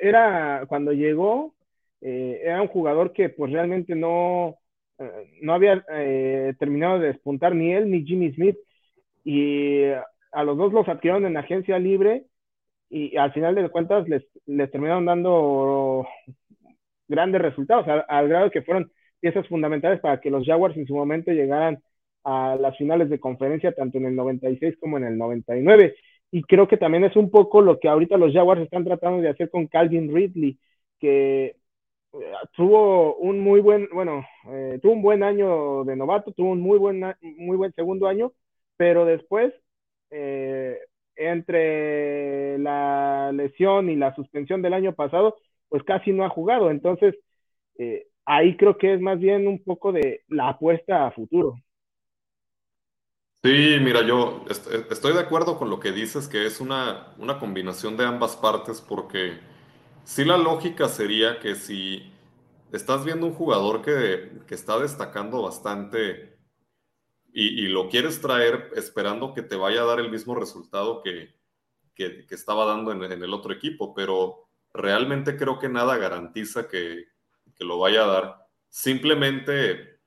era cuando llegó, eh, era un jugador que pues realmente no, eh, no había eh, terminado de despuntar ni él ni Jimmy Smith, y a los dos los adquirieron en agencia libre y al final de cuentas les, les terminaron dando grandes resultados, al, al grado que fueron piezas fundamentales para que los Jaguars en su momento llegaran a las finales de conferencia, tanto en el 96 como en el 99. Y creo que también es un poco lo que ahorita los Jaguars están tratando de hacer con Calvin Ridley, que eh, tuvo un muy buen, bueno, eh, tuvo un buen año de novato, tuvo un muy buen, muy buen segundo año, pero después, eh, entre la lesión y la suspensión del año pasado, pues casi no ha jugado. Entonces, eh, ahí creo que es más bien un poco de la apuesta a futuro.
Sí, mira, yo estoy de acuerdo con lo que dices, que es una, una combinación de ambas partes, porque sí la lógica sería que si estás viendo un jugador que, que está destacando bastante y, lo quieres traer esperando que te vaya a dar el mismo resultado que, que, que estaba dando en, en, el otro equipo, pero realmente creo que nada garantiza que, que lo vaya a dar. Simplemente,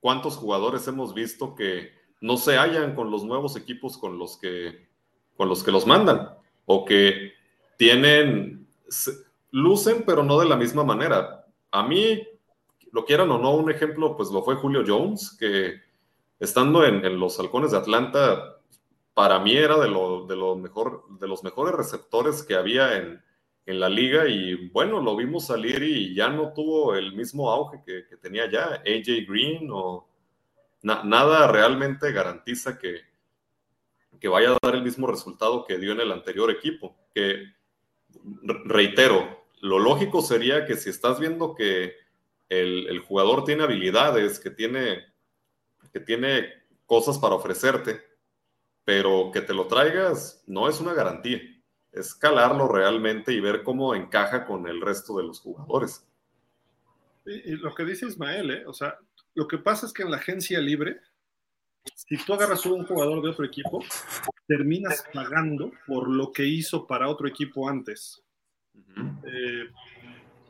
¿cuántos jugadores hemos visto que no se hallan con los nuevos equipos con los que, con los, que los mandan? O que tienen, lucen, pero no de la misma manera. A mí, lo quieran o no, un ejemplo, pues lo fue Julio Jones, que estando en, en los halcones de Atlanta, para mí era de, lo, de, lo mejor, de los mejores receptores que había en, en la liga y bueno, lo vimos salir y ya no tuvo el mismo auge que, que tenía ya AJ Green o nada realmente garantiza que, que vaya a dar el mismo resultado que dio en el anterior equipo. Que reitero, lo lógico sería que si estás viendo que el, el jugador tiene habilidades, que tiene, que tiene cosas para ofrecerte, pero que te lo traigas no es una garantía. Es calarlo realmente y ver cómo encaja con el resto de los jugadores.
Y, lo que dice Ismael, ¿eh? o sea, lo que pasa es que en la agencia libre, si tú agarras un jugador de otro equipo, terminas pagando por lo que hizo para otro equipo antes. Eh,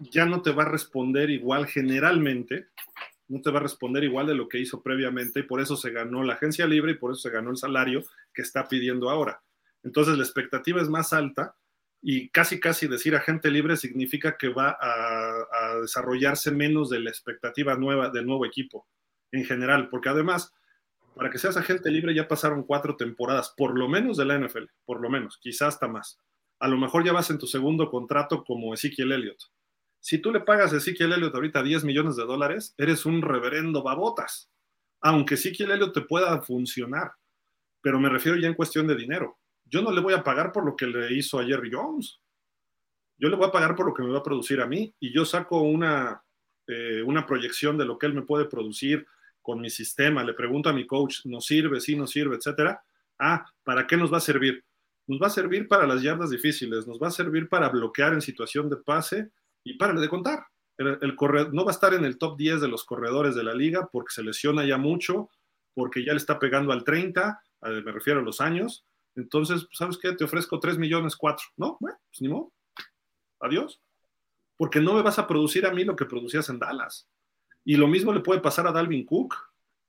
ya no te va a responder igual generalmente, no te va a responder igual de lo que hizo previamente y por eso se ganó la agencia libre y por eso se ganó el salario que está pidiendo ahora. Entonces la expectativa es más alta y casi casi decir agente libre significa que va a, desarrollarse menos de la expectativa nueva del nuevo equipo en general, porque además, para que seas agente libre ya pasaron cuatro temporadas, por lo menos de la NFL, por lo menos, quizás hasta más. A lo mejor ya vas en tu segundo contrato como Ezekiel Elliott. Si tú le pagas a Ezekiel Elliott ahorita 10 millones de dólares, eres un reverendo babotas. Aunque Ezekiel Elliott te pueda funcionar, pero me refiero ya en cuestión de dinero yo no le voy a pagar por lo que le hizo a Jerry Jones. Yo le voy a pagar por lo que me va a producir a mí y yo saco una, eh, una proyección de lo que él me puede producir con mi sistema. Le pregunto a mi coach, ¿nos sirve? Sí, nos sirve, etcétera. Ah, ¿para qué nos va a servir? Nos va a servir para las yardas difíciles, nos va a servir para bloquear en situación de pase y para de contar. El, el no va a estar en el top 10 de los corredores de la liga porque se lesiona ya mucho, porque ya le está pegando al 30, me refiero a los años, entonces, pues, ¿sabes qué? Te ofrezco 3 millones 4. No, bueno, pues ni modo. Adiós. Porque no me vas a producir a mí lo que producías en Dallas. Y lo mismo le puede pasar a Dalvin Cook.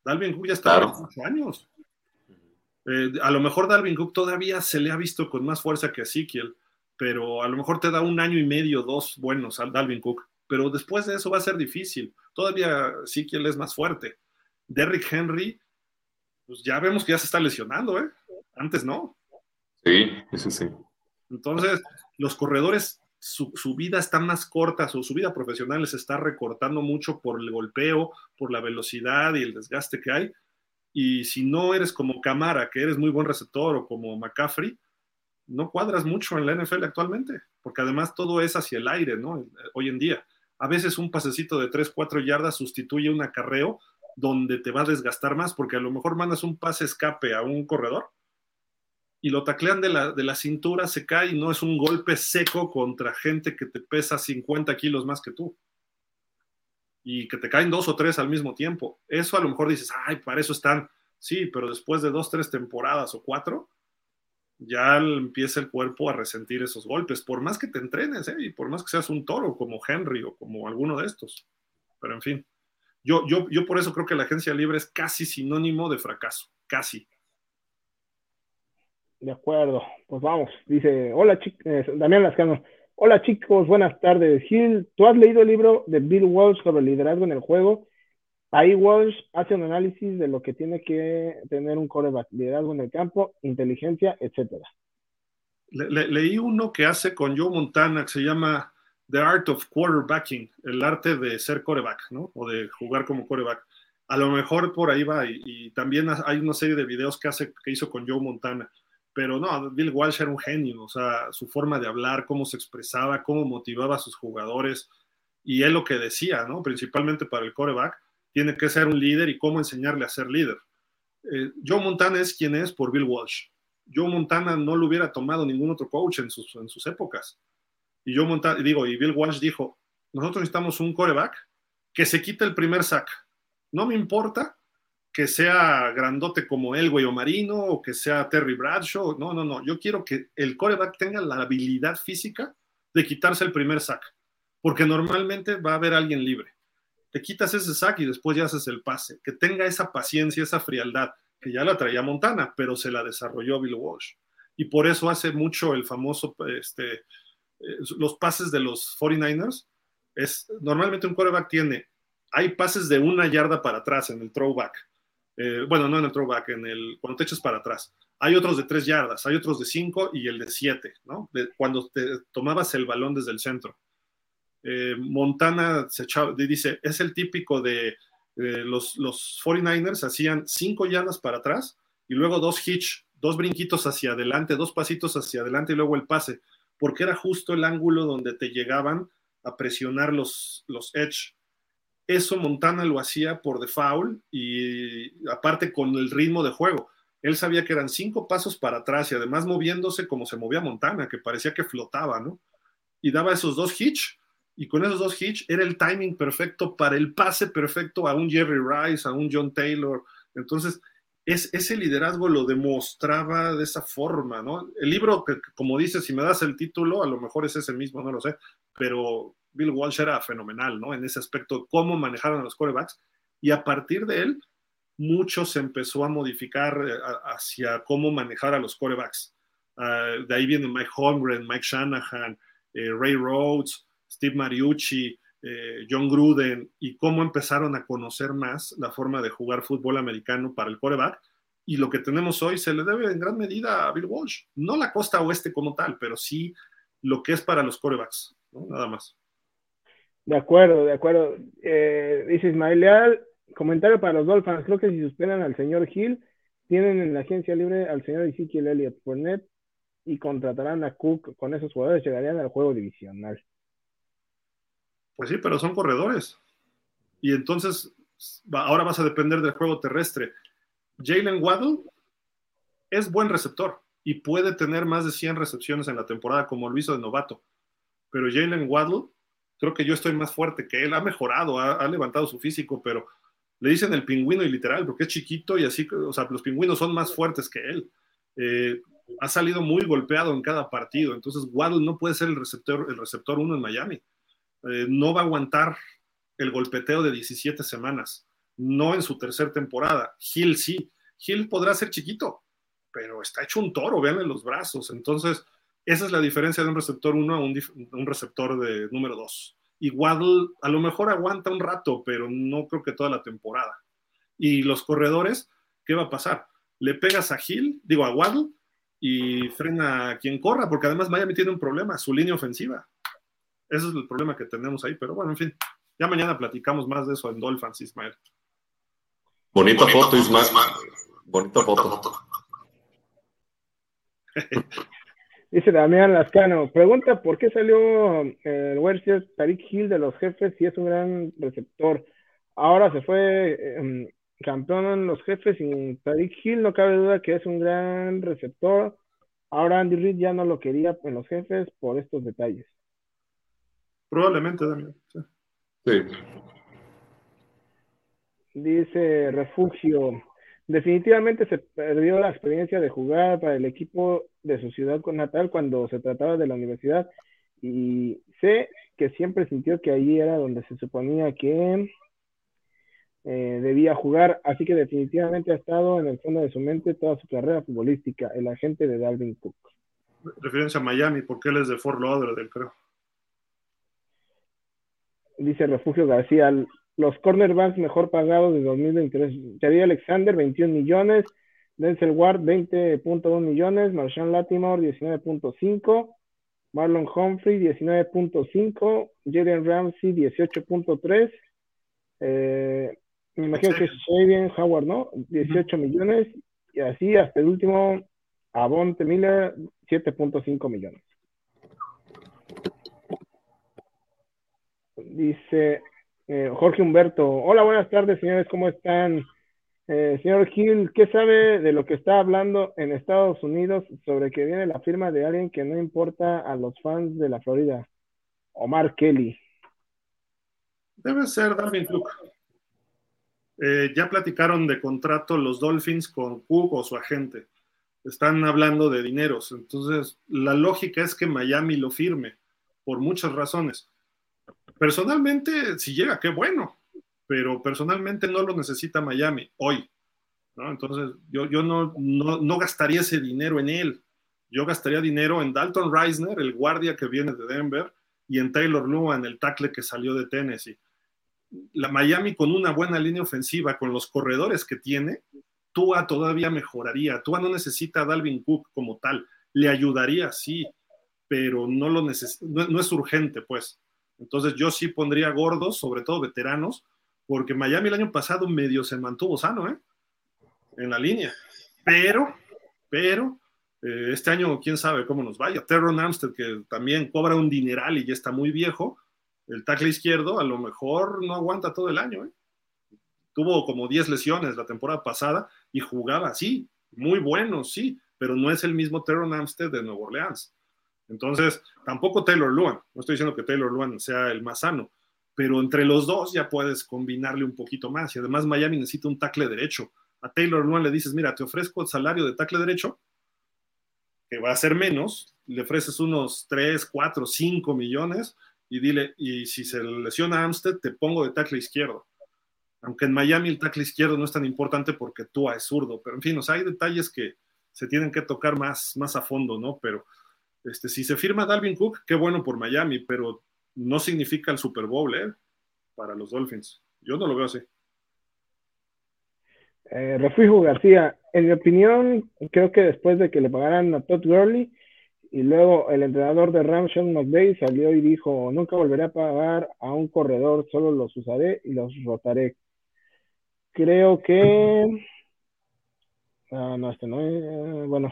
Dalvin Cook ya está a 8 años. Eh, a lo mejor Dalvin Cook todavía se le ha visto con más fuerza que Ezekiel, pero a lo mejor te da un año y medio, dos buenos al Dalvin Cook. Pero después de eso va a ser difícil. Todavía Ezekiel es más fuerte. Derrick Henry, pues ya vemos que ya se está lesionando, ¿eh? Antes no.
Sí, sí, sí.
Entonces, los corredores, su, vida está más corta, su, su vida profesional les está recortando mucho por el golpeo, por la velocidad y el desgaste que hay. Y si no eres como Camara, que eres muy buen receptor, o como McCaffrey, no cuadras mucho en la NFL actualmente, porque además todo es hacia el aire, ¿no? Hoy en día. A veces un pasecito de 3, 4 yardas sustituye un acarreo donde te va a desgastar más, porque a lo mejor mandas un pase escape a un corredor y lo taclean de la, de la cintura, se cae y no es un golpe seco contra gente que te pesa 50 kilos más que tú. Y que te caen dos o tres al mismo tiempo. Eso a lo mejor dices, ay, para eso están. Sí, pero después de dos, tres temporadas o cuatro, ya empieza el cuerpo a resentir esos golpes, por más que te entrenes, ¿eh? y por más que seas un toro como Henry o como alguno de estos. Pero en fin, yo, yo, yo por eso creo que la agencia libre es casi sinónimo de fracaso, casi.
De acuerdo, pues vamos. Dice, hola chicos, eh, Damián Lascano. Hola chicos, buenas tardes. Gil, ¿tú has leído el libro de Bill Walsh sobre liderazgo en el juego? Ahí Walsh hace un análisis de lo que tiene que tener un coreback, liderazgo en el campo, inteligencia, etcétera.
leí uno que hace con Joe Montana que se llama The Art of Quarterbacking, el arte de ser coreback, ¿no? O de jugar como coreback. A lo mejor por ahí va, y, y también hay una serie de videos que, hace, que hizo con Joe Montana pero no, Bill Walsh era un genio, o sea, su forma de hablar, cómo se expresaba, cómo motivaba a sus jugadores, y él lo que decía, ¿no? Principalmente para el coreback, tiene que ser un líder y cómo enseñarle a ser líder. Eh, Joe Montana es quien es por Bill Walsh. Joe Montana no lo hubiera tomado ningún otro coach en sus, en sus épocas. Y Joe Montana, digo, y Bill Walsh dijo, nosotros necesitamos un coreback que se quite el primer sack. No me importa que sea grandote como el güey o Marino o que sea Terry Bradshaw. No, no, no. Yo quiero que el coreback tenga la habilidad física de quitarse el primer sack, porque normalmente va a haber alguien libre. Te quitas ese sack y después ya haces el pase. Que tenga esa paciencia, esa frialdad, que ya la traía Montana, pero se la desarrolló Bill Walsh. Y por eso hace mucho el famoso, este, eh, los pases de los 49ers. Es, normalmente un coreback tiene, hay pases de una yarda para atrás en el throwback eh, bueno, no en el throwback, en el, cuando te echas para atrás. Hay otros de tres yardas, hay otros de cinco y el de siete, ¿no? cuando te tomabas el balón desde el centro. Eh, Montana dice, es el típico de los, los 49ers hacían cinco yardas para atrás y luego dos hitch, dos brinquitos hacia adelante, dos pasitos hacia adelante y luego el pase, porque era justo el ángulo donde te llegaban a presionar los, los edge eso Montana lo hacía por default y aparte con el ritmo de juego. Él sabía que eran cinco pasos para atrás y además moviéndose como se movía Montana, que parecía que flotaba, ¿no? Y daba esos dos hitch y con esos dos hitch era el timing perfecto para el pase perfecto a un Jerry Rice, a un John Taylor. Entonces, es, ese liderazgo lo demostraba de esa forma, ¿no? El libro, que, como dices, si me das el título, a lo mejor es ese mismo, no lo sé, pero Bill Walsh era fenomenal, ¿no? En ese aspecto, cómo manejaron a los corebacks. Y a partir de él, mucho se empezó a modificar eh, hacia cómo manejar a los corebacks. Ah, de ahí viene Mike Holmgren, Mike Shanahan, eh, Ray Rhodes, Steve Mariucci, eh, John Gruden y cómo empezaron a conocer más la forma de jugar fútbol americano para el coreback. Y lo que tenemos hoy se le debe en gran medida a Bill Walsh. No la costa oeste como tal, pero sí lo que es para los corebacks, nada más.
De acuerdo, de acuerdo. Eh, dice Ismael Leal, comentario para los Dolphins. Creo que si suspendan al señor Hill, tienen en la agencia libre al señor Ezekiel Elliott net y contratarán a Cook. Con esos jugadores llegarían al juego divisional.
Pues sí, pero son corredores. Y entonces ahora vas a depender del juego terrestre. Jalen Waddle es buen receptor y puede tener más de 100 recepciones en la temporada como lo hizo de novato. Pero Jalen Waddle, creo que yo estoy más fuerte que él. Ha mejorado, ha, levantado su físico, pero le dicen el pingüino y literal, porque es chiquito y así, o sea, los pingüinos son más fuertes que él. Eh, ha salido muy golpeado en cada partido, entonces Waddle no puede ser el receptor, el receptor uno en Miami. Eh, no va a aguantar el golpeteo de 17 semanas, no en su tercera temporada. Gil sí, Gil podrá ser chiquito, pero está hecho un toro, veanle los brazos. Entonces, esa es la diferencia de un receptor 1 a un, receptor de número 2. Y Waddle a lo mejor aguanta un rato, pero no creo que toda la temporada. Y los corredores, ¿qué va a pasar? Le pegas a Gil, digo a Waddle, y frena a quien corra, porque además Miami tiene un problema, su línea ofensiva. Ese es el problema que tenemos ahí, pero bueno, en fin, ya mañana platicamos más de eso en Dolphins, Ismael.
Bonita, foto, Ismael. Bonita foto. (laughs)
Dice Damián Lascano, pregunta por qué salió eh, el Werther Tariq Hill de los jefes si es un gran receptor. Ahora se fue em, campeón en los jefes sin Tariq Hill, no cabe duda que es un gran receptor. Ahora Andy Reid ya no lo quería en los jefes por estos detalles.
Probablemente también. Sí.
Dice Refugio. Definitivamente se perdió la experiencia de jugar para el equipo de su ciudad natal cuando se trataba de la universidad y sé que siempre sintió que allí era donde se suponía que eh, debía jugar, así que definitivamente ha estado en el fondo de su mente toda su carrera futbolística, el agente de Dalvin Cook.
Referencia a Miami, porque él es de Fort Lauderdale, creo
dice Refugio García, los cornerbacks mejor pagados de 2023. Javier Alexander, 21 millones. Denzel Ward, 20.2 millones. Marshawn Latimore, 19.5. Marlon Humphrey, 19.5. Jaden Ramsey, 18.3. Eh, me imagino que es Shavian Howard, ¿no? 18 millones. Y así hasta el último, Avonte Miller, 7.5 millones. Dice eh, Jorge Humberto, hola, buenas tardes, señores, ¿cómo están? Eh, señor Gil, ¿qué sabe de lo que está hablando en Estados Unidos sobre que viene la firma de alguien que no importa a los fans de la Florida? Omar Kelly.
Debe ser Darwin Cook. Eh, ya platicaron de contrato los Dolphins con Cook o su agente. Están hablando de dineros. Entonces, la lógica es que Miami lo firme, por muchas razones. Personalmente, si llega, qué bueno, pero personalmente no lo necesita Miami hoy. ¿no? Entonces, yo, yo no, no, gastaría ese dinero en él. Yo gastaría dinero en Dalton Reisner, el guardia que viene de Denver, y en Taylor Luan, el tackle que salió de Tennessee. La Miami con una buena línea ofensiva, con los corredores que tiene, Tua todavía mejoraría. Tua no necesita a Dalvin Cook como tal. Le ayudaría, sí, pero no, lo no es urgente, pues. Entonces yo sí pondría gordos, sobre todo veteranos, porque Miami el año pasado medio se mantuvo sano, ¿eh? En la línea. Pero, pero, eh, este año quién sabe cómo nos vaya. Terron Amstead, que también cobra un dineral y ya está muy viejo, el tackle izquierdo a lo mejor no aguanta todo el año. ¿eh? Tuvo como 10 lesiones la temporada pasada y jugaba así, muy bueno, sí, pero no es el mismo Teron Amstead de Nueva Orleans. Entonces, tampoco Taylor Luan, no estoy diciendo que Taylor Luan sea el más sano, pero entre los dos ya puedes combinarle un poquito más. Y además Miami necesita un tackle derecho. A Taylor Luan le dices, mira, te ofrezco el salario de tackle derecho, que va a ser menos, le ofreces unos 3, 4, 5 millones y dile, y si se lesiona Amstead, te pongo de tackle izquierdo. Aunque en Miami el tackle izquierdo no es tan importante porque tú es zurdo, pero en fin, o sea, hay detalles que se tienen que tocar más, más a fondo, ¿no? Pero este, si se firma Dalvin Cook, qué bueno por Miami, pero no significa el Super Bowl, ¿eh? Para los Dolphins. Yo no lo veo así.
Eh, Refugio García, en mi opinión, creo que después de que le pagaran a Todd Gurley y luego el entrenador de Rams, Sean McVay, salió y dijo, nunca volveré a pagar a un corredor, solo los usaré y los rotaré. Creo que... Ah, no, este no es... Bueno,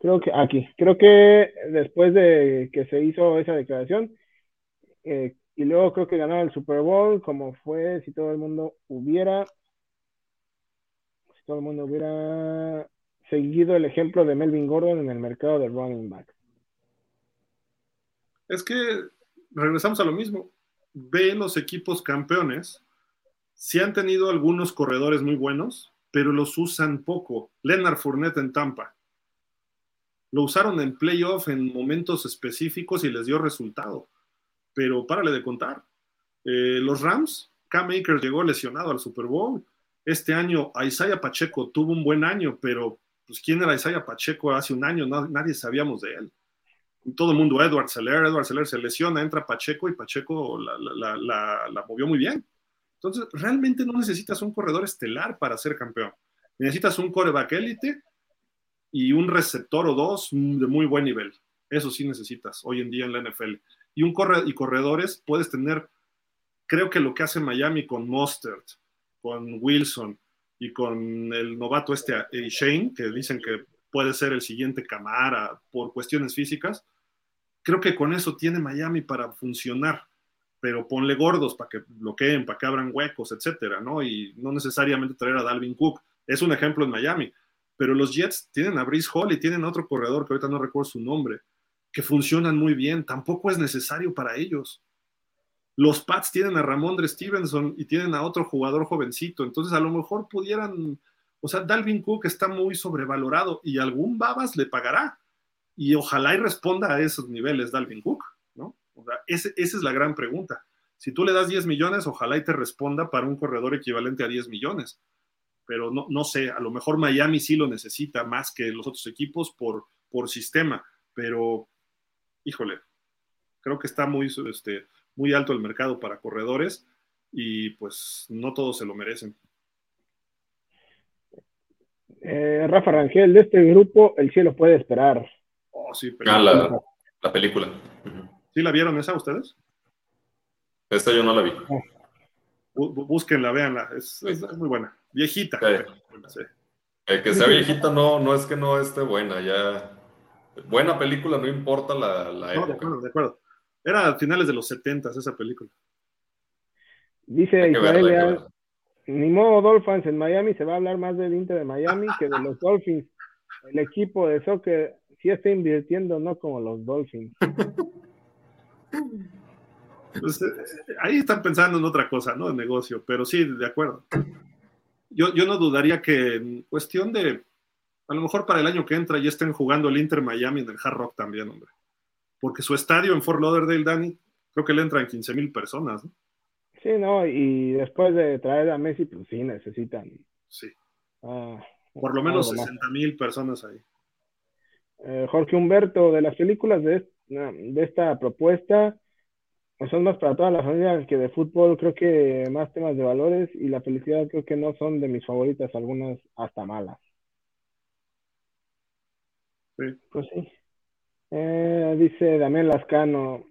Creo que aquí, creo que después de que se hizo esa declaración, eh, y luego creo que ganó el Super Bowl, como fue si todo el mundo hubiera todo el mundo hubiera seguido el ejemplo de Melvin Gordon en el mercado de running back.
Es que regresamos a lo mismo. Ve los equipos campeones. Si han tenido algunos corredores muy buenos, pero los usan poco. Leonard Fournette en Tampa. Lo usaron en playoff en momentos específicos y les dio resultado. Pero párale de contar. Eh, los Rams, Cam Akers llegó lesionado al Super Bowl este año Isaiah Pacheco tuvo un buen año, pero pues ¿quién era Isaiah Pacheco hace un año? nadie sabíamos de él. Todo el mundo, Edward Seller, Edward Seller se lesiona, entra Pacheco y Pacheco la, movió muy bien. Entonces, realmente no necesitas un corredor estelar para ser campeón. Necesitas un coreback élite y un receptor o dos de muy buen nivel. Eso sí necesitas hoy en día en la NFL. Y, un corre y corredores puedes tener, creo que lo que hace Miami con Mostert, con Wilson y con el novato este eh, Shane, que dicen que puede ser el siguiente Camara por cuestiones físicas, creo que con eso tiene Miami para funcionar, pero ponle gordos para que bloqueen, para que abran huecos, etcétera, ¿no? Y no necesariamente traer a Dalvin Cook. Es un ejemplo en Miami, pero los Jets tienen a Brice Hall y tienen a otro corredor que ahorita no recuerdo su nombre, que funcionan muy bien. Tampoco es necesario para ellos. Los Pats tienen a Ramondre Stevenson y tienen a otro jugador jovencito, entonces a lo mejor pudieran, o sea, Dalvin Cook está muy sobrevalorado y algún babas le pagará. Y ojalá y responda a esos niveles Dalvin Cook, ¿no? O sea, esa es la gran pregunta. Si tú le das 10 millones, ojalá y te responda para un corredor equivalente a 10 millones. Pero no, no sé, a lo mejor Miami sí lo necesita más que los otros equipos por, por sistema, pero híjole, creo que está muy, este, muy alto el mercado para corredores y pues no todos se lo merecen.
Eh, Rafa Rangel, de este grupo, el cielo puede esperar.
Oh, sí,
pero... Ah, la, película.
¿Sí la vieron esa ustedes?
Esta yo no la vi.
Búsquenla, véanla, es, muy buena. Viejita.
El que sea viejita no, no es que no esté buena, ya. Buena película, no importa la, la
época. de acuerdo, de acuerdo. Era a finales de los 70 esa película.
Dice Israel, ni modo Dolphins en Miami, se va a hablar más del Inter de Miami que de los (laughs) Dolphins. El equipo de soccer sí está invirtiendo, no como los Dolphins. (laughs)
Pues, ahí están pensando en otra cosa, ¿no? En negocio, pero sí, de acuerdo. Yo, yo no dudaría que en cuestión de, a lo mejor para el año que entra ya estén jugando el Inter Miami en el Hard Rock también, hombre porque su estadio en Fort Lauderdale, Dani, creo que le entran 15 mil personas, ¿no?
Sí, no, y después de traer a Messi, pues sí necesitan.
Sí. Ah, Por lo menos 60 mil personas ahí.
Eh, Jorge Humberto, de las películas de, de esta propuesta, pues son más para toda la familia que de fútbol, creo que más temas de valores y la felicidad creo que no son de mis favoritas, algunas hasta malas.
Sí.
Pues sí. Eh, dice Damián Lascano,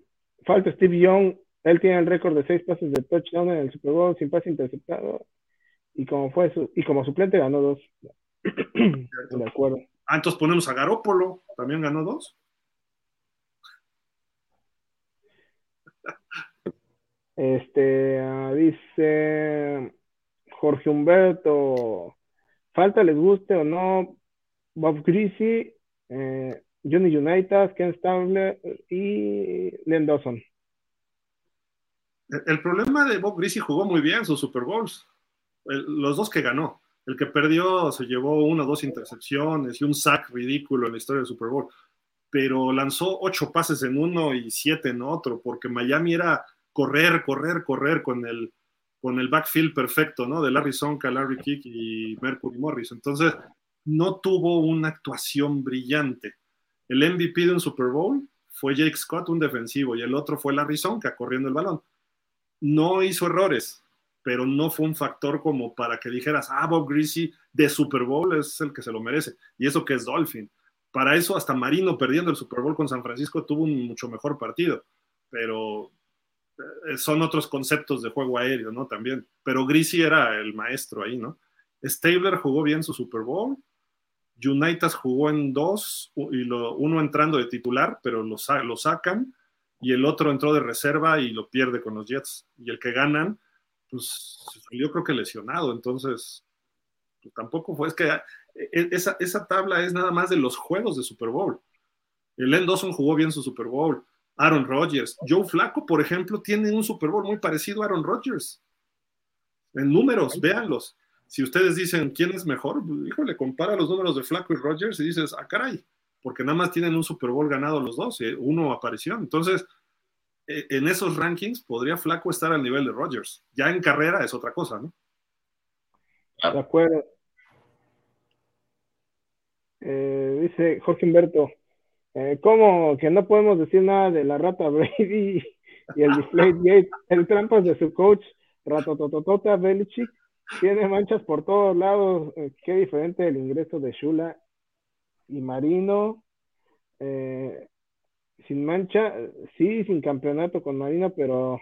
falta Steve Young, él tiene el récord de seis pases de touchdown en el Super Bowl sin pase interceptado y como fue su, y como suplente ganó dos. (clears throat) de acuerdo.
Ah, entonces ponemos a Garópolo, también ganó dos.
Este, ah, dice Jorge Humberto, falta les guste o no, Bob Greasy, eh, Johnny Unitas, Ken Stabler y Len Dawson.
El problema de Bob Greasy jugó muy bien sus Super Bowls, los dos que ganó. El que perdió se llevó una o dos intercepciones y un sack ridículo en la historia del Super Bowl, pero lanzó ocho pases en uno y siete en otro, porque Miami era correr, correr, correr con el, con el backfield perfecto, ¿no? De Larry Sonka, Larry Kick y Mercury Morris. Entonces, no tuvo una actuación brillante. El MVP de un Super Bowl fue Jake Scott, un defensivo, y el otro fue Larry Sonka corriendo el balón. No hizo errores, pero no fue un factor como para que dijeras, ah, Bob Greasy de Super Bowl es el que se lo merece. Y eso que es Dolphin. Para eso hasta Marino perdiendo el Super Bowl con San Francisco tuvo un mucho mejor partido. Pero son otros conceptos de juego aéreo, ¿no? También. Pero Greasy era el maestro ahí, ¿no? Stabler jugó bien su Super Bowl. Unitas jugó en dos, y lo, uno entrando de titular, pero lo, lo sacan, y el otro entró de reserva y lo pierde con los Jets. Y el que ganan, pues yo creo que lesionado, entonces pues, tampoco fue, es que eh, esa, esa, tabla es nada más de los juegos de Super Bowl. El Len Dawson jugó bien su Super Bowl, Aaron Rodgers, Joe Flaco, por ejemplo, tiene un Super Bowl muy parecido a Aaron Rodgers. En números, véanlos. Si ustedes dicen quién es mejor, híjole, compara los números de Flaco y Rodgers y dices, ah, caray, porque nada más tienen un Super Bowl ganado los dos, y uno apareció. Entonces, e, en esos rankings podría Flaco estar al nivel de Rodgers. Ya en carrera es otra cosa, ¿no?
De acuerdo. Eh, dice Jorge Humberto, eh, ¿cómo que no podemos decir nada de la rata (laughs) Brady y el display gate? El trampas de su coach, Ratototota Belichick, tiene manchas por todos lados. Eh, qué diferente el ingreso de Shula y Marino. Eh, sin mancha, sí, sin campeonato con Marino, pero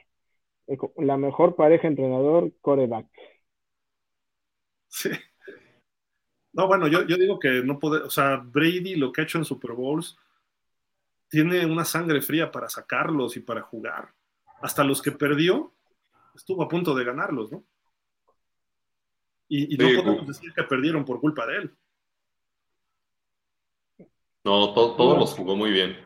eh, la mejor pareja entrenador, coreback.
Sí. No, bueno, yo, yo digo que no puede, o sea, Brady lo que ha hecho en Super Bowls tiene una sangre fría para sacarlos y para jugar. Hasta los que perdió, estuvo a punto de ganarlos, ¿no? Y, no podemos decir que perdieron por culpa de él.
No, todos los jugó muy bien.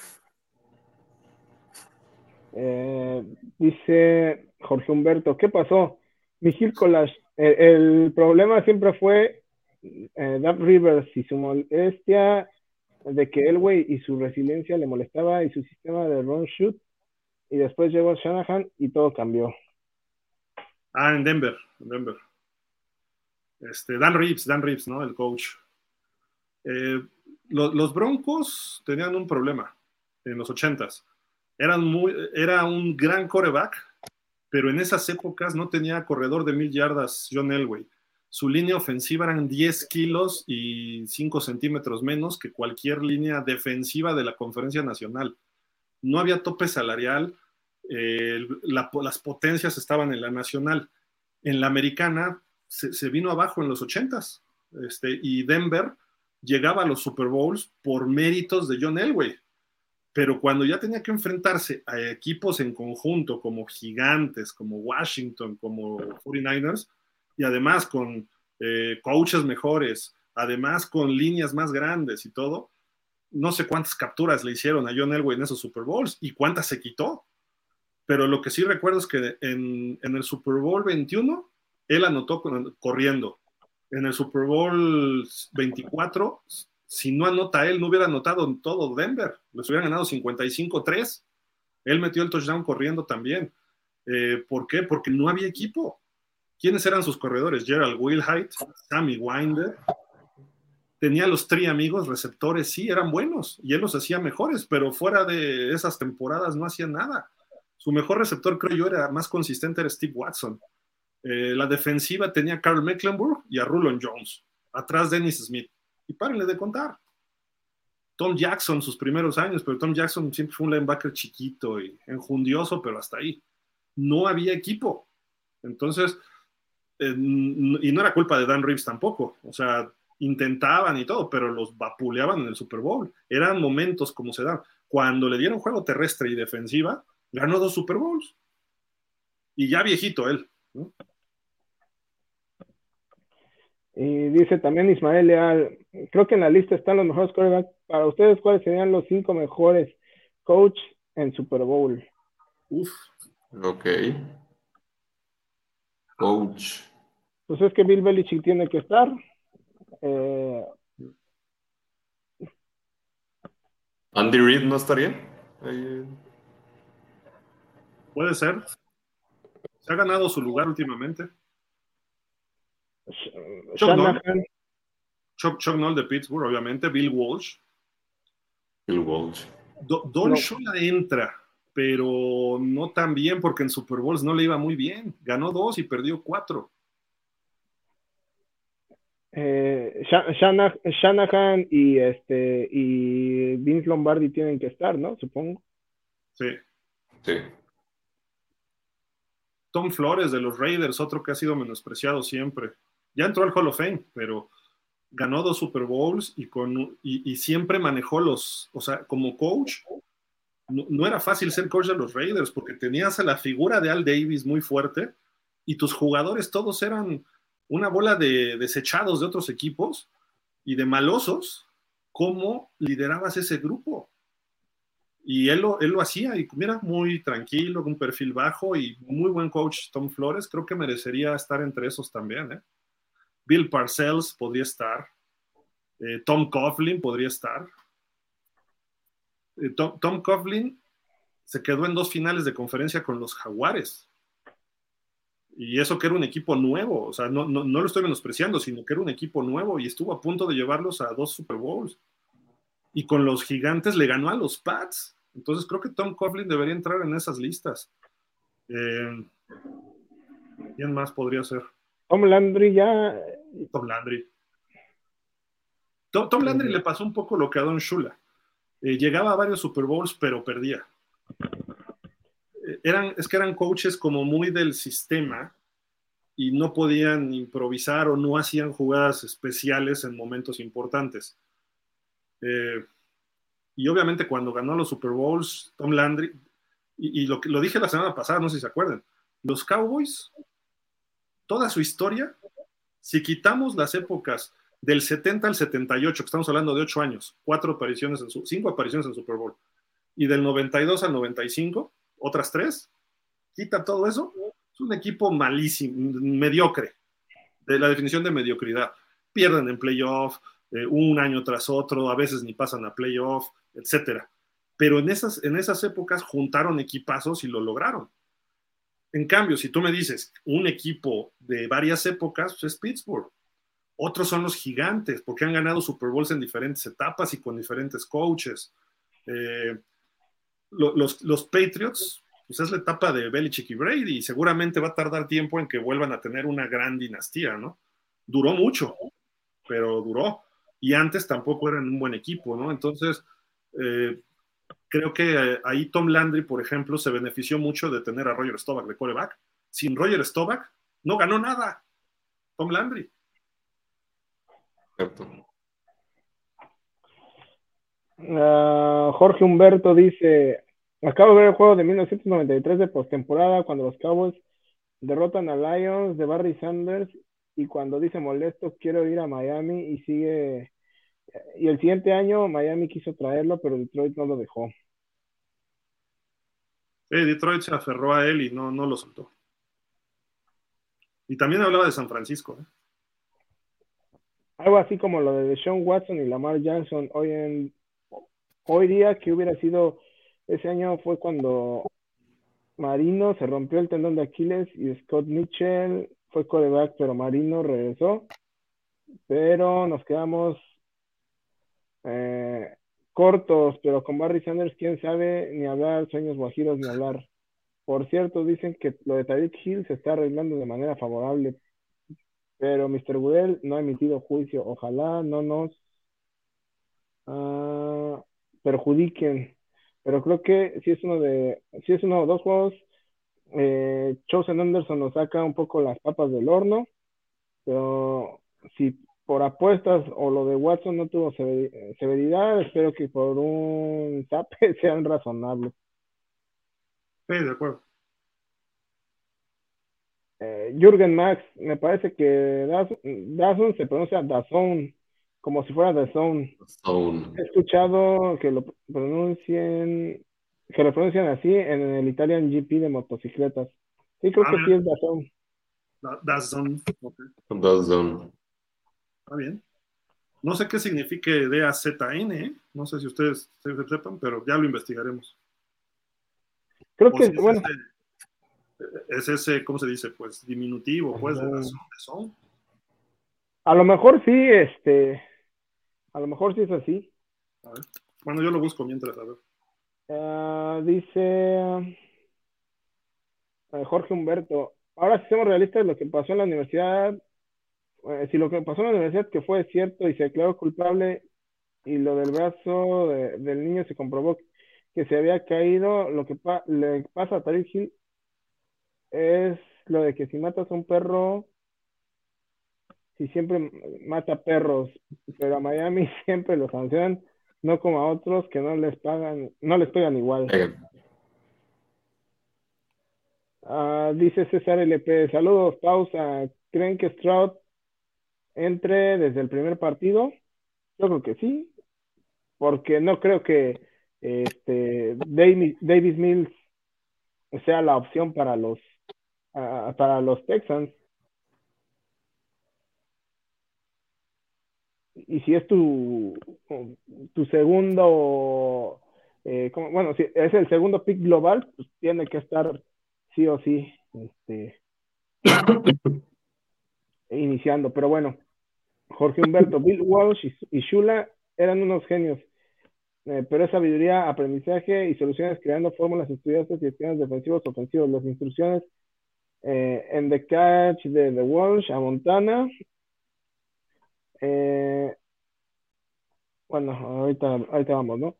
Eh, dice Jorge Humberto, ¿qué pasó? Mijil Collage, el, problema siempre fue eh, Rivers y su molestia de que Elway y su resiliencia le molestaba y su sistema de run shoot. Y después llegó Shanahan y todo cambió.
Ah, en Denver, en Denver. Este, Dan Reeves, Dan Reeves, ¿no? El coach. Eh, los Broncos tenían un problema en los ochentas. Eran muy, era un gran coreback, pero en esas épocas no tenía corredor de mil yardas John Elway. Su línea ofensiva eran 10 kilos y 5 centímetros menos que cualquier línea defensiva de la Conferencia Nacional. No había tope salarial, eh, las potencias estaban en la nacional. En la americana se, vino abajo en los ochentas. Este, y Denver llegaba a los Super Bowls por méritos de John Elway. Pero cuando ya tenía que enfrentarse a equipos en conjunto como gigantes, como Washington, como 49ers, y además con eh, coaches mejores, además con líneas más grandes y todo, no sé cuántas capturas le hicieron a John Elway en esos Super Bowls y cuántas se quitó. Pero lo que sí recuerdo es que en, en el Super Bowl 21 él anotó corriendo. En el Super Bowl 24, si no anota él, no hubiera anotado en todo Denver. Les hubieran ganado 55-3. Él metió el touchdown corriendo también. Eh, ¿Por qué? Porque no había equipo. ¿Quiénes eran sus corredores? Gerald Wilhite, Sammy Winder. Tenía los tres amigos receptores, sí, eran buenos y él los hacía mejores, pero fuera de esas temporadas no hacía nada. Su mejor receptor, creo yo, era más consistente, era Steve Watson. Eh, la defensiva tenía a Carl Mecklenburg y a Rulon Jones. Atrás Dennis Smith. Y párenle de contar. Tom Jackson, sus primeros años, pero Tom Jackson siempre fue un linebacker chiquito y enjundioso, pero hasta ahí. No había equipo. Entonces, y no era culpa de Dan Reeves tampoco. O sea, intentaban y todo, pero los vapuleaban en el Super Bowl. Eran momentos como se dan. Cuando le dieron juego terrestre y defensiva, ganó dos Super Bowls. Y ya viejito él.
Y dice también Ismael Leal, creo que en la lista están los mejores quarterbacks. Para ustedes, ¿cuáles serían los cinco mejores coach en Super Bowl?
Uf. Ok. Coach.
Pues es que Bill Belichick tiene que estar. Eh,
Andy Reid no estaría.
Puede ser. Se ha ganado su lugar últimamente. Chuck Noll. Chuck, Noll de Pittsburgh, obviamente. Bill Walsh.
Bill Walsh.
Don Shula entra, pero no tan bien porque en Super Bowls no le iba muy bien. Ganó dos y perdió cuatro.
Eh, Shanahan y este y Vince Lombardi tienen que estar, ¿no? Supongo.
Sí.
Sí.
Tom Flores de los Raiders, otro que ha sido menospreciado siempre. Ya entró al Hall of Fame, pero ganó dos Super Bowls y, con, y, siempre manejó los, o sea, como coach, no, era fácil ser coach de los Raiders porque tenías a la figura de Al Davis muy fuerte y tus jugadores todos eran una bola de desechados de otros equipos y de malosos, ¿cómo liderabas ese grupo? Y él lo, él lo hacía, y mira, muy tranquilo, con un perfil bajo y muy buen coach Tom Flores. Creo que merecería estar entre esos también. ¿eh? Bill Parcells podría estar. Eh, Tom Coughlin podría estar. Eh, Tom, Tom Coughlin se quedó en dos finales de conferencia con los Jaguares. Y eso que era un equipo nuevo, o sea, no, no, lo estoy menospreciando, sino que era un equipo nuevo y estuvo a punto de llevarlos a dos Super Bowls. Y con los gigantes le ganó a los Pats. Entonces creo que Tom Coughlin debería entrar en esas listas. Eh, ¿Quién más podría ser?
Tom Landry ya.
Tom Landry. Tom, Landry le pasó un poco lo que a Don Shula. Eh, llegaba a varios Super Bowls, pero perdía eran, es que eran coaches como muy del sistema y no podían improvisar o no hacían jugadas especiales en momentos importantes. Eh, y obviamente cuando ganó los Super Bowls, Tom Landry, y, lo, lo dije la semana pasada, no sé si se acuerdan, los Cowboys, toda su historia, si quitamos las épocas del 70 al 78, que estamos hablando de 8 años, cuatro apariciones en su, cinco apariciones en Super Bowl, y del 92 al 95, otras tres, quita todo eso, es un equipo malísimo, mediocre, de la definición de mediocridad. Pierden en playoff, eh, un año tras otro, a veces ni pasan a playoff, etcétera. Pero en esas, en esas épocas juntaron equipazos y lo lograron. En cambio, si tú me dices un equipo de varias épocas, pues es Pittsburgh. Otros son los gigantes, porque han ganado Super Bowls en diferentes etapas y con diferentes coaches. Eh, los, Patriots, pues es la etapa de Belichick y Brady, y seguramente va a tardar tiempo en que vuelvan a tener una gran dinastía, ¿no? Duró mucho, pero duró. Y antes tampoco eran un buen equipo, ¿no? Entonces, eh, creo que eh, ahí Tom Landry, por ejemplo, se benefició mucho de tener a Roger Staubach de coreback. Sin Roger Staubach, no ganó nada. Tom Landry.
Cierto.
Ah, Jorge Humberto dice, acabo de ver el juego de 1993 de postemporada cuando los Cowboys derrotan a Lions de Barry Sanders y cuando dice molesto quiero ir a Miami y sigue y el siguiente año Miami quiso traerlo pero Detroit no lo dejó.
Detroit se aferró a él y no, no lo soltó. Y también hablaba de San Francisco. ¿eh?
Algo así como lo de Sean Watson y Lamar Jackson hoy en Hoy día que hubiera sido, ese año fue cuando Marino se rompió el tendón de Aquiles y Scott Mitchell fue coreback, pero Marino regresó. Pero nos quedamos eh, cortos, pero con Barry Sanders, quién sabe, ni hablar, sueños guajiros, ni hablar. Por cierto, dicen que lo de Tyreek Hill se está arreglando de manera favorable, pero Mr. Goodell no ha emitido juicio. Ojalá no nos uh, perjudiquen. Pero creo que si es uno de, si es uno o dos juegos, eh, Chosen Anderson nos saca un poco las papas del horno. Pero si por apuestas o lo de Watson no tuvo severidad, espero que por un (laughs) tape sean razonables.
Sí, de acuerdo.
Eh, Jürgen Max, me parece que Dazón se pronuncia Dazón, como si fuera Dazón. He escuchado que lo pronuncien, que lo pronuncian así en el Italian GP de motocicletas. Sí, creo que ah, sí es Dazón.
Dazón.
Dazón.
Está bien. No sé qué signifique DAZN, ¿eh? no sé si ustedes sepan, pero ya lo investigaremos.
Creo que, bueno.
es ese, ¿cómo se dice? Pues diminutivo, pues, de,
son. A lo mejor sí, este. A lo mejor sí es así.
A ver. Bueno, yo lo busco mientras, a ver.
Ah, dice uh, Jorge Humberto. Ahora, si somos realistas, lo que pasó en la universidad eh, si lo que pasó en la universidad que fue cierto y se declaró culpable y lo del brazo del niño se comprobó que se había caído, lo que le pasa a Tariq Hill es lo de que si matas a un perro, si siempre mata perros, pero a Miami (laughs) siempre lo sancionan, no como a otros que no les pagan, no les pegan igual. Ah, dice César LP, saludos, pausa. ¿Creen que Stroud entre desde el primer partido? Yo creo que sí, porque no creo que este, Davis, Mills sea la opción para los, para los Texans. Y si es tu, tu segundo, eh, bueno, si es el segundo pick global, pues tiene que estar sí o sí este, (coughs) iniciando. Pero bueno, Jorge Humberto, Bill Walsh y, Shula eran unos genios, eh, pero es sabiduría, aprendizaje y soluciones creando fórmulas estudiosas y esquemas defensivos ofensivos. Las instrucciones eh, en The Catch de The Walsh a Montana. Eh, bueno, ahorita, ahorita vamos, ¿no?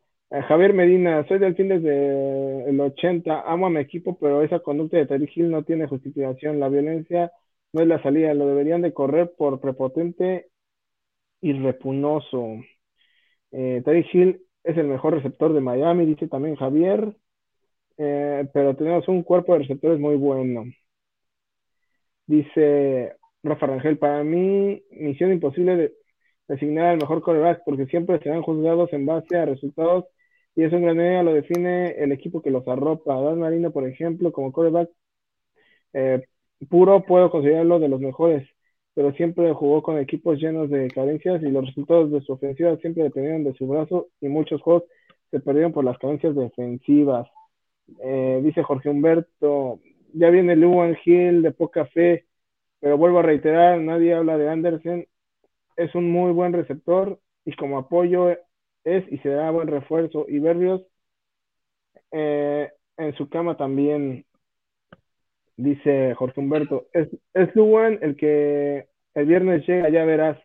Javier Medina, soy del fin desde el 80, amo a mi equipo, pero esa conducta de Terry Hill no tiene justificación. La violencia no es la salida, lo deberían de correr por prepotente y repunoso. Eh, Hill es el mejor receptor de Miami, dice también Javier, eh, pero tenemos un cuerpo de receptores muy bueno. Dice Rafa Rangel, para mí, misión imposible de designar al mejor coreback porque siempre serán juzgados en base a resultados y eso en gran medida lo define el equipo que los arropa. Dan Marino, por ejemplo, como coreback eh, puro, puedo considerarlo de los mejores, pero siempre jugó con equipos llenos de carencias y los resultados de su ofensiva siempre dependían de su brazo y muchos juegos se perdieron por las carencias defensivas. Eh, dice Jorge Humberto, ya viene Luan Hill de poca fe, pero vuelvo a reiterar, nadie habla de Anderson, es un muy buen receptor y como apoyo es y será buen refuerzo. Y Berrios eh, en su cama también Dice Jorge Humberto, es, es Luan el que el viernes llega, ya verás.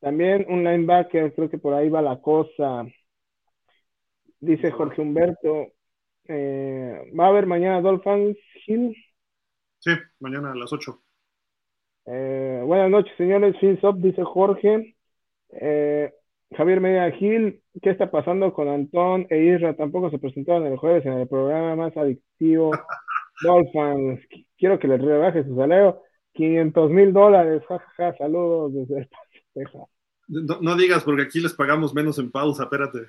También un linebacker, creo que por ahí va la cosa. Dice Jorge Humberto, eh, ¿va a haber mañana Dolphins Hill?
Sí, mañana a las 8.
Eh, buenas noches, señores. Finsop, dice Jorge. Eh, Javier Media Gil, ¿qué está pasando con Antón e Isra? Tampoco se presentaron el jueves en el programa más adictivo (laughs) Dolphins, quiero que les rebaje su salario. 500 mil dólares, jajaja, saludos desde
Texas. No, digas porque aquí les pagamos menos en pausa, espérate.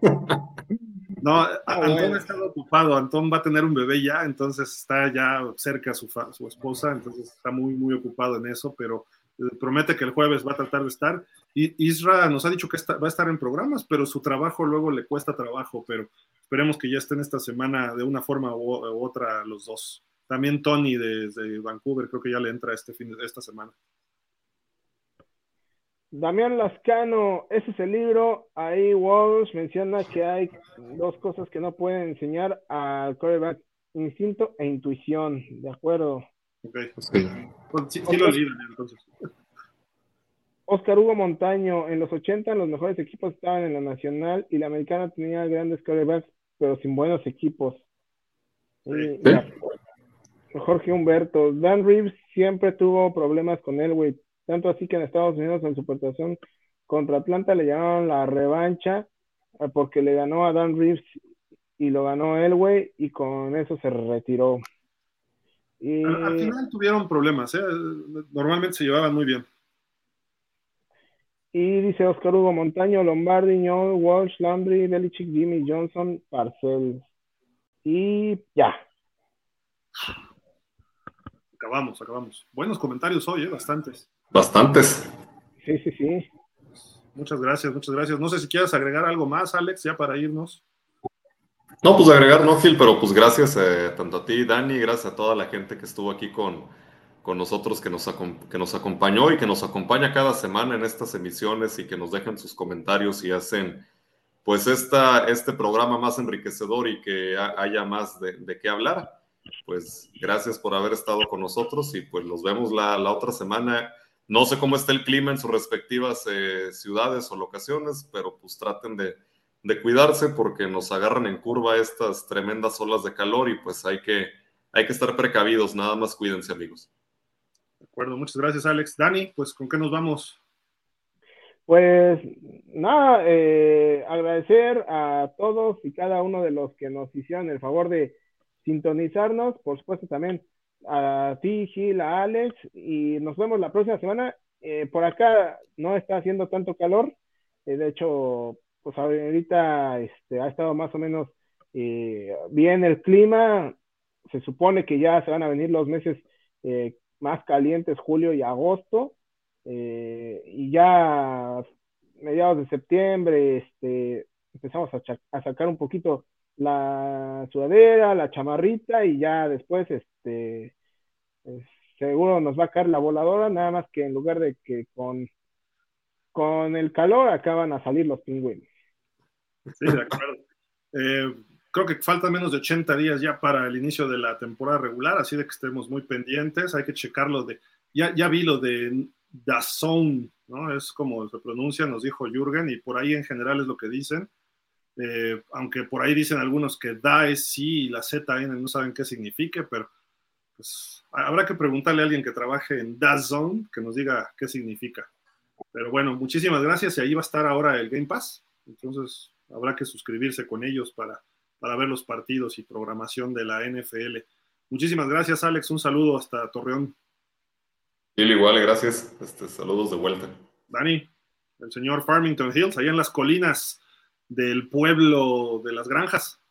(laughs) No, ah, Antón ha estado ocupado, Antón va a tener un bebé ya, entonces está ya cerca su, su esposa, entonces está muy, muy ocupado en eso, pero eh, promete que el jueves va a tratar de estar. Y Isra nos ha dicho que va a estar en programas, pero su trabajo luego le cuesta trabajo, pero esperemos que ya estén esta semana de una forma u, otra los dos. También Tony desde Vancouver creo que ya le entra este fin de esta semana.
Damián Lascano, ese es el libro. Ahí Walsh menciona que hay dos cosas que no pueden enseñar al coreback, instinto e intuición. De acuerdo.
Ok, sí, sí, lo entonces.
Oscar Hugo Montaño, en los 80 los mejores equipos estaban en la nacional y la americana tenía grandes corebacks, pero sin buenos equipos. Jorge Humberto, Dan Reeves siempre tuvo problemas con Elway, tanto así que en Estados Unidos en su portación contra Atlanta le llamaron la revancha eh, porque le ganó a Dan Reeves y lo ganó Elway y con eso se retiró.
Al, final tuvieron problemas, ¿eh? normalmente se llevaban muy bien.
Y dice Oscar Hugo Montaño, Lombardi, Ñol, Walsh, Landry, Belichick, Jimmy, Johnson, Parcel. Y ya.
Acabamos, acabamos. Buenos comentarios hoy, ¿eh? bastantes.
Bastantes.
Sí, sí, sí.
Muchas gracias, muchas gracias. No sé si quieres agregar algo más, Alex, ya para irnos.
No, pues agregar no, Phil, pero pues gracias eh, tanto a ti, Dani, gracias a toda la gente que estuvo aquí con, con nosotros, que nos, que nos acompañó y que nos acompaña cada semana en estas emisiones y que nos dejan sus comentarios y hacen pues esta, este programa más enriquecedor y que haya más de, de qué hablar. Pues gracias por haber estado con nosotros y pues nos vemos la, la otra semana. No sé cómo está el clima en sus respectivas eh, ciudades o locaciones, pero pues traten de, de cuidarse porque nos agarran en curva estas tremendas olas de calor y pues hay que, hay que estar precavidos, nada más cuídense amigos.
De acuerdo, muchas gracias Alex. Dani, pues ¿con qué nos vamos?
Pues nada, eh, agradecer a todos y cada uno de los que nos hicieron el favor de sintonizarnos, por supuesto también a ti, Gil, a Alex, y nos vemos la próxima semana. Eh, por acá no está haciendo tanto calor, eh, de hecho, pues ahorita este, ha estado más o menos eh, bien el clima. Se supone que ya se van a venir los meses eh, más calientes, julio y agosto. Y ya mediados de septiembre este, empezamos a, sacar un poquito la sudadera, la chamarrita y ya después este, pues, seguro nos va a caer la voladora, nada más que en lugar de que con, con el calor acaban a salir los pingüinos.
Sí, de acuerdo. Eh, creo que faltan menos de 80 días ya para el inicio de la temporada regular, así de que estemos muy pendientes. Hay que checarlo de. Ya, ya vi lo de Dazón, ¿no? Es como se pronuncia, nos dijo Jürgen, y por ahí en general es lo que dicen. Eh, aunque por ahí dicen algunos que da es sí y la Z no saben qué significa, pero pues habrá que preguntarle a alguien que trabaje en DAZN que nos diga qué significa. Pero bueno, muchísimas gracias y ahí va a estar ahora el Game Pass. Entonces, habrá que suscribirse con ellos para, para ver los partidos y programación de la NFL. Muchísimas gracias, Alex. Un saludo hasta Torreón.
Sí, igual, gracias. Este, saludos de vuelta.
Dani, el señor Farmington Hills, allá en las colinas del pueblo de las granjas.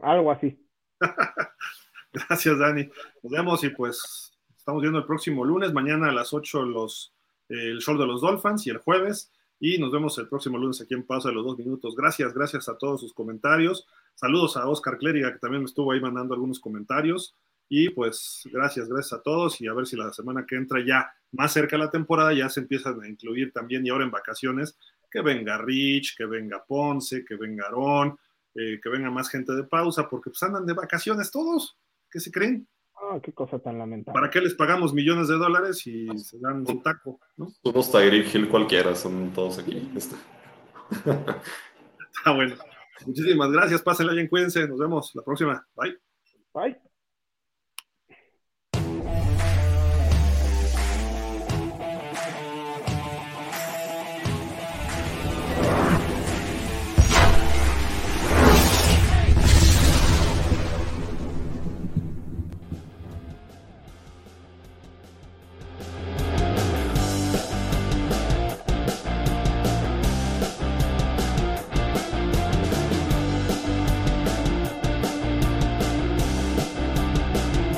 Algo así. (laughs)
gracias, Dani. Nos vemos y pues estamos viendo el próximo lunes, mañana a las 8 los, el show de los Dolphins y el jueves y nos vemos el próximo lunes aquí en Pausa de los Dos Minutos. Gracias, gracias a todos sus comentarios. Saludos a Oscar Clériga, que también me estuvo ahí mandando algunos comentarios. Y pues gracias, gracias a todos y a ver si la semana que entra ya más cerca de la temporada ya se empiezan a incluir también y ahora en vacaciones que venga Rich, que venga Ponce, que venga Aarón, eh, que venga más gente de pausa, porque pues andan de vacaciones todos. ¿Qué se creen?
Ah, qué cosa tan lamentable.
¿Para qué les pagamos millones de dólares y se dan su taco? ¿no?
Somos Tyreek Hill cualquiera, son todos aquí. Está (laughs)
ah, bueno. Muchísimas gracias, pásenla bien, cuídense, nos vemos la próxima. Bye.
Bye.